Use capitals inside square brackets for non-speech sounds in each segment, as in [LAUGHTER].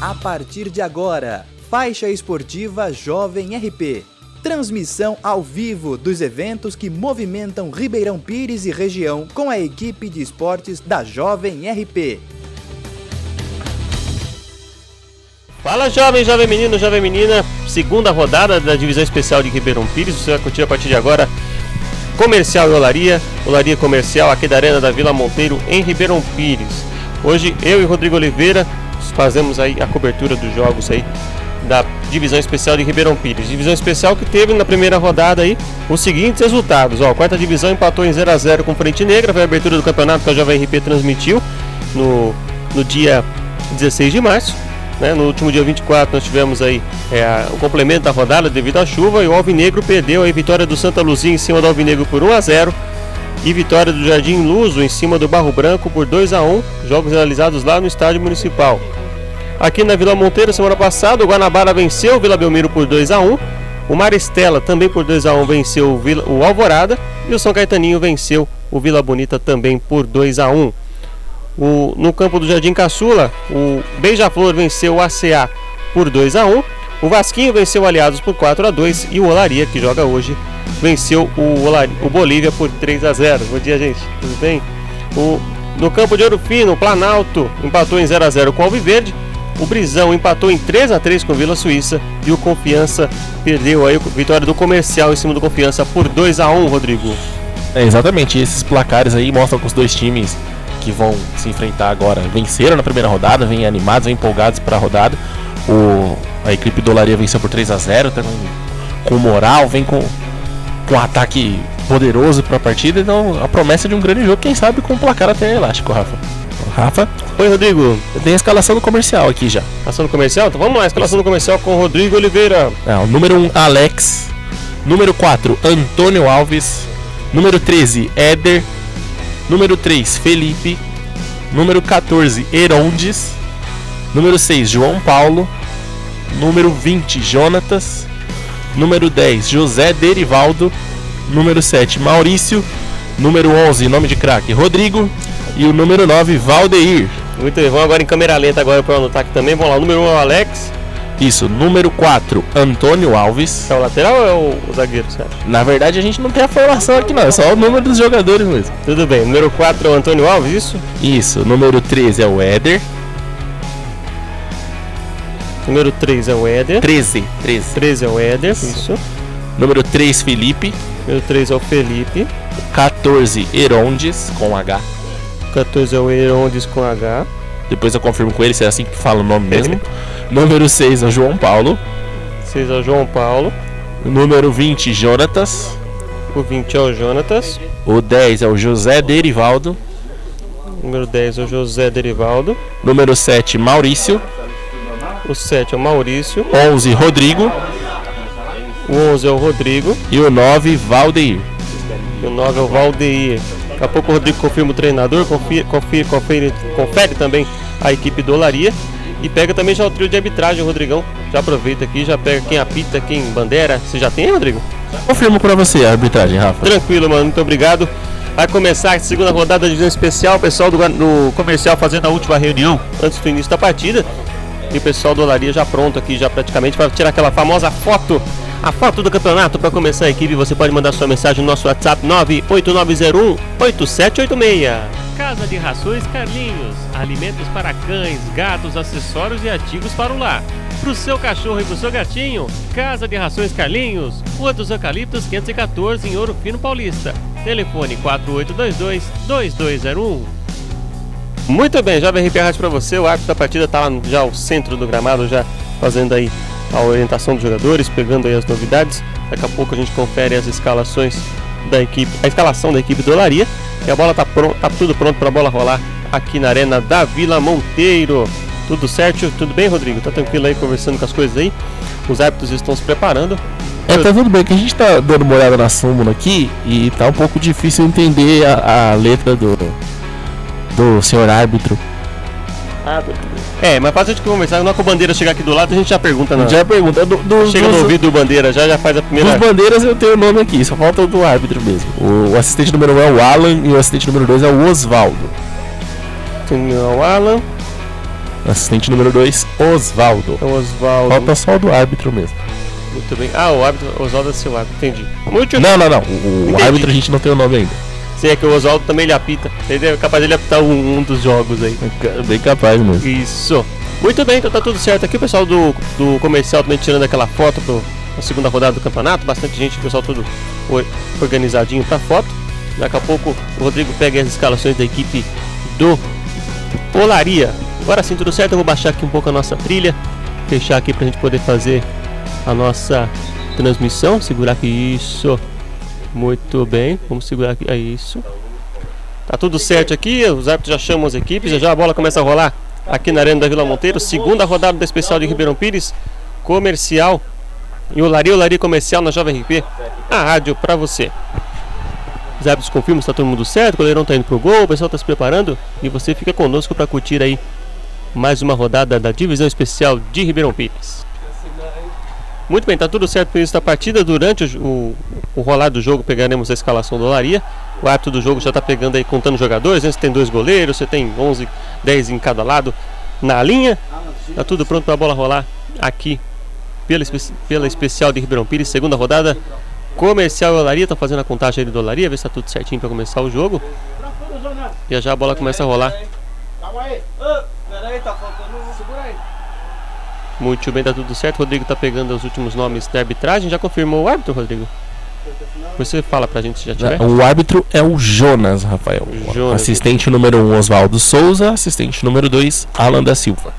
A partir de agora, faixa esportiva Jovem RP. Transmissão ao vivo dos eventos que movimentam Ribeirão Pires e região com a equipe de esportes da Jovem RP. Fala jovem, jovem menino, jovem menina, segunda rodada da divisão especial de Ribeirão Pires, você vai curtir a partir de agora Comercial e Olaria, Olaria Comercial aqui da Arena da Vila Monteiro em Ribeirão Pires. Hoje eu e Rodrigo Oliveira fazemos aí a cobertura dos jogos aí da divisão especial de Ribeirão Pires. Divisão especial que teve na primeira rodada aí os seguintes resultados. Ó, a quarta divisão empatou em 0 a 0 com Frente Negra, foi a abertura do campeonato que a Jovem RP transmitiu no, no dia 16 de março. Né? No último dia 24 nós tivemos aí é, o complemento da rodada devido à chuva e o Alvinegro perdeu a vitória do Santa Luzia em cima do Alvinegro por 1 a 0 e vitória do Jardim Luso em cima do Barro Branco por 2 a 1 jogos realizados lá no estádio municipal. Aqui na Vila Monteiro, semana passada, o Guanabara venceu o Vila Belmiro por 2 a 1 o Maristela também por 2 a 1 venceu o, Vila, o Alvorada e o São Caetaninho venceu o Vila Bonita também por 2 a 1 o, no campo do Jardim Caçula, o Beija-Flor venceu o ACA por 2 a 1 o Vasquinho venceu o Aliados por 4 a 2 e o Olaria, que joga hoje, venceu o, o Bolívia por 3 a 0 Bom dia, gente. Tudo bem? O, no campo de Ouro Fino, o Planalto empatou em 0 a 0 com o Alviverde. O Brisão empatou em 3 a 3 com Vila Suíça e o Confiança perdeu aí a vitória do Comercial em cima do Confiança por 2 a 1, Rodrigo. É, exatamente, esses placares aí mostram que os dois times que vão se enfrentar agora venceram na primeira rodada, vêm animados, vêm empolgados para a rodada. O, a equipe do Olaria venceu por 3 a 0 tá com, com moral, vem com, com um ataque poderoso para a partida. Então, a promessa de um grande jogo, quem sabe com um placar até elástico, Rafa. Rafa? Oi, Rodrigo. Eu tenho a escalação do comercial aqui já. Escalação do comercial? Então vamos lá, escalação do comercial com Rodrigo Oliveira. É, o número 1, um, Alex. Número 4, Antônio Alves. Número 13, Éder. Número 3, Felipe. Número 14, Herondes. Número 6, João Paulo. Número 20, Jonatas. Número 10, José Derivaldo. Número 7, Maurício. Número 11, nome de craque, Rodrigo. E o número 9, Valdeir. Muito bem, vamos agora em câmera lenta agora para anotar aqui também. Vamos lá, número 1 Alex. Isso, número 4, Antônio Alves. É o lateral ou é o, zagueiro, você acha? Na verdade a gente não tem a formação aqui não, é só o número dos jogadores mesmo. Tudo bem, número 4 é o Antônio Alves, isso? Isso, número 13 é o Éder. Número 3 é o Éder. 13, 13. 13 é o Éder, isso. isso. Número 3, Felipe. Número 3 é o Felipe. 14, Herondes, com H. 14 é o Herondes com H. Depois eu confirmo com ele se é assim que fala o nome mesmo. Número 6 é o João Paulo. 6 é o João Paulo. Número 20, Jonatas. O 20 é o Jonatas. O 10 é o José Derivaldo. Número 10 é o José Derivaldo. Número 7, Maurício. O 7 é o Maurício. 11, Rodrigo. O 11 é o Rodrigo. E o 9, Valdeir. E o 9 é o Valdeir. Daqui a pouco o Rodrigo confirma o treinador, confere, confere, confere, confere também a equipe do Olaria. E pega também já o trio de arbitragem, Rodrigão. Já aproveita aqui, já pega quem apita, quem bandeira. Você já tem, Rodrigo? Confirmo para você a arbitragem, Rafa. Tranquilo, mano. Muito obrigado. Vai começar a segunda rodada da divisão especial. O pessoal do, do comercial fazendo a última reunião antes do início da partida. E o pessoal do Olaria já pronto aqui, já praticamente, para tirar aquela famosa foto. A foto do campeonato para começar a equipe. Você pode mandar sua mensagem no nosso WhatsApp 98901 8786. Casa de Rações Carlinhos. Alimentos para cães, gatos, acessórios e artigos para o lar. Para o seu cachorro e para o seu gatinho, Casa de Rações Carlinhos. Rua dos Eucaliptos 514 em Ouro Fino Paulista. Telefone 4822-2201. Muito bem, Jovem RP Rádio para você. O árbitro da partida está lá já ao centro do gramado, já fazendo aí a orientação dos jogadores, pegando aí as novidades. Daqui a pouco a gente confere as escalações da equipe, a escalação da equipe do Olaria. E a bola tá, pronto, tá tudo pronto para a bola rolar aqui na arena da Vila Monteiro. Tudo certo? Tudo bem, Rodrigo? Tá tranquilo aí conversando com as coisas aí? Os árbitros estão se preparando. É, tá tudo bem, que a gente tá dando uma olhada na súmula aqui e tá um pouco difícil entender a, a letra do, do senhor árbitro. É, mas faz a gente conversar. Na hora que o Bandeira chegar aqui do lado, a gente já pergunta. Não. Já pergunta. Do, do, Chega no ouvido do Bandeira, já, já faz a primeira. Dos Bandeiras eu tenho o nome aqui, só falta o do árbitro mesmo. O, o assistente número 1 um é o Alan e o assistente número 2 é o Osvaldo. Tem o Alan. Assistente número 2, Osvaldo. Osvaldo. Falta só o do árbitro mesmo. Muito bem. Ah, o árbitro, Oswaldo é seu árbitro, entendi. Muito Não, não, não. O, o árbitro a gente não tem o nome ainda. Sei que o Oswaldo também ele apita. Ele é capaz de ele apitar um, um dos jogos aí. É Bem capaz mesmo. Isso. Muito bem, então tá tudo certo aqui. O pessoal do, do comercial também tirando aquela foto pro, na segunda rodada do campeonato. Bastante gente, o pessoal todo or- organizadinho pra foto. Daqui a pouco o Rodrigo pega as escalações da equipe do Olaria. Agora sim, tudo certo. Eu vou baixar aqui um pouco a nossa trilha. Fechar aqui pra gente poder fazer a nossa transmissão. Segurar aqui isso. Muito bem. Vamos segurar aqui. É isso. Tá tudo certo aqui, os árbitros já chamam as equipes, já já a bola começa a rolar aqui na Arena da Vila Monteiro, segunda rodada da especial de Ribeirão Pires, comercial e o Lari, o Lari comercial na Jovem RP, a rádio pra você. Os árbitros confirmam se tá todo mundo certo, o goleirão tá indo pro gol, o pessoal tá se preparando e você fica conosco para curtir aí mais uma rodada da divisão especial de Ribeirão Pires. Muito bem, tá tudo certo para isso da partida. Durante o, o, o rolar do jogo pegaremos a escalação do Olaria. O árbitro do jogo já está pegando aí, contando jogadores. Né? Você tem dois goleiros, você tem 11, 10 em cada lado na linha. Tá tudo pronto para a bola rolar aqui pela, pela especial de Ribeirão Pires, segunda rodada. Comercial e Olaria, tá fazendo a contagem aí do Olaria, ver se tá tudo certinho para começar o jogo. E já a bola começa a rolar. Calma aí. Ô, peraí, tá faltando. Segura aí. Muito bem, tá tudo certo. Rodrigo tá pegando os últimos nomes da arbitragem. Já confirmou o árbitro, Rodrigo? Você fala pra gente se já tiver. O árbitro é o Jonas, Rafael. Jonas. Assistente número 1, um, Oswaldo Souza. Assistente número 2, Alan da Silva.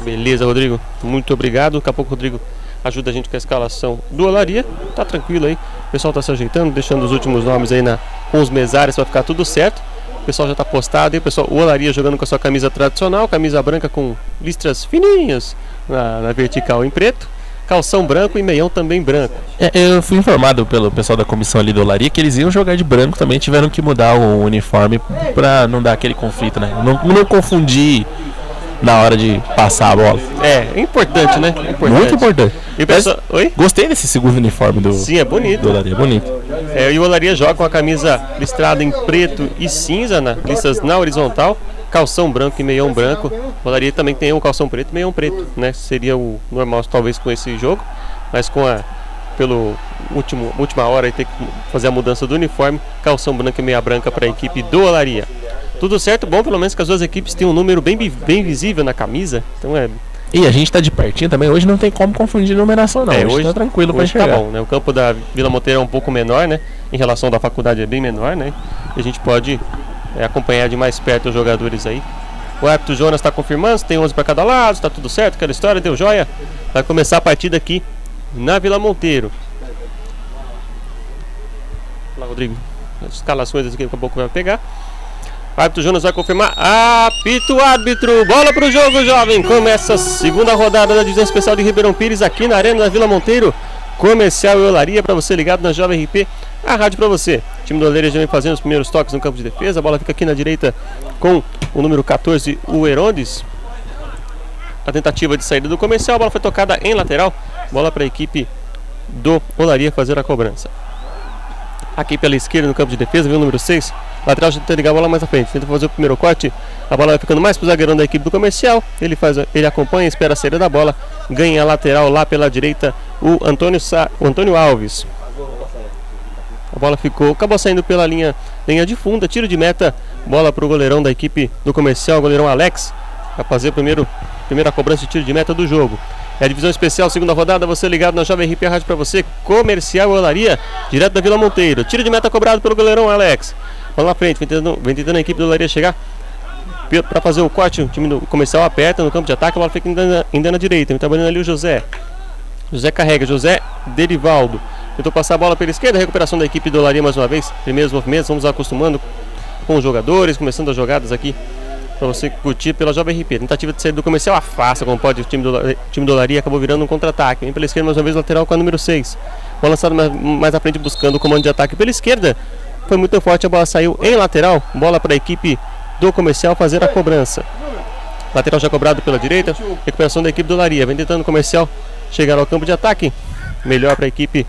Beleza, Rodrigo. Muito obrigado. Daqui a pouco o Rodrigo ajuda a gente com a escalação do Olaria. Tá tranquilo aí. O pessoal tá se ajeitando, deixando os últimos nomes aí na, com os mesários para ficar tudo certo. O pessoal já tá postado aí. O pessoal, o Olaria jogando com a sua camisa tradicional, camisa branca com listras fininhas na, na vertical em preto. Calção branco e meião também branco. É, eu fui informado pelo pessoal da comissão ali do Olaria que eles iam jogar de branco também, tiveram que mudar o uniforme pra não dar aquele conflito, né? Não, não confundir na hora de passar a bola. É, é importante, né? É importante. Muito importante. E o pessoal, oi? Gostei desse segundo uniforme do, Sim, é bonito. do Olaria, bonito. É, e o Olaria joga com a camisa listrada em preto e cinza, na, listas na horizontal, calção branco e meião branco. O Olaria também tem um calção preto e meião preto, né? Seria o normal talvez com esse jogo, mas com a pelo último última hora aí ter que fazer a mudança do uniforme, calção branco e meia branca para a equipe do Olaria. Tudo certo, bom, pelo menos que as duas equipes têm um número bem, bem visível na camisa. Então é, E a gente tá de pertinho também, hoje não tem como confundir numeração não, É, hoje, tá tranquilo pra hoje tá enxergar. bom, né? O campo da Vila Monteiro é um pouco menor, né? Em relação da faculdade é bem menor, né? E a gente pode é, acompanhar de mais perto os jogadores aí. O árbitro Jonas está confirmando, tem 11 para cada lado, está tudo certo, aquela história, deu joia. Vai começar a partida aqui na Vila Monteiro. Olá, Rodrigo. As escalações aqui daqui a pouco vai pegar. O árbitro Jonas vai confirmar. Apito árbitro. Bola pro jogo, jovem. Começa a segunda rodada da divisão especial de Ribeirão Pires aqui na Arena da Vila Monteiro. Comercial e olaria para você ligado na Jovem RP. A rádio para você. O time do Oleiras já vem fazendo os primeiros toques no campo de defesa. A bola fica aqui na direita com o número 14, o Herondes. A tentativa de saída do comercial. A bola foi tocada em lateral. Bola para a equipe do Olaria fazer a cobrança. Aqui pela esquerda no campo de defesa, vem o número 6. Lateral tenta ligar a bola mais à frente. Tenta fazer o primeiro corte. A bola vai ficando mais pro zagueirão da equipe do comercial. Ele faz, ele acompanha, espera a saída da bola. Ganha a lateral lá pela direita o Antônio, Sa, o Antônio Alves. A bola ficou, acabou saindo pela linha, linha de fundo, tiro de meta, bola pro goleirão da equipe do comercial, goleirão Alex, vai fazer o primeiro, primeira cobrança de tiro de meta do jogo. É a divisão especial, segunda rodada, você ligado na Jovem RP Rádio para você, comercial olaria, direto da Vila Monteiro. Tiro de meta cobrado pelo goleirão Alex. Bola na frente, vem tentando, vem tentando a equipe do olaria chegar para fazer o corte, o time do comercial aperta no campo de ataque, a bola fica ainda, na- ainda na direita, vem trabalhando ali o José. José carrega, José Derivaldo. Tentou passar a bola pela esquerda, recuperação da equipe do Olaria mais uma vez. Primeiros movimentos, vamos acostumando com os jogadores, começando as jogadas aqui para você curtir pela Jovem RP. Tentativa de saída do comercial, afasta como pode o time do, o time do Olaria, acabou virando um contra-ataque. Vem pela esquerda mais uma vez, lateral com a número 6. Bola lançada mais, mais à frente buscando o comando de ataque pela esquerda. Foi muito forte, a bola saiu em lateral. Bola para a equipe do comercial fazer a cobrança. Lateral já cobrado pela direita. Recuperação da equipe do Olaria. Vem tentando o comercial chegar ao campo de ataque. Melhor para a equipe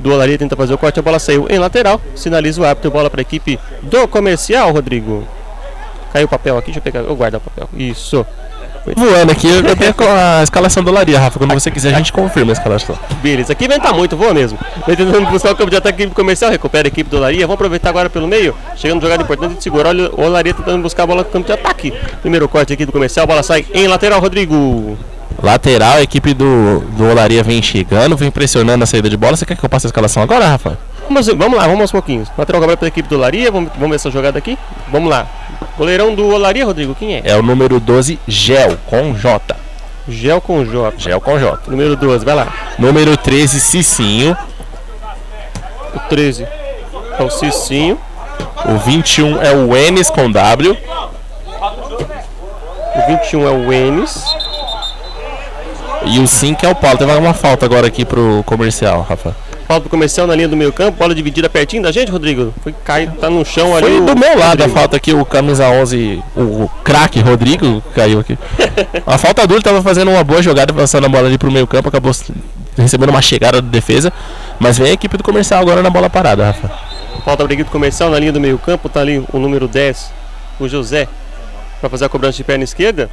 do Olaria. Tenta fazer o corte. A bola saiu em lateral. Sinaliza o árbitro. Bola para a equipe do comercial, Rodrigo. Caiu o papel aqui. Deixa eu pegar. Eu guardo o papel. Isso. Voando aqui, eu tenho a escalação do Laria, Rafa. Quando você quiser, a gente confirma a escalação. Beleza, aqui venta muito, voa mesmo. Vem tentando buscar o campo de ataque comercial, recupera a equipe do Olaria. Vamos aproveitar agora pelo meio. Chegando jogada importante de segurar. Olha o Olaria tentando buscar a bola no campo de ataque. Primeiro corte aqui do comercial, bola sai em lateral, Rodrigo. Lateral, a equipe do, do Olaria vem chegando, vem pressionando a saída de bola. Você quer que eu passe a escalação agora, Rafa? Vamos, vamos lá, vamos aos pouquinhos. Lateral agora para a equipe do Olaria. Vamos, vamos ver essa jogada aqui. Vamos lá. Goleirão do Olaria, Rodrigo, quem é? É o número 12, Gel, com J. Gel com J. Gel com J. Número 12, vai lá. Número 13, Cicinho. O 13 é o Cicinho. O 21 é o Enes com W. O 21 é o Enes. E o 5 é o Paulo. Teve uma falta agora aqui pro comercial, Rafa. Falta pro comercial na linha do meio campo, bola dividida pertinho da gente, Rodrigo. Foi cair, tá no chão ali. Foi do meu lado Rodrigo. a falta aqui, o camisa 11, o, o craque Rodrigo caiu aqui. a falta dura, tava fazendo uma boa jogada, passando a bola ali pro meio campo, acabou recebendo uma chegada de defesa. Mas vem a equipe do comercial agora na bola parada, Rafa. Falta para a equipe comercial na linha do meio campo, tá ali o número 10, o José, para fazer a cobrança de perna esquerda.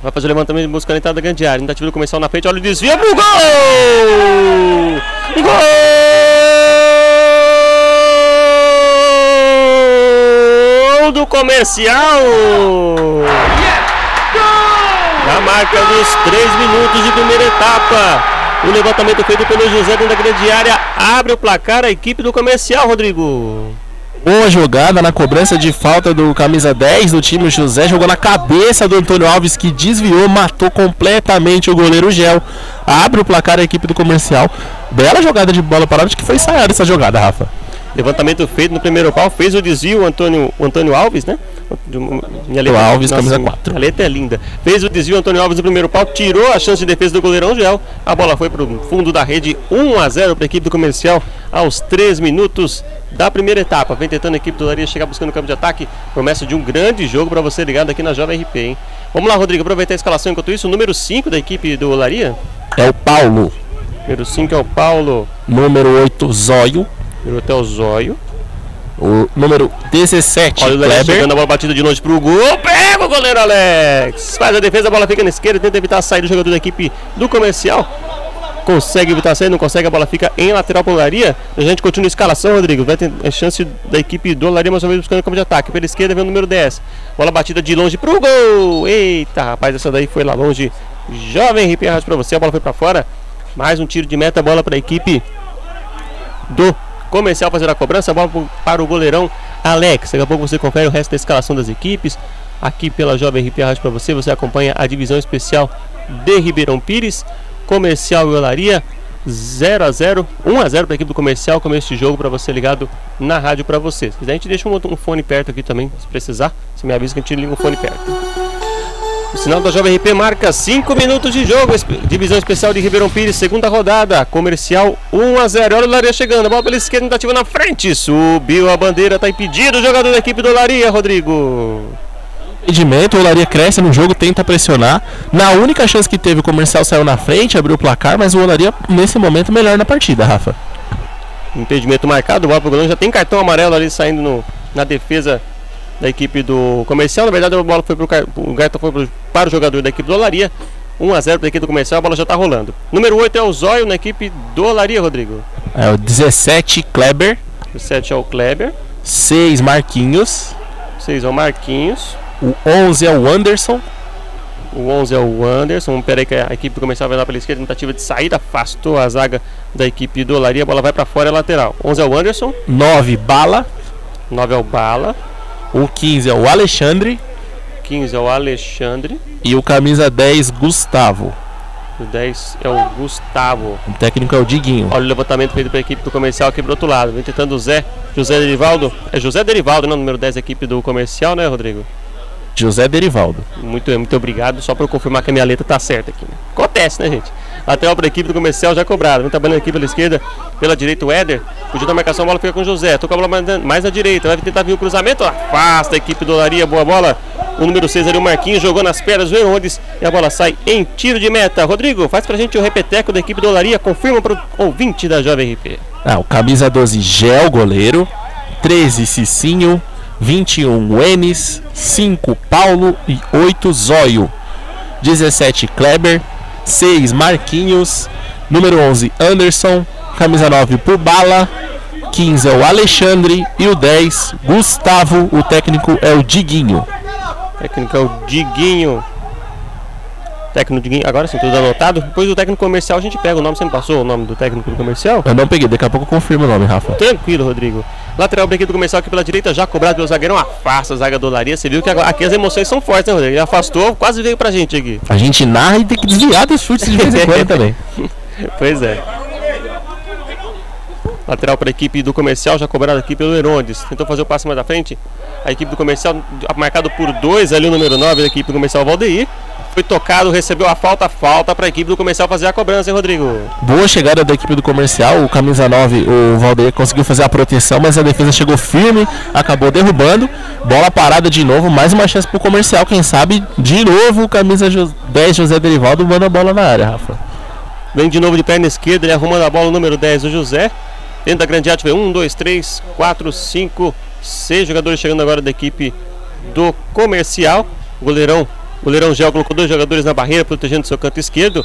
Vai fazer o levantamento buscando a entrada da grande área. Tentativa do comercial na frente, olha o desvio pro gol! Gol do comercial! Na marca dos 3 minutos de primeira etapa. O levantamento feito pelo José dentro da grande área abre o placar a equipe do comercial, Rodrigo. Boa jogada na cobrança de falta do camisa 10 do time, José jogou na cabeça do Antônio Alves que desviou, matou completamente o goleiro Gel. Abre o placar a equipe do comercial. Bela jogada de bola parada, acho que foi ensaiada essa jogada, Rafa. Levantamento feito no primeiro pau, fez o desvio o Antônio, o Antônio Alves, né? Minha letra, Alves, camisa quatro. A letra é linda. Fez o desvio Antônio Alves no primeiro pau, tirou a chance de defesa do goleirão Gel. A bola foi para o fundo da rede, 1 a 0 para a equipe do comercial aos 3 minutos da primeira etapa. Vem tentando a equipe do Laria chegar buscando o campo de ataque. Promessa de um grande jogo para você ligado aqui na Jovem RP, hein? Vamos lá, Rodrigo, aproveitar a escalação enquanto isso. O número 5 da equipe do Laria. É o Paulo, Número 5 é o Paulo, número 8, Zóio. Até o Zóio. O número 17, Olha o Alex Kleber. chegando a bola batida de longe pro gol. Pega o goleiro Alex. Faz a defesa, a bola fica na esquerda. Tenta evitar a saída do jogador da equipe do comercial. Consegue evitar a saída, não consegue. A bola fica em lateral para o Laria. A gente continua a escalação, Rodrigo. Vai ter a chance da equipe do Laria mais uma vez buscando o campo de ataque. Pela esquerda vem o número 10. Bola batida de longe pro gol. Eita, rapaz, essa daí foi lá longe. Jovem RP Rádio para você. A bola foi para fora. Mais um tiro de meta, bola para a equipe do comercial fazer a cobrança, bola para o goleirão Alex. Daqui a pouco você confere o resto da escalação das equipes. Aqui pela Jovem RP Rádio para você, você acompanha a divisão especial de Ribeirão Pires, Comercial e Olaria. 0 a 0 1 a 0 para a equipe do comercial. Começo de jogo para você ligado na rádio para você. Se quiser, a gente deixa um, um fone perto aqui também, se precisar. Você me avisa que a gente liga um fone perto. O sinal da Jovem RP marca 5 minutos de jogo. Divisão especial de Ribeirão Pires, segunda rodada. Comercial 1 a 0. Olha o Laria chegando. A bola pela esquerda, tentativa na frente. Subiu a bandeira, tá impedido o jogador da equipe do Laria, Rodrigo. Impedimento, o Olaria cresce no jogo, tenta pressionar. Na única chance que teve, o comercial saiu na frente, abriu o placar, mas o Olaria, nesse momento, melhor na partida, Rafa. Impedimento marcado, bola pro goleiro. Já tem cartão amarelo ali saindo no- na defesa da equipe do comercial. Na verdade, a bola foi pro, o cartão foi pro- para o jogador da equipe do Olaria. 1 a 0 para a equipe do comercial, a bola já tá rolando. Número 8 é o Zóio na equipe do Olaria, Rodrigo. É o 17, Kleber. O 7 é o Kleber. 6, Marquinhos. 6 é o Marquinhos. O 11 é o Anderson. O 11 é o Anderson. Peraí que a equipe do comercial vai lá pela esquerda. Tentativa de saída. Afastou a zaga da equipe do Olaria. A bola vai para fora, é lateral. 11 é o Anderson. 9, Bala. 9 é o Bala. O 15 é o Alexandre. 15 é o Alexandre. E o camisa 10, Gustavo. O 10 é o Gustavo. O técnico é o Diguinho. Olha o levantamento feito para a equipe do comercial aqui pro outro lado. Vem tentando o Zé. José Derivaldo. É José Derivaldo, né? Número 10 da equipe do comercial, né, Rodrigo? José Derivaldo. Muito, muito obrigado. Só para eu confirmar que a minha letra tá certa aqui. Né? Acontece, né, gente? Lateral para a equipe do comercial já cobrado. Vem trabalhando aqui pela esquerda, pela direita o Éder. Fugiu da marcação, a bola fica com o José. Toca a bola mais na- direita. Vai tentar vir o cruzamento. Afasta a equipe do Olaria. Boa bola. O número 6 ali, o Marquinhos, jogou nas pernas do Herodes. E a bola sai em tiro de meta. Rodrigo, faz pra gente o repeteco da equipe do Olaria. Confirma para o ouvinte da Jovem RP. Ah, o camisa 12, Gel, goleiro. 13, Cicinho. 21, Enes. 5, Paulo. E 8, Zóio. 17, Kleber. 6, Marquinhos. Número 11, Anderson. Camisa 9, por Bala. 15 é o Alexandre. E o 10, Gustavo. O técnico é o Diguinho. Técnico é o Diguinho. Técnico Diguinho, agora sim, tudo anotado. Depois do técnico comercial a gente pega o nome. Você não passou o nome do técnico do comercial? Eu não peguei, daqui a pouco eu confirmo o nome, Rafa. Tranquilo, Rodrigo. Lateral brinquedo comercial aqui pela direita, já cobrado pelo zagueirão, afasta a zaga do Olaria. Você viu que agora, aqui as emoções são fortes, né, Rodrigo? Ele afastou, quase veio pra gente aqui. A gente narra e tem que desviar dos chutes de vez em quando também. [LAUGHS] Pois é. Lateral para a equipe do comercial, já cobrado aqui pelo Herondes. Tentou fazer o passe mais da frente. A equipe do comercial, marcado por dois ali o número 9 da equipe do comercial Valdeir. Foi tocado, recebeu a falta, falta para a equipe do comercial fazer a cobrança, hein, Rodrigo? Boa chegada da equipe do comercial. O camisa 9, o Valdeir, conseguiu fazer a proteção, mas a defesa chegou firme, acabou derrubando. Bola parada de novo, mais uma chance para o comercial. Quem sabe, de novo, o camisa 10, José Derivaldo, manda a bola na área, Rafa. Vem de novo de perna esquerda, ele arrumando a bola, o número 10, o José. Dentro da grande área, 1, 2, 3, 4, 5, 6 jogadores chegando agora da equipe do comercial. O goleirão, goleirão Gel colocou dois jogadores na barreira, protegendo seu canto esquerdo.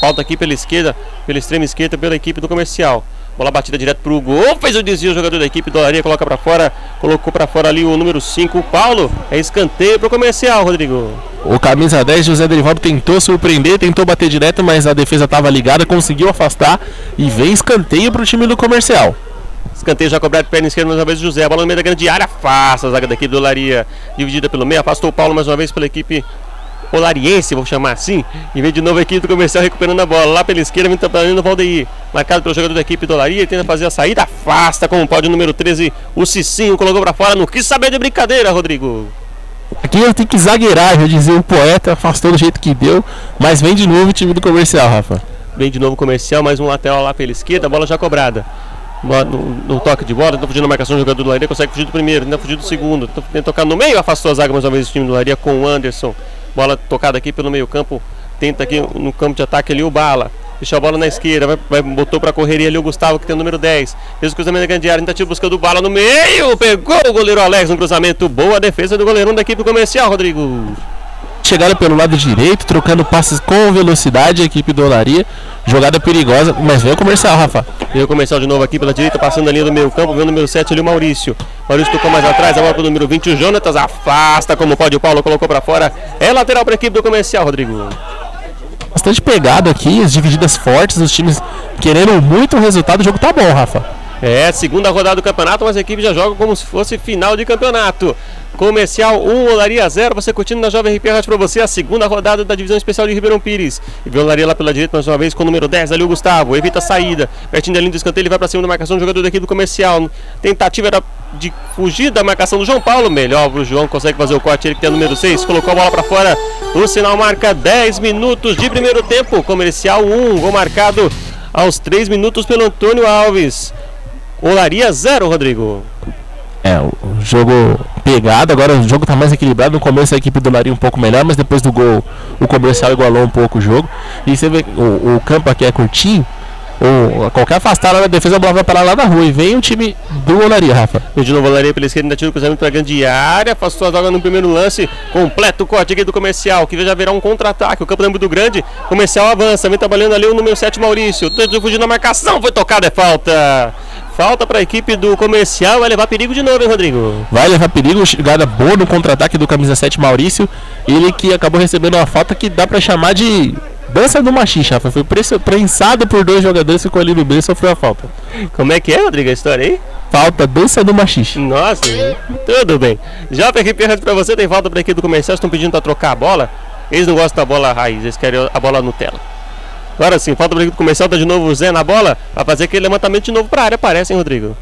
Falta aqui pela esquerda, pela extrema esquerda, pela equipe do comercial. Bola batida direto pro gol, fez o desvio, o jogador da equipe do Olaria coloca para fora, colocou para fora ali o número 5, o Paulo. É escanteio pro comercial, Rodrigo. O camisa 10, José Derivaldo, tentou surpreender, tentou bater direto, mas a defesa estava ligada, conseguiu afastar e vem escanteio pro time do comercial. Escanteio já cobrado perna esquerda mais uma vez José. A bola no meio da grande área, afasta a zaga da equipe do Olaria. Dividida pelo meio, afastou o Paulo mais uma vez pela equipe Olariense, vou chamar assim. E vem de novo a equipe do comercial recuperando a bola. Lá pela esquerda, vem trabalhando o Valdeir. Marcado pelo jogador da equipe do Olaria. Tenta fazer a saída, afasta como pode o número 13. O Cicinho colocou pra fora. Não quis saber de brincadeira, Rodrigo. Aqui eu tenho que zagueirar, já dizia o poeta, afastou do jeito que deu. Mas vem de novo o time do comercial, Rafa. Vem de novo o comercial, mais um lateral lá pela esquerda. A bola já cobrada. No, no, no, toque de bola, tenta fugir na marcação do jogador do Laria, consegue fugir do primeiro, tenta fugir do segundo, tenta tocar no meio, afastou a zaga mais uma vez o time do Laria com o Anderson. Bola tocada aqui pelo meio campo. Tenta aqui no campo de ataque ali o Bala. Deixa a bola na esquerda. Vai, vai botou pra correria ali o Gustavo, que tem o número 10. Fez o cruzamento da grande área. Tentativa buscando o Bala no meio. Pegou o goleiro Alex no cruzamento. Boa defesa do goleirão da equipe comercial, Rodrigo. Chegaram pelo lado direito, trocando passes com velocidade a equipe do Olaria. Jogada perigosa, mas vem o comercial, Rafa. Vem o comercial de novo aqui pela direita, passando a linha do meio campo. Vem o número 7 ali, o Maurício. Maurício tocou mais atrás, a bola pro número 20. O Jonatas afasta como pode. O Paulo colocou para fora. É lateral para a equipe do comercial, Rodrigo. Bastante pegado aqui, as divididas fortes, os times querendo muito o resultado. O jogo tá bom, Rafa. É, segunda rodada do campeonato, mas a equipe já joga como se fosse final de campeonato. Comercial 1, Olaria 0. Você curtindo na Jovem RP Rádio para você a segunda rodada da divisão especial de Ribeirão Pires. E vê Olaria lá pela direita mais uma vez com o número 10 ali o Gustavo. Evita a saída. Pertinho da linha do escanteio, ele vai para cima da marcação do jogador daqui do comercial. Tentativa era de fugir da marcação do João Paulo. Melhor o João consegue fazer o corte. Ele que tem o número 6. Colocou a bola para fora. O sinal marca 10 minutos de primeiro tempo. Comercial 1. Gol marcado aos 3 minutos pelo Antônio Alves. Olaria 0, Rodrigo. É, o jogo pegado, agora o jogo tá mais equilibrado. No começo a equipe do Laria um pouco melhor, mas depois do gol o comercial igualou um pouco o jogo. E você vê o, o campo aqui é curtinho. Ou qualquer afastada na defesa, a bola vai parar lá na rua. E vem o time do Olaria, Rafa. E de novo, Olaria pela esquerda, ainda tira o cruzamento para a grande área. Afastou a zaga no primeiro lance. Completo o corte aqui do comercial, que já virá um contra-ataque. O campo é muito grande. Comercial avança, vem trabalhando ali o número 7, Maurício. Tenta fugir na marcação, foi tocado, é falta. Falta para a equipe do comercial, vai levar perigo de novo, hein, Rodrigo? Vai levar perigo, chegada boa no contra-ataque do camisa 7 Maurício. Ele que acabou recebendo uma falta que dá para chamar de dança do machixa. Foi prensado por dois jogadores, ficou ali no meio e sofreu a falta. Como é que é, Rodrigo, a história aí? Falta, dança do machixe. Nossa, tudo bem. Já para equipe para você, tem falta para a equipe do comercial, estão pedindo para trocar a bola. Eles não gostam da bola raiz, eles querem a bola Nutella. Agora sim, falta o comercial, tá de novo o Zé na bola, vai fazer aquele levantamento de novo para a área, parece, hein, Rodrigo?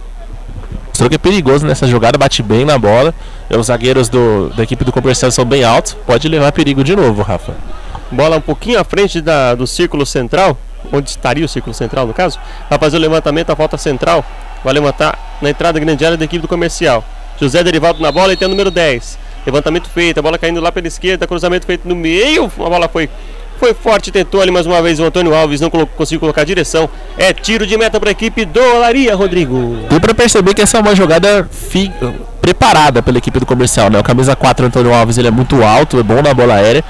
Mostrou que é perigoso nessa jogada, bate bem na bola. Os zagueiros do, da equipe do comercial são bem altos, pode levar perigo de novo, Rafa. Bola um pouquinho à frente da, do círculo central, onde estaria o círculo central no caso, vai fazer o levantamento, a falta central, vai levantar na entrada grande área da equipe do comercial. José Derivado na bola e tem o número 10. Levantamento feito, a bola caindo lá pela esquerda, cruzamento feito no meio, a bola foi foi forte, tentou ali mais uma vez o Antônio Alves, não conseguiu colocar a direção. É tiro de meta para a equipe do Olaria, Rodrigo. Deu para perceber que essa é uma jogada fi... preparada pela equipe do comercial, né? O camisa 4 Antônio Alves, ele é muito alto, é bom na bola aérea.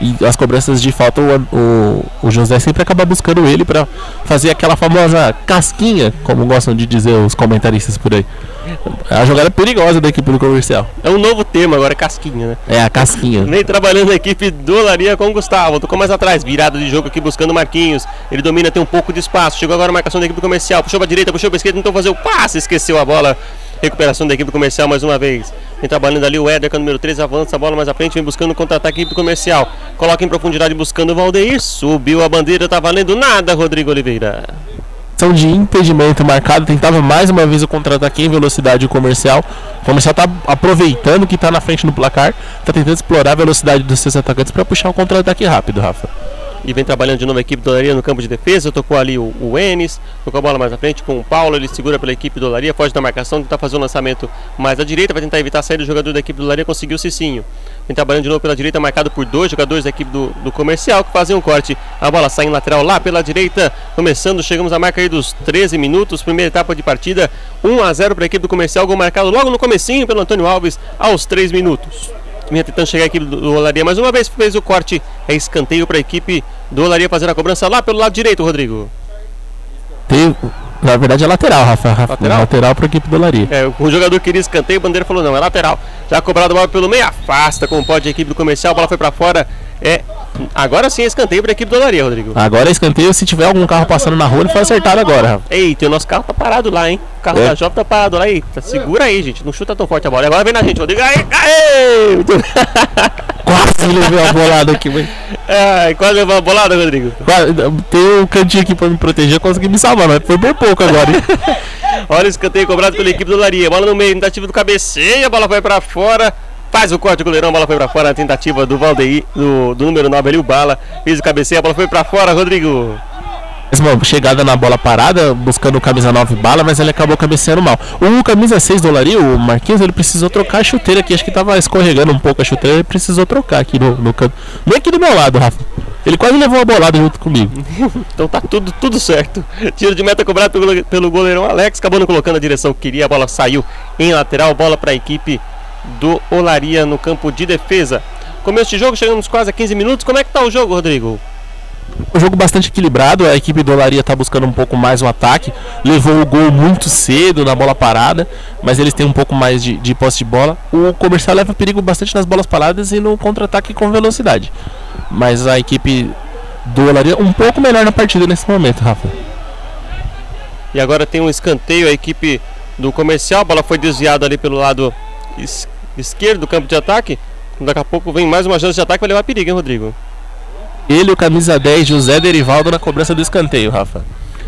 E as cobranças de falta, o, o, o José sempre acaba buscando ele para fazer aquela famosa casquinha, como gostam de dizer os comentaristas por aí. É a jogada perigosa da equipe do comercial. É um novo termo agora, é casquinha, né? É a casquinha. Nem trabalhando a equipe do Olaria com o Gustavo. Tocou mais atrás, virada de jogo aqui buscando o Marquinhos. Ele domina, tem um pouco de espaço. Chegou agora a marcação da equipe comercial. Puxou pra direita, puxou pra esquerda, tentou fazer o passe, esqueceu a bola. Recuperação da equipe comercial mais uma vez. Vem trabalhando ali o Éder, que é o número 3, avança a bola mais à frente, vem buscando o contra-ataque equipe comercial. Coloca em profundidade buscando o Valdeir. Subiu a bandeira, tá valendo nada, Rodrigo Oliveira. De impedimento marcado, tentava mais uma vez o contra-ataque em velocidade comercial. O comercial está aproveitando que está na frente no placar, está tentando explorar a velocidade dos seus atacantes para puxar um contra-ataque rápido, Rafa. E vem trabalhando de novo a equipe do Olaria no campo de defesa. Tocou ali o, o Enes, tocou a bola mais à frente com o Paulo. Ele segura pela equipe do Olaria, foge da marcação, tentar fazer o lançamento mais à direita, vai tentar evitar a saída do jogador da equipe do Olaria. Conseguiu o Cicinho. Vem trabalhando de novo pela direita, marcado por dois jogadores da equipe do, do comercial que fazem um corte. A bola sai em lateral lá pela direita. Começando, chegamos à marca aí dos 13 minutos. Primeira etapa de partida, 1 a 0 para a equipe do comercial. Gol marcado logo no comecinho pelo Antônio Alves aos 3 minutos. Vinha tentando chegar a equipe do Olaria mais uma vez, fez o corte. É escanteio para a equipe do Olaria fazer a cobrança lá pelo lado direito, Rodrigo. Tem, na verdade é lateral, Rafa. Rafa Lateral? lateral para a equipe do Olaria. É, o jogador queria escanteio, o bandeira falou não, é lateral. Já cobrado a bola pelo meio, afasta como pode a equipe do comercial, a bola foi para fora. É, agora sim é escanteio para a equipe do Olaria, Rodrigo. Agora é escanteio, se tiver algum carro passando na rua, ele foi acertado agora, Rafa. Eita, o nosso carro tá parado lá, hein? O carro É. da Jovem tá parado lá, eita. Segura aí, gente. Não chuta tão forte a bola. Agora vem na gente, Rodrigo. Aê, aê! Muito- [LAUGHS] Quase levei a bolada aqui. Ai, quase levou a bolada, Rodrigo. Tem um cantinho aqui para me proteger, eu consegui me salvar, mas foi por pouco agora, hein? [LAUGHS] Olha o escanteio cobrado pela equipe do Olaria. Bola no meio, tentativa do cabeceio, a bola vai pra fora. Faz o corte, o goleirão, a bola foi pra fora. A tentativa do Valdeir, do, do número 9 ali, o Bala. Fez o cabeceio, a bola foi pra fora, Rodrigo. Mais uma chegada na bola parada, buscando o camisa 9 bala, mas ele acabou cabeceando mal. O camisa 6 do Olaria, o Marquinhos, ele precisou trocar a chuteira aqui. Acho que tava escorregando um pouco a chuteira, ele precisou trocar aqui no, no canto. Nem aqui do meu lado, Rafa. Ele quase levou a bolada junto comigo. [LAUGHS] Então tá tudo, tudo certo. Tiro de meta cobrado pelo, pelo goleirão Alex. Acabou não colocando a direção que queria. A bola saiu em lateral. Bola para a equipe do Olaria no campo de defesa. Começo de jogo, chegamos quase a 15 minutos. Como é que tá o jogo, Rodrigo? Um jogo bastante equilibrado, a equipe do Olaria tá buscando um pouco mais o ataque. Levou o gol muito cedo na bola parada, mas eles têm um pouco mais de, de posse de bola. O comercial leva perigo bastante nas bolas paradas e no contra-ataque com velocidade. Mas a equipe do Olaria um pouco melhor na partida nesse momento, Rafa. E agora tem um escanteio. A equipe do comercial. A bola foi desviada ali pelo lado es- esquerdo do campo de ataque. Daqui a pouco vem mais uma chance de ataque. Vai levar perigo, hein, Rodrigo? Ele, o camisa 10, José Derivaldo na cobrança do escanteio, Rafa.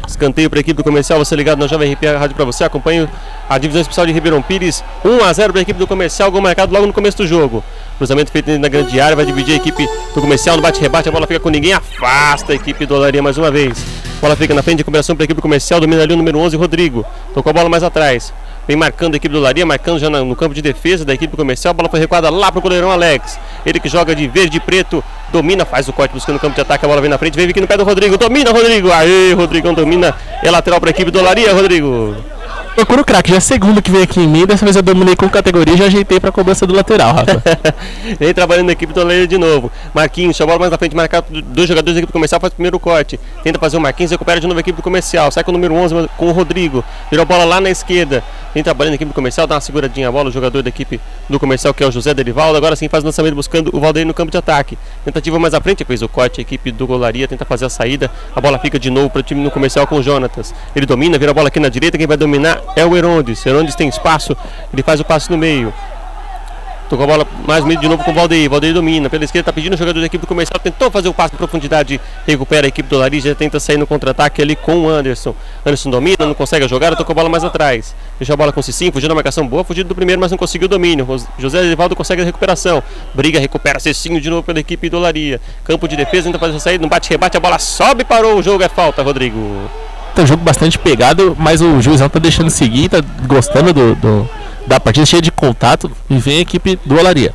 Escanteio para a equipe do comercial, você ligado na Jovem RP Rádio para você, acompanha a divisão especial de Ribeirão Pires, 1 a 0 para a equipe do comercial, gol marcado logo no começo do jogo. Cruzamento feito da grande área, vai dividir a equipe do comercial no bate-rebate, a bola fica com ninguém, afasta a equipe do Olaria mais uma vez. A bola fica na frente de recuperação para a equipe comercial, domina ali o número 11, Rodrigo. Tocou a bola mais atrás. Vem marcando a equipe do Olaria, marcando já no campo de defesa da equipe comercial. A bola foi recuada lá pro goleirão Alex. Ele que joga de verde e preto, domina, faz o corte buscando o campo de ataque. A bola vem na frente, vem aqui no pé do Rodrigo. Domina, Rodrigo. Aê, Rodrigão domina. É lateral para a equipe do Olaria, Rodrigo. Procura o craque, já é a segunda que vem aqui em mim, dessa vez eu dominei com categoria e já ajeitei pra cobrança do lateral, Rafa. [LAUGHS] Vem trabalhando na equipe do Oleiro de novo. Marquinhos, a bola mais na frente, marcado dois jogadores da equipe comercial, faz o primeiro corte. Tenta fazer o Marquinhos, recupera de novo a equipe do comercial. Sai com o número 11 com o Rodrigo. Virou a bola lá na esquerda. Vem trabalhando na equipe comercial, dá uma seguradinha a bola. O jogador da equipe do comercial, que é o José Derivaldo. Agora sim faz o lançamento buscando o Valdeir no campo de ataque. Tentativa mais à frente, fez o corte. A equipe do Golaria tenta fazer a saída. A bola fica de novo para o time no comercial com o Jonatas. Ele domina, vira a bola aqui na direita. Quem vai dominar é o Herondes. Herondes tem espaço, ele faz o passe no meio. Tocou a bola mais meio de novo com o Valdeir. Valdeir domina. Pela esquerda, tá pedindo o jogador da equipe comercial. Tentou fazer o passe em profundidade. Recupera a equipe do Lari. Já tenta sair no contra-ataque ali com o Anderson. Anderson domina, não consegue a jogada. Tocou a bola mais atrás. Deixou a bola com o Cicinho. Fugiu da marcação boa. Fugiu do primeiro, mas não conseguiu o domínio. José Edivaldo consegue a recuperação. Briga, recupera Cicinho de novo pela equipe do Olaria. Campo de defesa, tenta fazer a saída. Não bate-rebate. A bola sobe, parou. O jogo é falta, Rodrigo. Tá um jogo bastante pegado, mas o juizão tá deixando seguir, tá gostando do, do- da partida, cheia de contato, e vem a equipe do Olaria.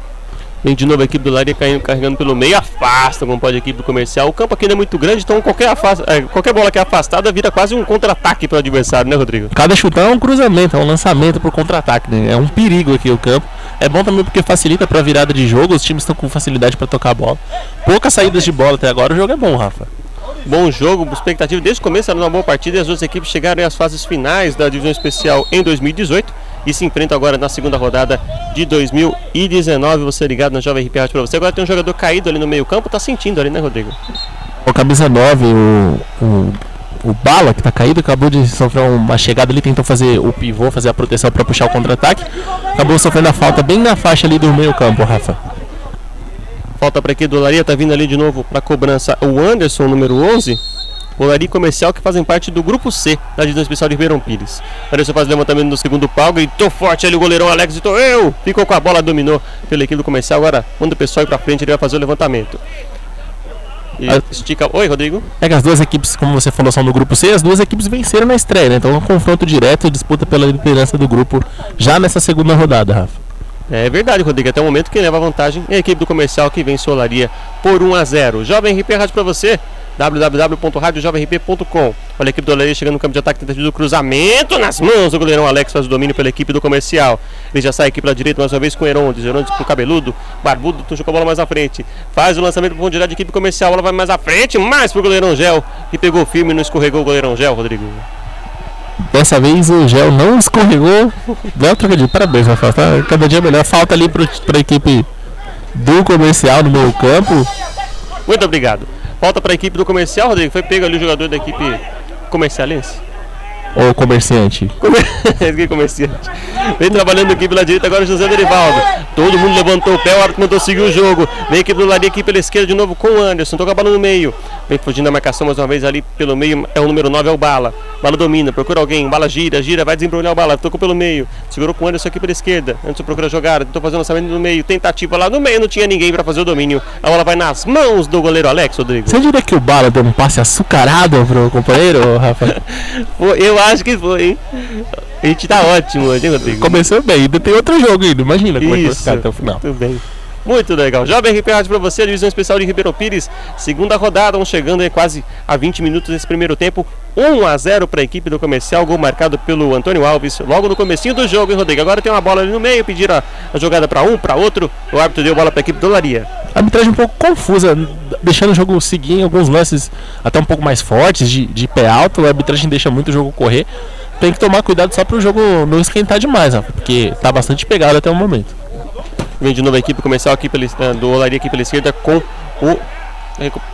Vem de novo a equipe do Laria caindo, carregando pelo meio, afasta como pode a equipe do comercial. O campo aqui não é muito grande, então qualquer, afasta, é, qualquer bola que é afastada vira quase um contra-ataque para o adversário, né, Rodrigo? Cada chutão é um cruzamento, é um lançamento pro contra-ataque, né? É um perigo aqui o campo. É bom também porque facilita pra virada de jogo, os times estão com facilidade pra tocar a bola. Poucas saídas de bola até agora, o jogo é bom, Rafa. Bom jogo, expectativa desde o começo era uma boa partida e as duas equipes chegaram às fases finais da divisão especial em 2018 e se enfrentam agora na segunda rodada de 2019. Você ligado na Jovem RP Rádio pra você. Agora tem um jogador caído ali no meio-campo, tá sentindo ali, né, Rodrigo? O camisa 9, o, o, o Bala, que tá caído, acabou de sofrer uma chegada ali, tentou fazer o pivô, fazer a proteção pra puxar o contra-ataque. Acabou sofrendo a falta bem na faixa ali do meio-campo, Rafa. Falta para aqui do Olaria, tá vindo ali de novo para cobrança o Anderson, número 11. Olaria Comercial que fazem parte do grupo C da divisão especial de Ribeirão Pires. Anderson faz levantamento no segundo pau, gritou forte ali o goleirão Alex, gritou eu! Ficou com a bola, dominou pela equipe do comercial. Agora, quando o pessoal ir para frente, ele vai fazer o levantamento. E estica. Oi, Rodrigo. É que as duas equipes, como você falou, são do grupo C, as duas equipes venceram na estreia, né? Então é um confronto direto, disputa pela liderança do grupo já nessa segunda rodada, Rafa. É verdade, Rodrigo. Até o momento quem leva vantagem é a equipe do comercial que vence o Olaria por 1 a 0. Jovem RP Rádio para você www.radiojovemrp.com. Olha a equipe do Olaria chegando no campo de ataque, tentativa do cruzamento nas mãos do goleirão Alex faz o domínio pela equipe do comercial. Ele já sai a equipe lá direita mais uma vez com o Herondes. Herondes com o cabeludo, barbudo, puxa a bola mais à frente. Faz o lançamento para o direto da equipe comercial. A bola vai mais à frente, mais pro goleirão Gel. E pegou firme e não escorregou o goleirão Gel, Rodrigo. Dessa vez o Gel não escorregou. Belo trocadilho, parabéns, Rafael. Tá cada dia melhor. Falta ali pro, pra equipe do comercial no meio campo. Muito obrigado. Volta para a equipe do comercial, Rodrigo. Foi pego ali o jogador da equipe comercialense. Ou comerciante. [LAUGHS] Esse comerciante. Vem trabalhando aqui pela direita agora o José Derivaldo. Todo mundo levantou o pé, o árbitro mandou seguir o jogo. Vem aqui do lado aqui pela esquerda de novo com o Anderson. Toca a bola no meio. Vem fugindo da marcação mais uma vez ali pelo meio. É o número 9, é o Bala. Bala domina, procura alguém. Bala gira, gira, vai desembrulhar o Bala. Tocou pelo meio. Segurou com o Anderson aqui pela esquerda. Anderson procura jogar. Tentou fazer o lançamento no meio. Tentativa lá no meio. Não tinha ninguém para fazer o domínio. A bola vai nas mãos do goleiro Alex, Rodrigo. Você diria que o Bala deu um passe açucarado pro companheiro, Rafa? [LAUGHS] Eu acho que foi, hein? A gente tá ótimo hoje, hein, Rodrigo? Começou bem, ainda tem outro jogo ainda. Imagina como é que vai Isso, ficar até o final. Muito bem. Muito legal. Jovem RP Rádio pra você, divisão especial de Ribeirão Pires. Segunda rodada, vamos chegando aí quase a 20 minutos desse primeiro tempo. 1 a 0 para a equipe do comercial, gol marcado pelo Antônio Alves logo no comecinho do jogo, hein, Rodrigo? Agora tem uma bola ali no meio, pediram a, a jogada para um, para outro. O árbitro deu bola para a equipe do Laria. Arbitragem um pouco confusa, deixando o jogo seguir em alguns lances até um pouco mais fortes, de, de pé alto. A arbitragem deixa muito o jogo correr. Tem que tomar cuidado só para o jogo não esquentar demais, Rafa, porque tá bastante pegado até o momento. Vem de novo a equipe comercial aqui pela, eh, do Olaria aqui pela esquerda com o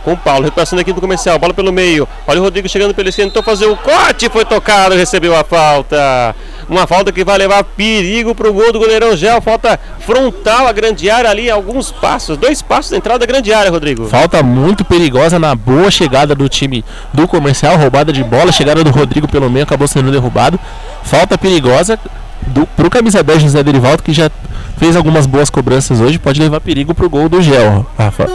com o Paulo, recuperação da equipe do comercial, bola pelo meio. Olha o Rodrigo chegando pela esquerda, tentou fazer o corte, foi tocado, recebeu a falta. Uma falta que vai levar perigo pro gol do goleirão Gel. Falta frontal à grande área ali, alguns passos, dois passos da entrada da grande área, Rodrigo. Falta muito perigosa na boa chegada do time do comercial, roubada de bola, chegada do Rodrigo pelo meio, acabou sendo derrubado. Falta perigosa do, pro camisa 10 José Derivaldo, que já fez algumas boas cobranças hoje, pode levar perigo pro gol do Gel, Rafa.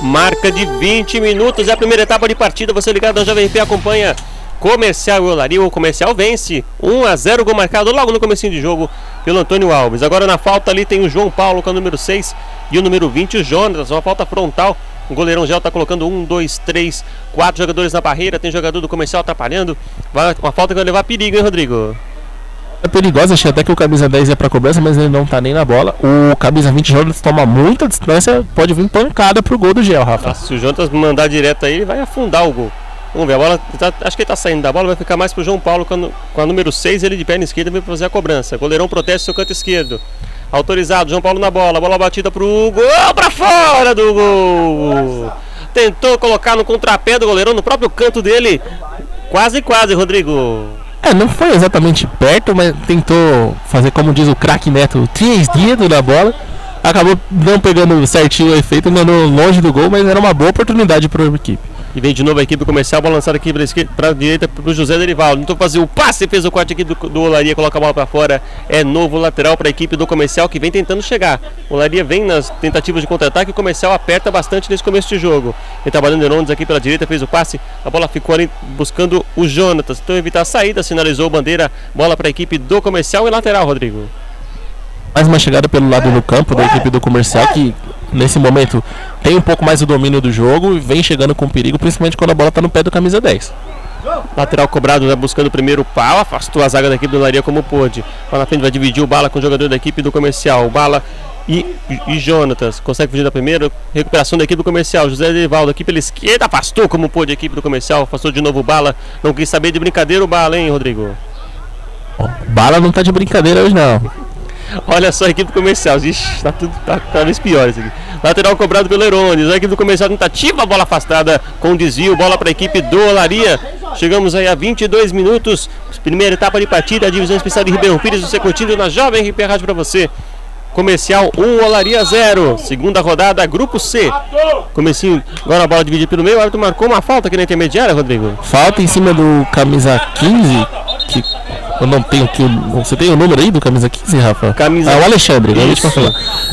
Marca de 20 minutos, é a primeira etapa de partida. Você ligado na Jovem P acompanha Comercial e Olaria. O Comercial vence 1 a 0 gol marcado logo no comecinho de jogo pelo Antônio Alves. Agora na falta ali tem o João Paulo com o número 6 e o número 20 o Jonas. Uma falta frontal. O goleirão Gel está colocando um, dois, três, quatro jogadores na barreira. Tem jogador do comercial atrapalhando. Uma falta que vai levar perigo, hein, Rodrigo? É perigosa, achei até que o camisa 10 ia pra cobrança, mas ele não tá nem na bola. O camisa 20 Jonas toma muita distância, pode vir pancada pro gol do Gel, Rafa. Ah, se o Jonas mandar direto aí, ele vai afundar o gol. Vamos ver, a bola. tá- acho que ele tá saindo da bola, vai ficar mais pro João Paulo nu- com a número 6, ele de perna esquerda vem fazer a cobrança. Goleirão protege seu canto esquerdo. Autorizado, João Paulo na bola, bola batida pro gol pra fora do gol. Tentou colocar no contrapé do goleirão no próprio canto dele. Quase, quase, Rodrigo. É, não foi exatamente perto, mas tentou fazer, como diz o craque Neto, três dedos na bola. Acabou não pegando certinho o efeito, mandou longe do gol, mas era uma boa oportunidade para a equipe. E vem de novo a equipe comercial, bola lançada aqui para para direita pro José Derivaldo. Tentou fazer o passe, fez o corte aqui do, do Olaria, coloca a bola para fora. É novo lateral para a equipe do comercial que vem tentando chegar. O Olaria vem nas tentativas de contra-ataque, o comercial aperta bastante nesse começo de jogo. Ele trabalhando Herondes aqui pela direita, fez o passe, a bola ficou ali buscando o Jonatas. Tentou evitar a saída, sinalizou bandeira, bola para a equipe do comercial e lateral, Rodrigo. Mais uma chegada pelo lado do campo da equipe do comercial, que nesse momento tem um pouco mais o domínio do jogo e vem chegando com perigo, principalmente quando a bola está no pé do camisa 10. Lateral cobrado, vai buscando o primeiro pau, afastou a zaga da equipe do Olaria como pôde. Lá na frente vai dividir o Bala com o jogador da equipe do comercial. O Bala e, e Jonatas consegue fugir da primeira. Recuperação da equipe do comercial. José Edivaldo aqui pela esquerda. Afastou como pôde a equipe do comercial. Afastou de novo o Bala. Não quis saber de brincadeira o Bala, hein, Rodrigo? Bala não tá de brincadeira hoje não. Olha só a equipe comercial. Ixi, tá tudo tá cada vez pior isso aqui. Lateral cobrado pelo Herones. A equipe do comercial tentativa, bola afastada com desvio. Bola para a equipe do Olaria. Chegamos aí a 22 minutos. Primeira etapa de partida, a divisão especial de Ribeirão Pires. Você curtindo na Jovem RP Rádio para você. Comercial 1, Olaria 0. Segunda rodada, grupo C. Comecinho, agora a bola dividida pelo meio. O árbitro marcou uma falta aqui na intermediária, Rodrigo. Falta em cima do camisa 15, que eu não tenho aqui. o- Você tem o número aí do camisa 15, Rafa? Camisa- É o Alexandre.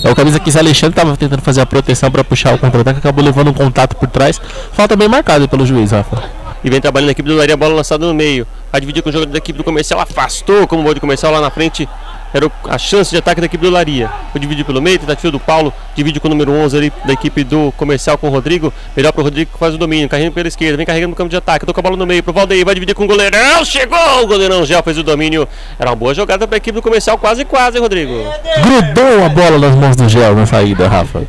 É o camisa 15 Alexandre tava tentando fazer a proteção para puxar o contra-ataque, acabou levando um contato por trás. Falta bem marcada pelo juiz, Rafa. E vem trabalhando a equipe do Olaria, bola lançada no meio. Vai dividir com o jogador da equipe do comercial, afastou como o gol de comercial lá na frente. Era a chance de ataque da equipe do Olaria. Foi dividir pelo meio, tentativa do Paulo, divide com o número 11 ali da equipe do comercial com o Rodrigo. Melhor pro Rodrigo que faz o domínio, carregando pela esquerda, vem carregando no campo de ataque, toca a bola no meio pro Valdeir, vai dividir com o goleirão, chegou! O goleirão já fez o domínio. Era uma boa jogada pra equipe do comercial, quase quase, hein, Rodrigo. Grudou a bola nas mãos do Gel na saída, Rafa.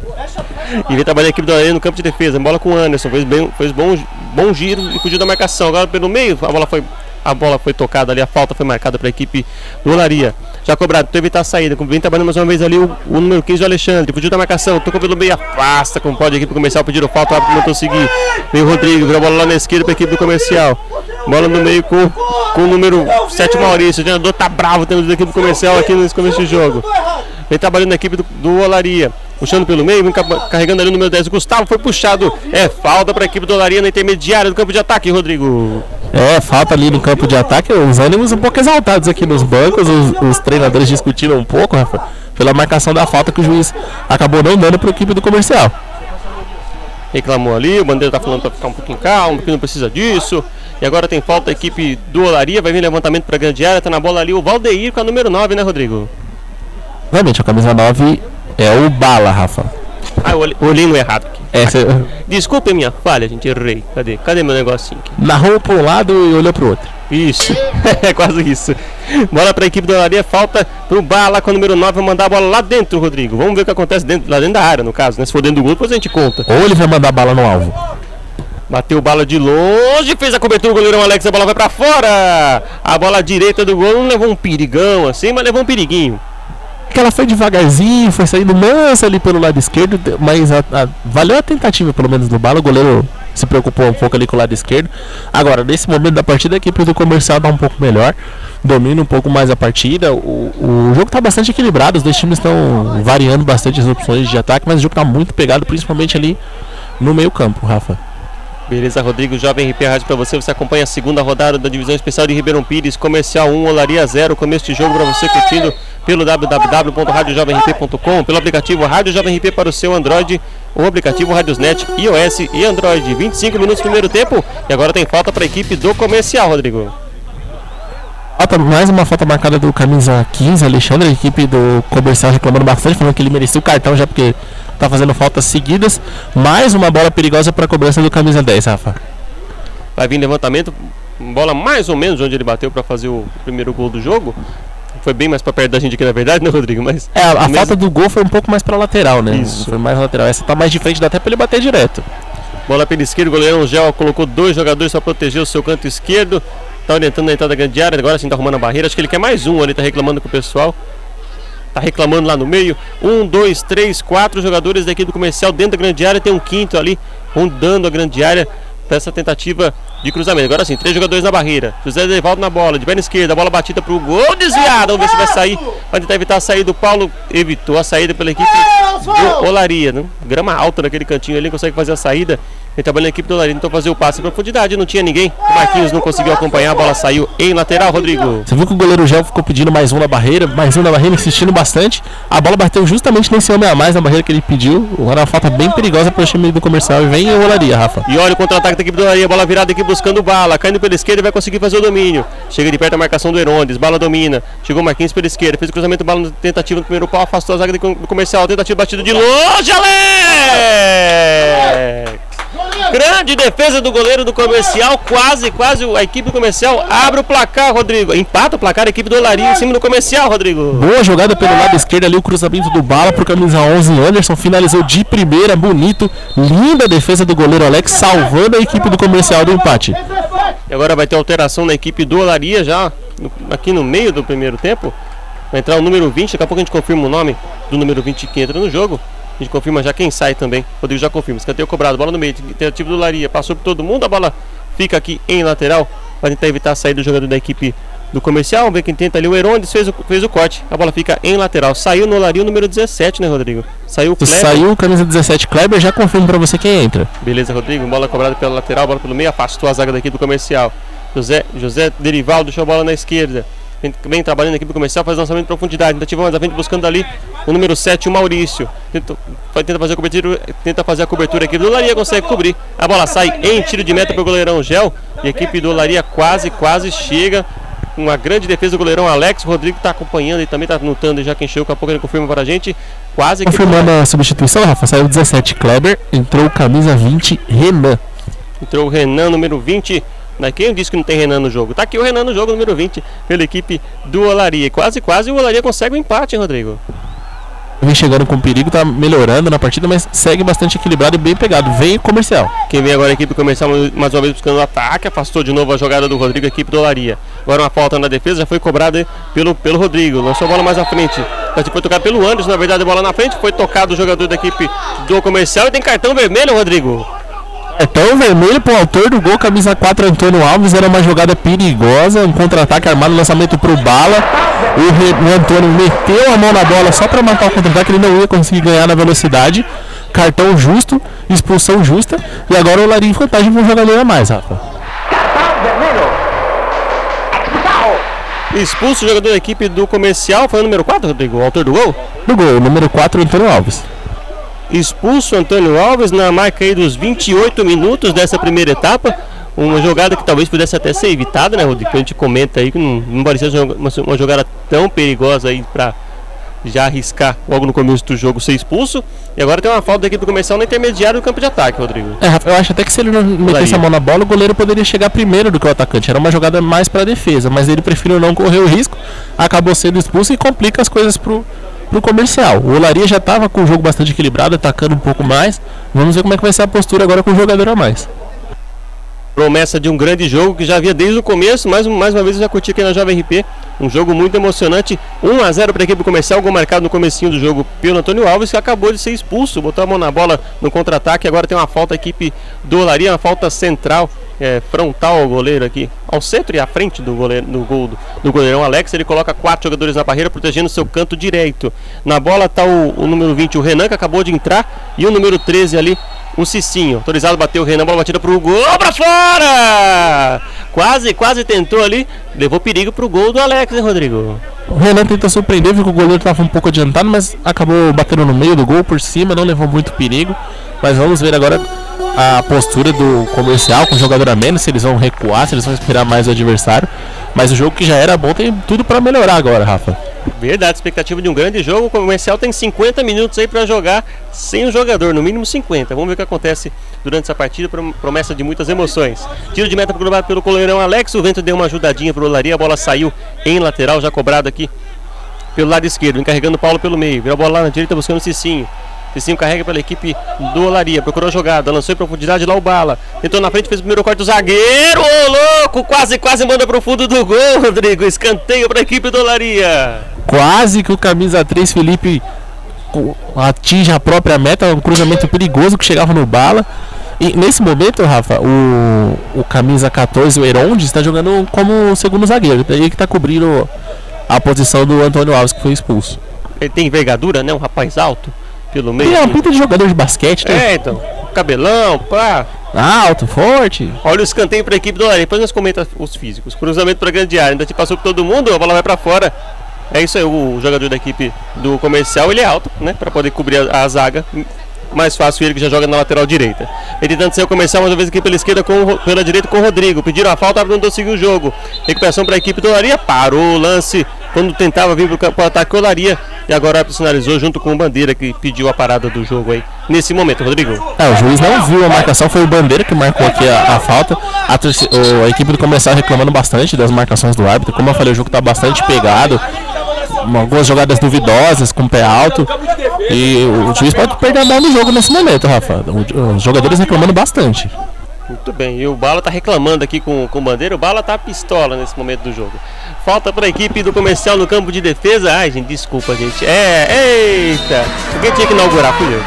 E vem trabalhar a equipe do Olaria no campo de defesa, bola com o Anderson, fez, bem, fez bom, bom giro e fugiu da marcação. Agora pelo meio, a bola foi a bola foi tocada ali, a falta foi marcada para a equipe do Olaria. Já cobrado, teve a saída. Vem trabalhando mais uma vez ali o, o número 15 do Alexandre. Fugiu da marcação, tocou pelo meio, afasta. Como pode a equipe comercial pediram falta, o árbitro tentou seguir. Veio o Rodrigo, virou a bola lá na esquerda para a equipe do comercial. Bola no meio com, com o número 7 Maurício. O treinador tá bravo tendo da equipe comercial aqui nesse começo de jogo. Vem trabalhando na equipe do, do Olaria. Puxando pelo meio, vem ca- carregando ali o número 10. Gustavo foi puxado. É falta para a equipe do Olaria na intermediária do campo de ataque, Rodrigo. É, falta ali no campo de ataque, os ânimos um pouco exaltados aqui nos bancos, os, os treinadores discutiram um pouco, Rafa, pela marcação da falta que o juiz acabou não dando para a equipe do comercial. reclamou ali, o Bandeira tá falando para ficar um pouquinho calmo, que não precisa disso. E agora tem falta a equipe do Olaria, vai vir levantamento para a grande área, tá na bola ali o Valdeir com a número 9, né, Rodrigo? Realmente, a camisa 9 é o Bala, Rafa. Ah, eu olhei, olhei no errado aqui. Essa, Desculpe a minha falha, gente, errei. Cadê? Cadê meu negocinho aqui? narrou para um lado e olhou para o outro. Isso, [LAUGHS] é quase isso. Bola para a equipe do Olaria, falta pro Bala com a número 9, vai mandar a bola lá dentro, Rodrigo. Vamos ver o que acontece dentro, lá dentro da área, no caso, né? Se for dentro do gol, depois a gente conta. Ou ele vai mandar bala no alvo. Bateu bala de longe, fez a cobertura, o goleirão Alex, a bola vai pra fora. A bola direita do gol não levou um perigão assim, mas levou um periguinho. Que ela foi devagarzinho, foi saindo mansa ali pelo lado esquerdo, mas a- a- valeu a tentativa pelo menos do bala. O goleiro se preocupou um pouco ali com o lado esquerdo. Agora, nesse momento da partida, a equipe do comercial tá um pouco melhor, domina um pouco mais a partida. O, o jogo tá bastante equilibrado, os dois times estão variando bastante as opções de ataque, mas o jogo tá muito pegado, principalmente ali no meio-campo, Rafa. Beleza, Rodrigo, Jovem RP Rádio pra você. Você acompanha a segunda rodada da divisão especial de Ribeirão Pires, comercial 1, Olaria 0. Começo de jogo pra você curtindo pelo www.radiojovemrp.com, pelo aplicativo Rádio Jovem RP para o seu Android, o aplicativo Radiosnet, iOS e Android. 25 minutos primeiro tempo e agora tem falta pra equipe do comercial, Rodrigo. Falta, mais uma falta marcada do camisa 15, Alexandre, a equipe do comercial reclamando bastante, falando que ele merecia o cartão já porque tá fazendo faltas seguidas. Mais uma bola perigosa para a cobrança do camisa 10, Rafa. Vai vir levantamento, bola mais ou menos onde ele bateu pra fazer o primeiro gol do jogo. Foi bem mais pra perto da gente aqui, na verdade, [LAUGHS] né, Rodrigo? Mas É, a, a Mesmo- falta do gol foi um pouco mais para lateral, né? Isso. Foi mais lateral. Essa tá mais de frente, dá até para ele bater direto. Bola pela esquerda, o goleirão Gel colocou dois jogadores para proteger o seu canto esquerdo. Tá orientando na entrada da grande área, agora sim tá arrumando a barreira. Acho que ele quer mais um ali, tá reclamando com o pessoal. Tá reclamando lá no meio. Um, dois, três, quatro jogadores da equipe do comercial dentro da grande área. Tem um quinto ali rondando a grande área para essa tentativa de cruzamento. Agora sim, três jogadores na barreira. José Devaldo na bola, de perna esquerda, a bola batida pro gol, desviada. Vamos ver se vai sair. Vai tentar evitar a saída. O Paulo evitou a saída pela equipe do Olaria. Né? Grama alta naquele cantinho ali, consegue fazer a saída. Ele trabalha na equipe do Olaria, tentou fazer o passe em profundidade, não tinha ninguém. O Marquinhos não conseguiu acompanhar, a bola saiu em lateral, Rodrigo. Você viu que o goleiro Gel ficou pedindo mais um na barreira, mais um na barreira, insistindo bastante. A bola bateu justamente nesse homem a mais na barreira que ele pediu. Era uma falta bem perigosa para o time do comercial. E vem o Olaria, Rafa. E olha o contra-ataque da equipe do Olaria, bola virada aqui buscando bala, caindo pela esquerda e vai conseguir fazer o domínio. Chega de perto a marcação do Herondes, bala domina. Chegou o Marquinhos pela esquerda, fez o cruzamento, bala tentativa no primeiro pau, afastou a zaga do do comercial, tentativa batida de longe, Alex! Grande defesa do goleiro do comercial. Quase, quase a equipe do comercial abre o placar, Rodrigo. Empata o placar a equipe do Olaria em cima do comercial, Rodrigo. Boa jogada pelo lado esquerdo ali, o cruzamento do bala pro camisa 11 Anderson. Finalizou de primeira, bonito. Linda defesa do goleiro Alex, salvando a equipe do comercial do empate. E agora vai ter alteração na equipe do Olaria já no- aqui no meio do primeiro tempo. Vai entrar o número 20, daqui a pouco a gente confirma o nome do número 20 que entra no jogo. A gente confirma já quem sai também. Rodrigo já confirma. Escanteio cobrado, bola no meio. Tentativa do Olaria, passou por todo mundo, a bola fica aqui em lateral. Vai tentar evitar a saída do jogador da equipe do comercial. Vamos ver quem tenta ali. O Herondes fez o, fez o corte. A bola fica em lateral. Saiu no Olaria o número 17, né, Rodrigo? Saiu o Kleber. Saiu o camisa 17 Kleber, já confirmo pra você quem entra. Beleza, Rodrigo. Bola cobrada pela lateral, bola pelo meio, afastou a zaga da equipe do comercial. José, José Derivaldo deixou a bola na esquerda. Vem, trabalhando aqui do comercial, faz lançamento de profundidade. Tentativa mais à frente, buscando ali o número 7, o Maurício. Tenta, tenta, fazer a cobertura, tenta fazer a cobertura aqui do Olaria, consegue cobrir. A bola sai em tiro de meta para o goleirão Gel. E a equipe do Olaria quase, quase chega. Uma grande defesa do goleirão Alex. O Rodrigo está acompanhando e também está anotando já quem chegou. Daqui a pouco ele confirma para a gente. Quase que. Confirmando a substituição, Rafa, saiu o 17 Kleber, entrou camisa 20 Renan. Entrou o Renan, número 20. Né? Quem disse que não tem Renan no jogo? Tá aqui o Renan no jogo, número 20, pela equipe do Olaria. Quase, quase o Olaria consegue o empate, hein, Rodrigo? Vem chegando com perigo, tá melhorando na partida, mas segue bastante equilibrado e bem pegado. Vem comercial. Quem vem agora a equipe comercial mais uma vez buscando o ataque, afastou de novo a jogada do Rodrigo, a equipe do Olaria. Agora uma falta na defesa, já foi cobrada pelo, pelo Rodrigo. Lançou a bola mais à frente. Mas Foi tocado pelo Anderson, na verdade, a bola na frente. Foi tocado o jogador da equipe do comercial e tem cartão vermelho, Rodrigo. Cartão vermelho pro autor do gol, camisa 4 Antônio Alves. Era uma jogada perigosa, um contra-ataque armado, lançamento pro bala. O, Re- o Antônio meteu a mão na bola só para matar o contra-ataque, ele não ia conseguir ganhar na velocidade. Cartão justo, expulsão justa. E agora o Larim em vantagem com um jogador a mais, Rafa. Expulso o jogador da equipe do comercial. Foi o número 4, Rodrigo, o autor do gol. No gol, número 4 Antônio Alves. Expulso Antônio Alves na marca aí dos 28 minutos dessa primeira etapa. Uma jogada que talvez pudesse até ser evitada, né, Rodrigo? Que a gente comenta aí que não, não parecia uma, jogada tão perigosa aí pra já arriscar logo no começo do jogo ser expulso. E agora tem uma falta da equipe do comercial no intermediário do campo de ataque, Rodrigo. É, eu acho até que se ele não metesse a mão na bola, o goleiro poderia chegar primeiro do que o atacante. Era uma jogada mais para defesa, mas ele preferiu não correr o risco, acabou sendo expulso e complica as coisas pro, pro comercial. O Olaria já estava com o jogo bastante equilibrado, atacando um pouco mais. Vamos ver como é que vai ser a postura agora com o jogador a mais. promessa de um grande jogo que já havia desde o começo, mais, um- mais uma vez eu já curti aqui na Jovem RP, um jogo muito emocionante, 1 a 0 para a equipe comercial, gol marcado no comecinho do jogo pelo Antônio Alves, que acabou de ser expulso, botou a mão na bola no contra-ataque, agora tem uma falta a equipe do Olaria, uma falta central, é, frontal ao goleiro aqui, ao centro e à frente do, goleiro, do gol do, goleirão Alex, ele coloca quatro jogadores na barreira, protegendo seu canto direito. Na bola está o, o número 20, o Renan, que acabou de entrar, e o número 13 ali, um Cicinho, autorizado, bateu o Renan, bola batida pro gol, pra fora! Quase, quase tentou ali, levou perigo pro gol do Alex, hein, Rodrigo? O Renan tentou surpreender, viu que o goleiro estava um pouco adiantado, mas acabou batendo no meio do gol por cima, não levou muito perigo. Mas vamos ver agora a postura do comercial com o jogador a menos, se eles vão recuar, se eles vão esperar mais o adversário. Mas o jogo que já era bom tem tudo para melhorar agora, Rafa. Verdade, expectativa de um grande jogo. O comercial tem 50 minutos aí para jogar sem o jogador, no mínimo 50. Vamos ver o que acontece durante essa partida. prom- Promessa de muitas emoções. Tiro de meta cobrado pelo coleirão Alex. O vento deu uma ajudadinha pro Olaria. A bola saiu em lateral, já cobrado aqui pelo lado esquerdo, encarregando o Paulo pelo meio. Virou a bola lá na direita buscando o Cicinho. Cicinho carrega pela equipe do Olaria. Procurou a jogada, lançou em profundidade lá o bala. Tentou na frente, fez o primeiro corte do zagueiro. Ô louco! Quase, quase manda pro fundo do gol, Rodrigo. Escanteio para a equipe do Olaria. Quase que o camisa 3 Felipe atinge a própria meta, um cruzamento perigoso que chegava no bala. E nesse momento, Rafa, o, o camisa 14, o Herondes, está jogando como segundo zagueiro. Ele que está cobrindo a posição do Antônio Alves, que foi expulso. Ele tem envergadura, né? Um rapaz alto pelo meio. Ele é uma pinta de jogador de basquete, né? É, então. Cabelão, pá. Alto, forte. Olha o escanteio para a equipe do Olaria. Depois nós comentamos os físicos. Cruzamento para grande área. Ainda te passou por todo mundo, a bola vai para fora. É isso aí, o jogador da equipe do comercial, ele é alto, né? Para poder cobrir a, a zaga. Mais fácil ele que já joga na lateral direita. Ele tentando ser o comercial, mais uma vez aqui pela esquerda, com, pela direita com o Rodrigo. Pediram a falta, não seguir o jogo. Recuperação para a equipe do Olaria. Parou o lance quando tentava vir para o ataque Olaria e agora o árbitro sinalizou junto com o Bandeira que pediu a parada do jogo aí nesse momento, Rodrigo. É, o juiz não viu a marcação, foi o Bandeira que marcou aqui a, a falta. A, o, a, equipe do começar reclamando bastante das marcações do árbitro. Como eu falei, o jogo está bastante pegado. Algumas jogadas duvidosas com o pé alto. E o juiz pode perder a mão no jogo nesse momento, Rafa. Os jogadores reclamando bastante. Muito bem, e o Bala tá reclamando aqui com, com o Bandeira. O Bala tá pistola nesse momento do jogo. Falta para a equipe do comercial no campo de defesa. Ai, gente, desculpa, gente. É, eita! Alguém tinha que inaugurar, fui eu.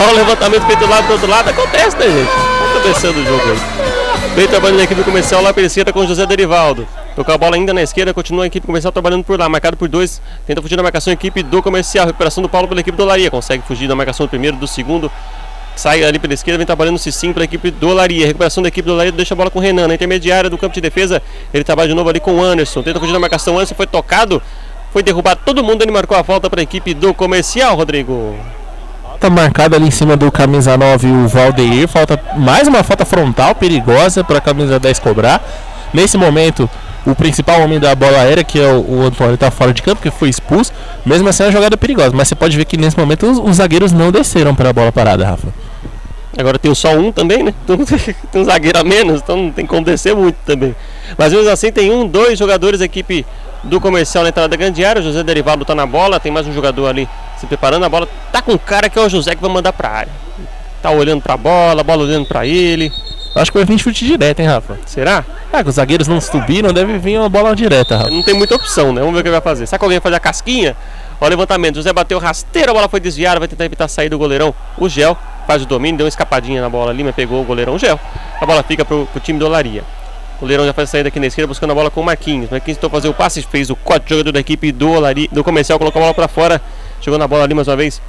Olha o levantamento feito do lado do outro lado. Acontece, né, gente? Tá começando o jogo aí. Bem trabalhando na equipe comercial lá pela esquerda com José Derivaldo. Tocar a bola ainda na esquerda, continua a equipe comercial trabalhando por lá, marcado por dois. Tenta fugir da marcação, equipe do comercial. Recuperação do Paulo pela equipe do Olaria. Consegue fugir da marcação do primeiro, do segundo sai ali pela esquerda, vem trabalhando o Cicinho para a equipe do Olaria. Recuperação da equipe do Olaria, deixa a bola com o Renan. Na intermediária do campo de defesa, ele trabalha de novo ali com o Anderson. Tenta fugir da marcação, Anderson foi tocado, foi derrubado todo mundo. Ele marcou a falta para a equipe do comercial, Rodrigo. Tá marcado ali em cima do camisa 9 o Valdeir. Falta mais uma falta frontal perigosa para a camisa 10 cobrar. Nesse momento, o principal homem da bola aérea, que é o, o Antônio, está fora de campo, que foi expulso. Mesmo assim, é uma jogada perigosa. Mas você pode ver que nesse momento os, os zagueiros não desceram para a bola parada, Rafa. Agora tem só um também, né? Então, [LAUGHS] tem um zagueiro a menos, então não tem como descer muito também. Mas mesmo assim tem um, dois jogadores da equipe do comercial na entrada da grande área. O José Derivado tá na bola, tem mais um jogador ali se preparando. A bola tá com o cara que é o José que vai mandar pra área. Tá olhando pra bola, a bola olhando pra ele. Acho que vai vir chute direto, hein, Rafa? Será? Ah, que os zagueiros não subiram, deve vir uma bola direta, Rafa. Não tem muita opção, né? Vamos ver o que vai fazer. Será que alguém vai fazer a casquinha? Olha o levantamento. José bateu rasteiro, a bola foi desviada, vai tentar evitar saída do goleirão. O Gel faz o domínio, deu uma escapadinha na bola ali, mas pegou o goleirão Gel. A bola fica pro, pro time do Olaria. O goleirão já faz a saída aqui na esquerda buscando a bola com o Marquinhos. Marquinhos tentou fazer o passe, fez o corte jogador da equipe do, Olaria, do comercial, colocou a bola para fora. Chegou na bola ali mais uma vez.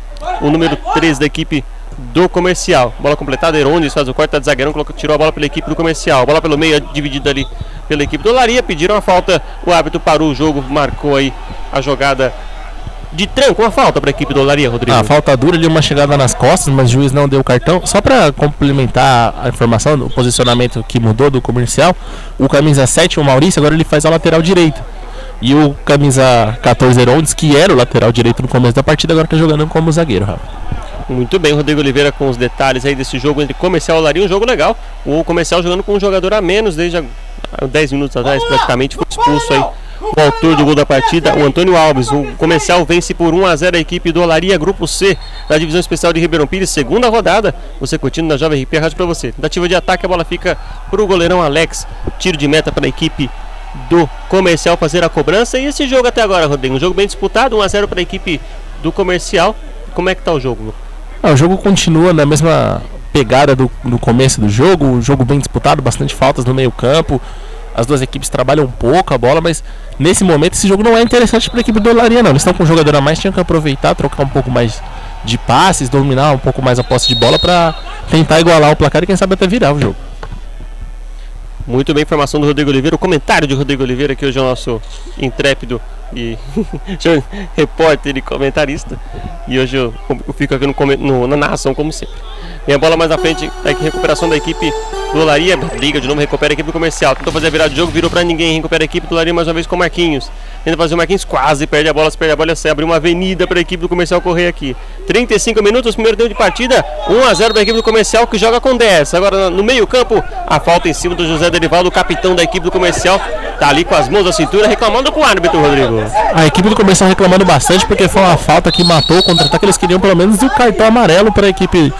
O número 13 da equipe do comercial. Bola completada, Herondes faz o corte, tá de zagueirão, colocou, tirou a bola pela equipe do comercial. Bola pelo meio, dividida ali pela equipe do Olaria. Pediram a falta, o árbitro parou o jogo, marcou aí a jogada de tranco, uma falta para a equipe do Olaria, Rodrigo. Ah, falta dura ali, uma chegada nas costas, mas o juiz não deu o cartão. Só para complementar a informação, o posicionamento que mudou do comercial, o camisa 7, o Maurício, agora ele faz a lateral direita. E o camisa 14 Herondes, que era o lateral direito no começo da partida, agora está jogando como zagueiro, Rafa. Muito bem, Rodrigo Oliveira com os detalhes aí desse jogo entre comercial e Olaria, um jogo legal. O comercial jogando com um jogador a menos desde 10 minutos atrás, praticamente foi expulso aí o autor do gol da partida, o Antônio Alves. O comercial vence por 1 a 0 a equipe do Olaria Grupo C da divisão especial de Ribeirão Pires, segunda rodada. Você curtindo na Jovem RP Rádio para você. Tentativa de ataque, a bola fica para o goleirão Alex. Tiro de meta para a equipe do comercial fazer a cobrança. E esse jogo até agora, Rodrigo, um jogo bem disputado, 1 a 0 para a equipe do comercial. Como é que tá o jogo? Ah, o jogo continua na mesma pegada do, do começo do jogo, um jogo bem disputado, bastante faltas no meio campo as duas equipes trabalham um pouco a bola, mas nesse momento esse jogo não é interessante para a equipe do Olaria, não. Eles estão com um jogador a mais, tinham que aproveitar, trocar um pouco mais de passes, dominar um pouco mais a posse de bola para tentar igualar o placar e quem sabe até virar o jogo. Muito bem, informação do Rodrigo Oliveira. O comentário de Rodrigo Oliveira, que hoje é o nosso intrépido e [LAUGHS] repórter e comentarista. E hoje eu, eu fico aqui no, no, na narração, como sempre. A bola mais à frente, é recuperação da equipe do Olaria. Liga de novo, recupera a equipe comercial. Tentou fazer a virada de jogo, virou pra ninguém. Recupera a equipe do Olaria mais uma vez com o Marquinhos. Tenta fazer o Marquinhos, quase perde a bola. Se perde a bola, você abre uma avenida para a equipe do comercial correr aqui. 35 minutos, primeiro tempo de partida. 1 a 0 para a equipe do comercial que joga com 10. Agora no meio-campo, a falta em cima do José Derivaldo, capitão da equipe do comercial. Tá ali com as mãos à cintura, reclamando com o árbitro, Rodrigo. A equipe do comercial reclamando bastante porque foi uma falta que matou o contra-ataque. Eles queriam pelo menos o cartão amarelo para a equipe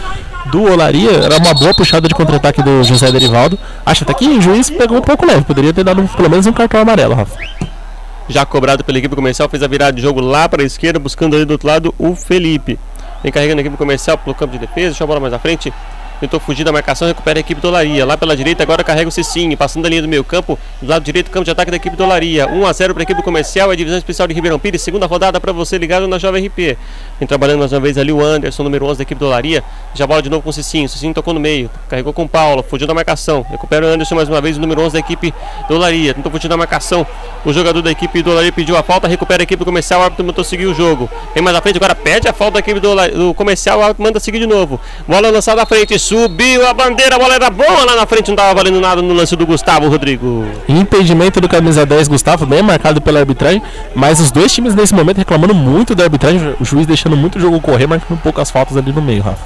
do Olaria. Era uma boa puxada de contra-ataque do José Derivaldo. Acho até que o juiz pegou um pouco leve. Poderia ter dado pelo menos um cartão amarelo, Rafa. Já cobrado pela equipe comercial, fez a virada de jogo lá para a esquerda, buscando ali do outro lado o Felipe. Vem carregando a equipe comercial pelo campo de defesa, deixa a bola mais à frente. Tentou fugir da marcação, recupera a equipe do Olaria. Lá pela direita, agora carrega o Cicinho, passando a linha do meio campo. Do lado direito, campo de ataque da equipe do Olaria. 1 a 0 para a equipe comercial, é a divisão especial de Ribeirão Pires. Segunda rodada para você ligado na Jovem RP. Vem trabalhando mais uma vez ali o Anderson, número 11 da equipe do Olaria. Já bola de novo com o Cicinho. O Cicinho tocou no meio, carregou com o Paulo, fugiu da marcação. Recupera o Anderson mais uma vez, o número 11 da equipe do Olaria. Tentou fugir da marcação. O jogador da equipe do Olaria pediu a falta, recupera a equipe comercial. O árbitro mandou seguir o jogo. Vem mais à frente, agora pede a falta da equipe do, do comercial. O árbitro manda seguir de novo. Bola lançada à frente, Subiu a bandeira, a bola era boa lá na frente, não estava valendo nada no lance do Gustavo, Rodrigo. Impedimento do camisa 10, Gustavo, bem marcado pela arbitragem. Mas os dois times nesse momento reclamando muito da arbitragem. O juiz deixando muito o jogo correr, marcando poucas faltas ali no meio, Rafa.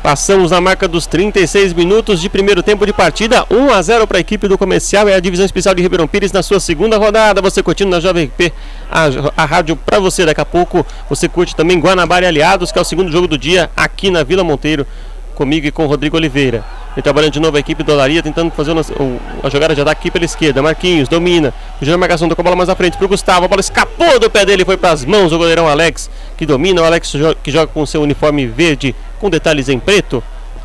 Passamos na marca dos 36 minutos de primeiro tempo de partida. 1 a 0 para a equipe do comercial. É a divisão especial de Ribeirão Pires na sua segunda rodada. Você curtindo na Jovem P, a, a rádio para você. Daqui a pouco você curte também Guanabara e Aliados, que é o segundo jogo do dia aqui na Vila Monteiro comigo e com o Rodrigo Oliveira. Ele trabalhando de novo a equipe do Olaria, tentando fazer o, a jogada de ataque aqui pela esquerda. Marquinhos domina. O a marcação tocou a bola mais à frente para o Gustavo. A bola escapou do pé dele, foi para as mãos do goleirão Alex, que domina. O Alex que joga com seu uniforme verde com detalhes em preto.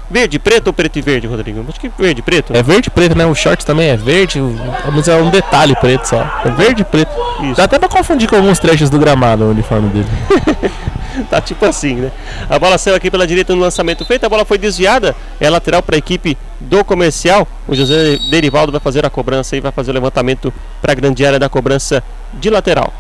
Verde, preto ou preto e verde, Rodrigo? Acho que verde, preto. É verde e preto, né? O short também é verde, mas é um detalhe preto só. É verde e preto. Isso. Dá até pra confundir com alguns trechos do gramado o uniforme dele. [LAUGHS] [LAUGHS] tá tipo assim, né? A bola saiu aqui pela direita no lançamento feito, a bola foi desviada, é lateral para a equipe do comercial. O José Derivaldo vai fazer a cobrança e vai fazer o levantamento para a grande área da cobrança de lateral.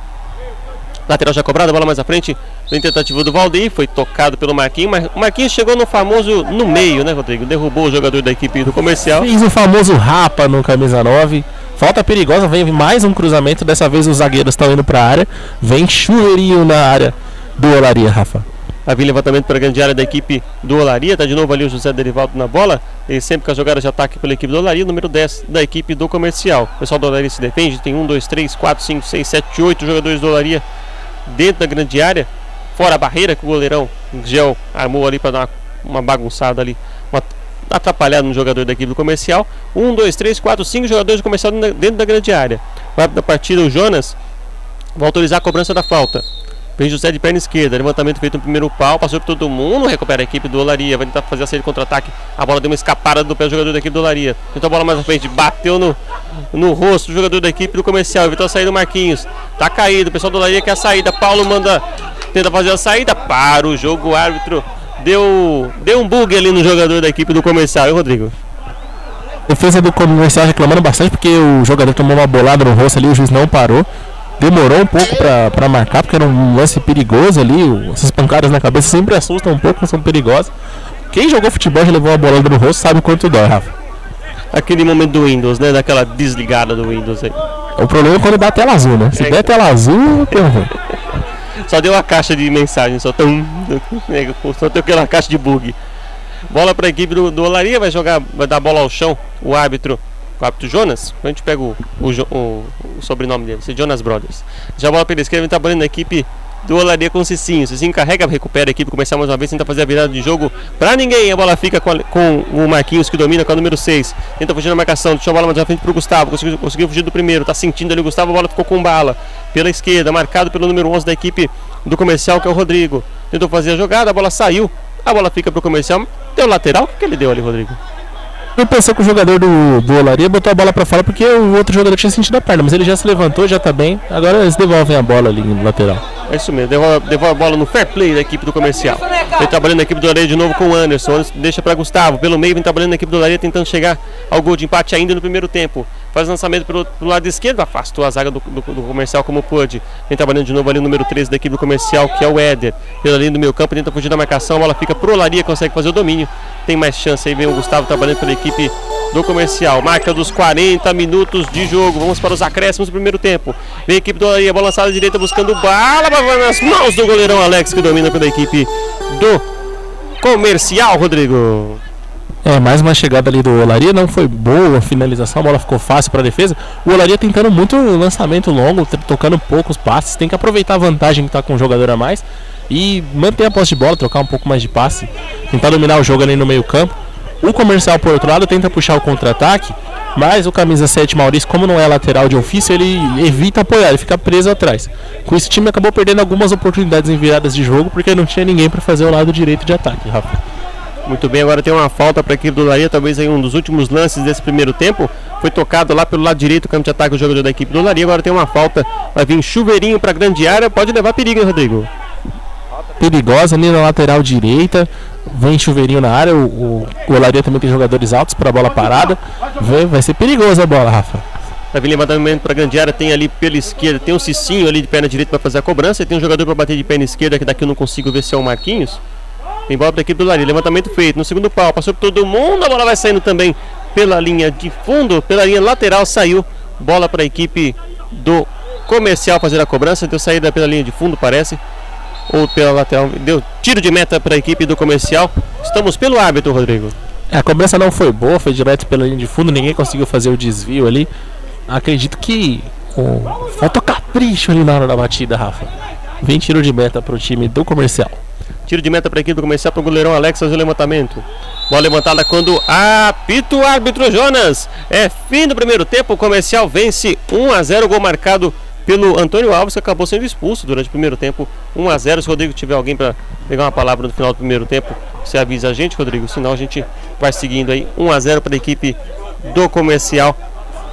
Lateral já cobrada, bola mais à frente. Vem tentativa do Valdir, foi tocado pelo Marquinhos, mas o Marquinhos chegou no famoso no meio, né, Rodrigo? Derrubou o jogador da equipe do comercial. Fez o famoso rapa no camisa 9. Falta perigosa, vem mais um cruzamento. Dessa vez os zagueiros estão indo para a área. Vem chuveirinho na área do Olaria, Rafa. Havia levantamento para a grande área da equipe do Olaria. Está de novo ali o José Derivaldo na bola. Ele sempre com a jogada de ataque pela equipe do Olaria. Número 10 da equipe do Comercial. O pessoal do Olaria se defende. Tem 1, 2, 3, 4, 5, 6, 7, 8 jogadores do Olaria dentro da grande área. Fora a barreira que o goleirão Gel armou ali para dar uma, bagunçada ali. Uma atrapalhada no jogador da equipe do Comercial. 1, 2, 3, 4, 5 jogadores do Comercial dentro da grande área. Vai da partida o Jonas. Vai autorizar a cobrança da falta. Vem José de perna esquerda, levantamento feito no primeiro pau, passou por todo mundo, recupera a equipe do Olaria, vai tentar fazer a saída de contra-ataque. A bola deu uma escapada do pé do jogador da equipe do Olaria. Tentou a bola mais à frente, bateu no, no rosto do jogador da equipe do comercial. Evitou a saída do Marquinhos. Tá caído, o pessoal do Olaria quer a saída. Paulo manda, tenta fazer a saída, para o jogo, o árbitro deu, deu um bug ali no jogador da equipe do comercial, e Rodrigo? Defesa do comercial reclamando bastante porque o jogador tomou uma bolada no rosto ali, o juiz não parou demorou um pouco para marcar, porque era um lance perigoso ali. Essas pancadas na cabeça sempre assustam um pouco, mas são perigosas. Quem jogou futebol já levou uma bolada no rosto sabe quanto dói, Rafa. Aquele momento do Windows, né? Daquela desligada do Windows aí. O problema é quando dá tela azul, né? Se é, der tela azul, [LAUGHS] Só deu a caixa de mensagem, só tão. Só deu aquela caixa de bug. Bola para a equipe do, do Olaria, vai jogar, vai dar bola ao chão. O árbitro árbitro Jonas, a gente pega o, o, o, o sobrenome dele, esse Jonas Brothers. Já a bola pela esquerda, vem trabalhando na equipe do Olaria com o Cicinho. Cicinho carrega, recupera a equipe, começar mais uma vez, tenta fazer a virada de jogo para ninguém. A bola fica com, a, com, o Marquinhos que domina com a número 6. Tenta fugir na marcação, deixa a bola mais à frente para o Gustavo. Conseguiu, conseguiu fugir do primeiro, tá sentindo ali o Gustavo, a bola ficou com bala pela esquerda, marcado pelo número 11 da equipe do comercial, que é o Rodrigo. Tentou fazer a jogada, a bola saiu, a bola fica para o comercial. Deu lateral, o que ele deu ali, Rodrigo? Eu pensei que o jogador do, do Olaria botou a bola para fora porque o outro jogador tinha sentido a perna, mas ele já se levantou, já tá bem. Agora eles devolvem a bola ali no lateral. É isso mesmo, devolve, devolve a bola no fair play da equipe do comercial. Vem trabalhando na equipe do Olaria de novo com o Anderson. Anderson deixa para Gustavo. Pelo meio, vem trabalhando na equipe do Olaria tentando chegar ao gol de empate ainda no primeiro tempo. Faz lançamento pelo, pelo lado esquerdo, afastou a zaga do, do, do, comercial como pôde. Vem trabalhando de novo ali o número 13 da equipe do comercial, que é o Éder. Pela linha do meio campo, tenta fugir da marcação. A bola fica pro Olaria, consegue fazer o domínio. Tem mais chance aí, vem o Gustavo trabalhando pela equipe do comercial. Marca dos 40 minutos de jogo. Vamos para os acréscimos do primeiro tempo. Vem a equipe do Olaria, bola lançada direita buscando bala, nas mãos do goleirão Alex, que domina pela equipe do comercial, Rodrigo. É, mais uma chegada ali do Olaria, não foi boa a finalização, a bola ficou fácil para a defesa. O Olaria tentando muito lançamento longo, tocando poucos passes, tem que aproveitar a vantagem que está com o jogador a mais e manter a posse de bola, trocar um pouco mais de passe, tentar dominar o jogo ali no meio-campo. O comercial, por outro lado, tenta puxar o contra-ataque, mas o camisa 7 Maurício, como não é lateral de ofício, ele evita apoiar, ele fica preso atrás. Com isso, o time acabou perdendo algumas oportunidades em viradas de jogo porque não tinha ninguém para fazer o lado direito de ataque, Rafa. Muito bem, agora tem uma falta para a equipe do Laria, talvez aí um dos últimos lances desse primeiro tempo. Foi tocado lá pelo lado direito, o campo de ataque do jogador da equipe do Laria. Agora tem uma falta, vai vir chuveirinho para a grande área, pode levar perigo, hein, Rodrigo? Perigosa ali na lateral direita, vem chuveirinho na área. O, o, o Olaria também tem jogadores altos para a bola parada. Vem, vai ser perigosa a bola, Rafa. Vai vir levantamento para a grande área, tem ali pela esquerda, tem um Cicinho ali de perna direita para fazer a cobrança, e tem um jogador para bater de perna esquerda, que daqui eu não consigo ver se é o Marquinhos. Tem bola para a equipe do Olaria. Levantamento feito no segundo pau. Passou por todo mundo. A bola vai saindo também pela linha de fundo, pela linha lateral. Saiu. Bola para a equipe do comercial fazer a cobrança. Deu saída pela linha de fundo, parece. Ou pela lateral. Deu tiro de meta para a equipe do comercial. Estamos pelo árbitro, Rodrigo. É, a cobrança não foi boa, foi direto pela linha de fundo, ninguém conseguiu fazer o desvio ali. Acredito que oh, falta capricho ali na hora da batida, Rafa. Vem tiro de meta para o time do comercial. Tiro de meta para a equipe comercial para o goleirão Alex fazer o levantamento. Bola levantada quando apita o árbitro Jonas. É fim do primeiro tempo. O comercial vence 1 a 0. Gol marcado pelo Antônio Alves, que acabou sendo expulso durante o primeiro tempo. 1 a 0. Se o Rodrigo tiver alguém para pegar uma palavra no final do primeiro tempo, você avisa a gente, Rodrigo. Senão a gente vai seguindo aí. 1 a 0 para a equipe do comercial.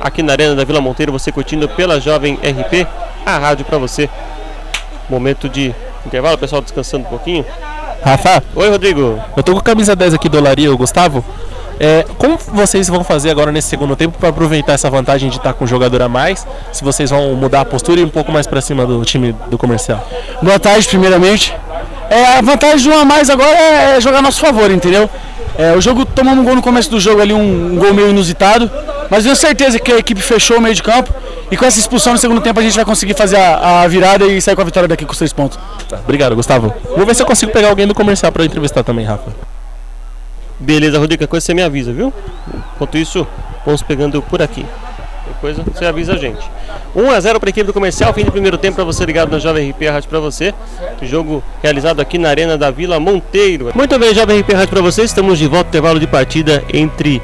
Aqui na Arena da Vila Monteiro, você curtindo pela Jovem RP, a rádio para você. Momento de intervalo, o pessoal descansando um pouquinho. Rafa, Oi, Rodrigo. eu tô com a camisa 10 aqui do Olaria, o Gustavo. É, como vocês vão fazer agora nesse segundo tempo para aproveitar essa vantagem de estar com um jogador a mais? Se vocês vão mudar a postura e ir um pouco mais para cima do time do comercial? Boa tarde, primeiramente. É, a vantagem de um a mais agora é jogar a nosso favor, entendeu? É, o jogo tomamos um gol no começo do jogo ali, um, um gol meio inusitado, mas tenho certeza que a equipe fechou o meio de campo e com essa expulsão no segundo tempo a gente vai conseguir fazer a, a virada e sair com a vitória daqui com os três pontos. Tá, obrigado, Gustavo. Vou ver se eu consigo pegar alguém do comercial para entrevistar também, Rafa. Beleza, Rodrigo, qualquer coisa você me avisa, viu? Enquanto isso, vamos pegando por aqui. Qualquer coisa você avisa a gente. 1 a 0 para a equipe do comercial, fim do primeiro tempo para você ligado na Jovem RP Rádio para você. Jogo realizado aqui na Arena da Vila Monteiro. Muito bem, Jovem RP Rádio para você. Estamos de volta ao intervalo de partida entre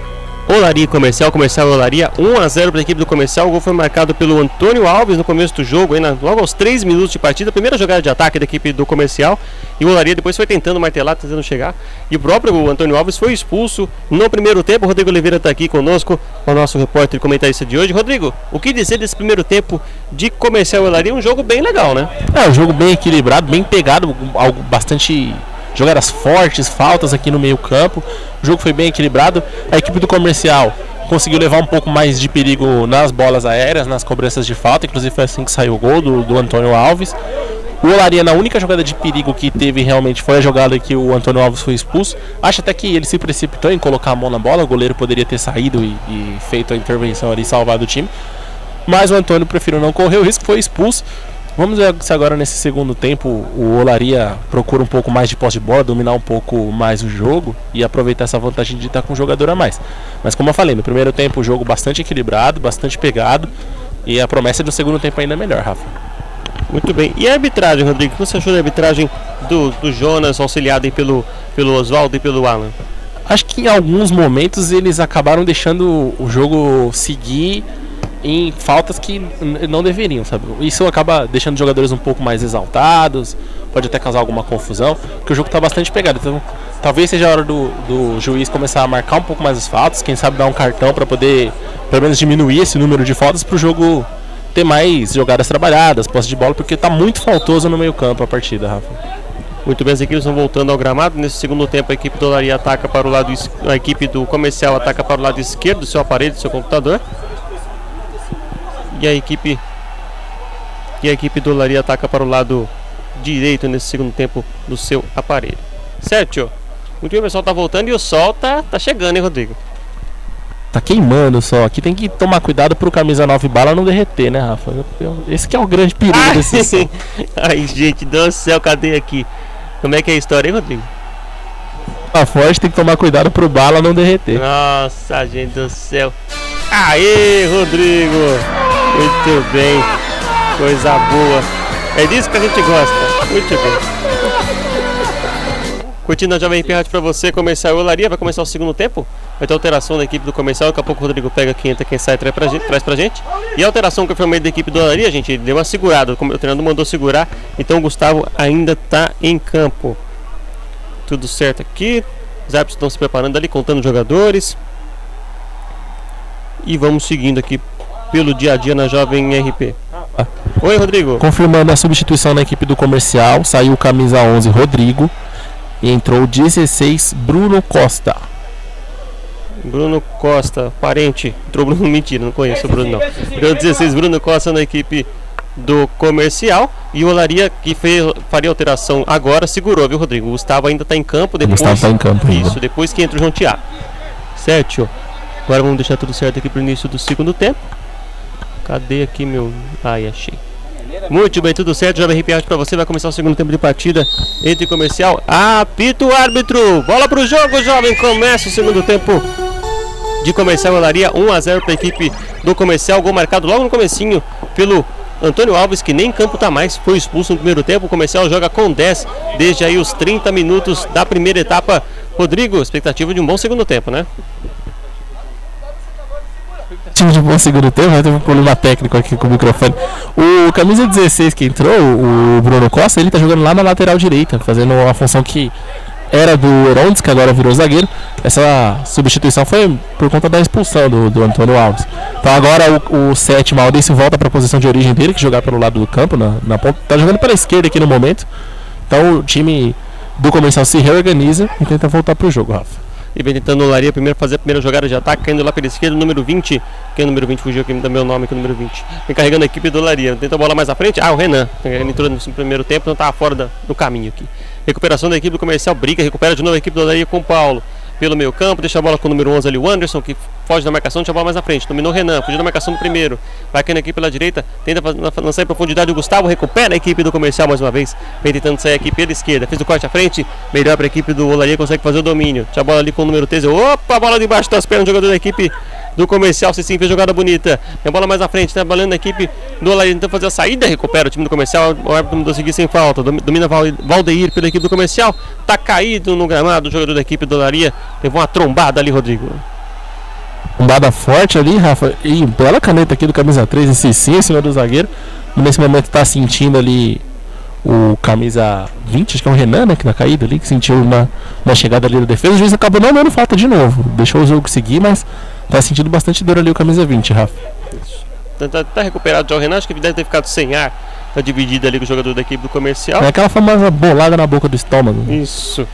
Olaria Comercial, Comercial Olaria, 1 a 0 para a equipe do Comercial. O gol foi marcado pelo Antônio Alves no começo do jogo, aí logo aos 3 minutos de partida. Primeira jogada de ataque da equipe do Comercial. E o Olaria depois foi tentando martelar, tentando chegar. E o próprio Antônio Alves foi expulso no primeiro tempo. O Rodrigo Oliveira está aqui conosco, o nosso repórter e comentarista de hoje. Rodrigo, o que dizer desse primeiro tempo de Comercial Olaria? Um jogo bem legal, né? É, um jogo bem equilibrado, bem pegado, algo bastante jogadas fortes, faltas aqui no meio-campo. O jogo foi bem equilibrado. A equipe do comercial conseguiu levar um pouco mais de perigo nas bolas aéreas, nas cobranças de falta. Inclusive foi assim que saiu o gol do, do Antônio Alves. O Olaria, na única jogada de perigo que teve realmente foi a jogada que o Antônio Alves foi expulso. Acho até que ele se precipitou em colocar a mão na bola. O goleiro poderia ter saído e, e feito a intervenção ali, salvado o time. Mas o Antônio preferiu não correr o risco, foi expulso. Vamos ver se agora nesse segundo tempo o Olaria procura um pouco mais de posse de bola, dominar um pouco mais o jogo e aproveitar essa vantagem de estar com um jogador a mais. Mas como eu falei, no primeiro tempo o jogo bastante equilibrado, bastante pegado e a promessa do segundo tempo ainda é melhor, Rafa. Muito bem. E a arbitragem, Rodrigo? O que você achou da arbitragem do, do Jonas, auxiliado pelo, pelo Oswaldo e pelo Alan? Acho que em alguns momentos eles acabaram deixando o jogo seguir em faltas que não deveriam, sabe? Isso acaba deixando os jogadores um pouco mais exaltados, pode até causar alguma confusão, porque o jogo está bastante pegado. Então, talvez seja a hora do, do juiz começar a marcar um pouco mais as faltas, quem sabe dar um cartão para poder, pelo menos, diminuir esse número de faltas para o jogo ter mais jogadas trabalhadas, posse de bola, porque está muito faltoso no meio-campo a partida, Rafa. Muito bem, as equipes vão voltando ao gramado. Nesse segundo tempo, a equipe do Olaria ataca para o lado a equipe do comercial ataca para o lado esquerdo do seu aparelho, do seu computador e a equipe e a equipe do Olaria ataca para o lado direito nesse segundo tempo do seu aparelho. Certo? O pessoal tá voltando e o sol tá, tá chegando, hein, Rodrigo? Tá queimando só. Aqui tem que tomar cuidado pro camisa 9 bala não derreter, né, Rafa? Esse que é o grande perigo Ai, desse sol. [LAUGHS] Ai, gente do céu, cadê aqui? Como é que é a história, hein, Rodrigo? Tá forte, tem que tomar cuidado pro bala não derreter. Nossa, gente do céu. Aê, Rodrigo! Muito bem, coisa boa. É disso que a gente gosta. Muito bem. Curtindo a Jovem Rádio pra você, comercial e olaria. Vai começar o segundo tempo. Vai ter alteração na equipe do comercial. Daqui a pouco o Rodrigo pega quem entra, quem sai, traz. Traz pra gente. E a alteração que eu formei da equipe do olaria, gente, deu uma segurada. O treinador mandou segurar. Então o Gustavo ainda tá em campo. Tudo certo aqui. Os árbitros estão se preparando ali, contando os jogadores. E vamos seguindo aqui pelo dia a dia na Jovem RP. Oi, Rodrigo. Confirmando a substituição na equipe do comercial, saiu o camisa 11 Rodrigo e entrou o 16 Bruno Costa. Bruno Costa, parente. Entrou Bruno, [LAUGHS] mentira, não conheço o Bruno não. Entrou 16 Bruno Costa na equipe do comercial E o Olaria, que fez, faria alteração agora, segurou, viu, Rodrigo? O Gustavo ainda está em campo. Depois, Gustavo tá em campo ainda. Isso, depois que entra o João Tiago. Certo? Agora vamos deixar tudo certo aqui pro início do segundo tempo. Cadê aqui meu. Ai, achei. Muito bem, tudo certo. Jovem RP para você. Vai começar o segundo tempo de partida entre comercial. Apita o árbitro. Bola pro jogo, jovem. Começa o segundo tempo de comercial Olaria. 1 a 0 para a equipe do comercial. Gol marcado logo no comecinho pelo Antônio Alves, que nem em campo tá mais, foi expulso no primeiro tempo. O comercial joga com 10 desde aí os 30 minutos da primeira etapa. Rodrigo, expectativa de um bom segundo tempo, né? Time de bom segundo tempo, vai ter um problema técnico aqui com o microfone. O camisa 16 que entrou, o Bruno Costa, ele tá jogando lá na lateral direita, fazendo uma função que era do Herondes, que agora virou zagueiro. Essa substituição foi por conta da expulsão do, do Antônio Alves. Então agora o, o sétimo Aldense volta para a posição de origem dele, que jogar pelo lado do campo, na, na ponta. Tá jogando pela esquerda aqui no momento. Então o time do comercial se reorganiza e tenta voltar pro jogo, Rafa. E vem tentando o Laria primeiro fazer a primeira jogada de ataque, caindo lá pela esquerda, número 20. Quem é o número 20 fugiu aqui, dá meu nome aqui, o número 20. Vem carregando a equipe do Laria. Tenta a bola mais à frente. Ah, o Renan. Ele entrou no primeiro tempo, não estava fora da, do caminho aqui. Recuperação da equipe do comercial, briga, recupera de novo a equipe do Laria com o Paulo pelo meio campo, deixa a bola com o número 11 ali, o Anderson, que foge da marcação, deixa a bola mais na frente, dominou o Renan, fugiu da marcação do primeiro, vai caindo aqui pela direita, tenta lançar em profundidade. O Gustavo, recupera a equipe do comercial mais uma vez, vem tentando sair aqui pela esquerda, fez o corte à frente, melhor para a equipe do Olaria, consegue fazer o domínio, deixa a bola ali com o número 13, opa, a bola debaixo das pernas do jogador da equipe do comercial, sim, fez jogada bonita, tem bola mais à frente, trabalhando a equipe do Olaria, tentando fazer a saída, recupera o time do comercial, o árbitro mandou seguir sem falta, domina Valdeir pela equipe do comercial, tá caído no gramado o jogador da equipe do Olaria, levou uma trombada ali, Rodrigo. Trombada forte ali, Rafa. E bela caneta aqui do camisa 3, esse sim, senhor do zagueiro. Nesse momento tá sentindo ali o camisa 20, acho que é o Renan, né, que na caída ali, que sentiu na, na chegada ali da defesa. O juiz acabou não dando falta de novo. Deixou o jogo seguir, mas tá sentindo bastante dor ali o camisa 20, Rafa. Tá, tá, tá recuperado já o Renan, acho que deve ter ficado sem ar. Tá dividido ali com o jogador da equipe do comercial. É aquela famosa bolada na boca do estômago. Isso.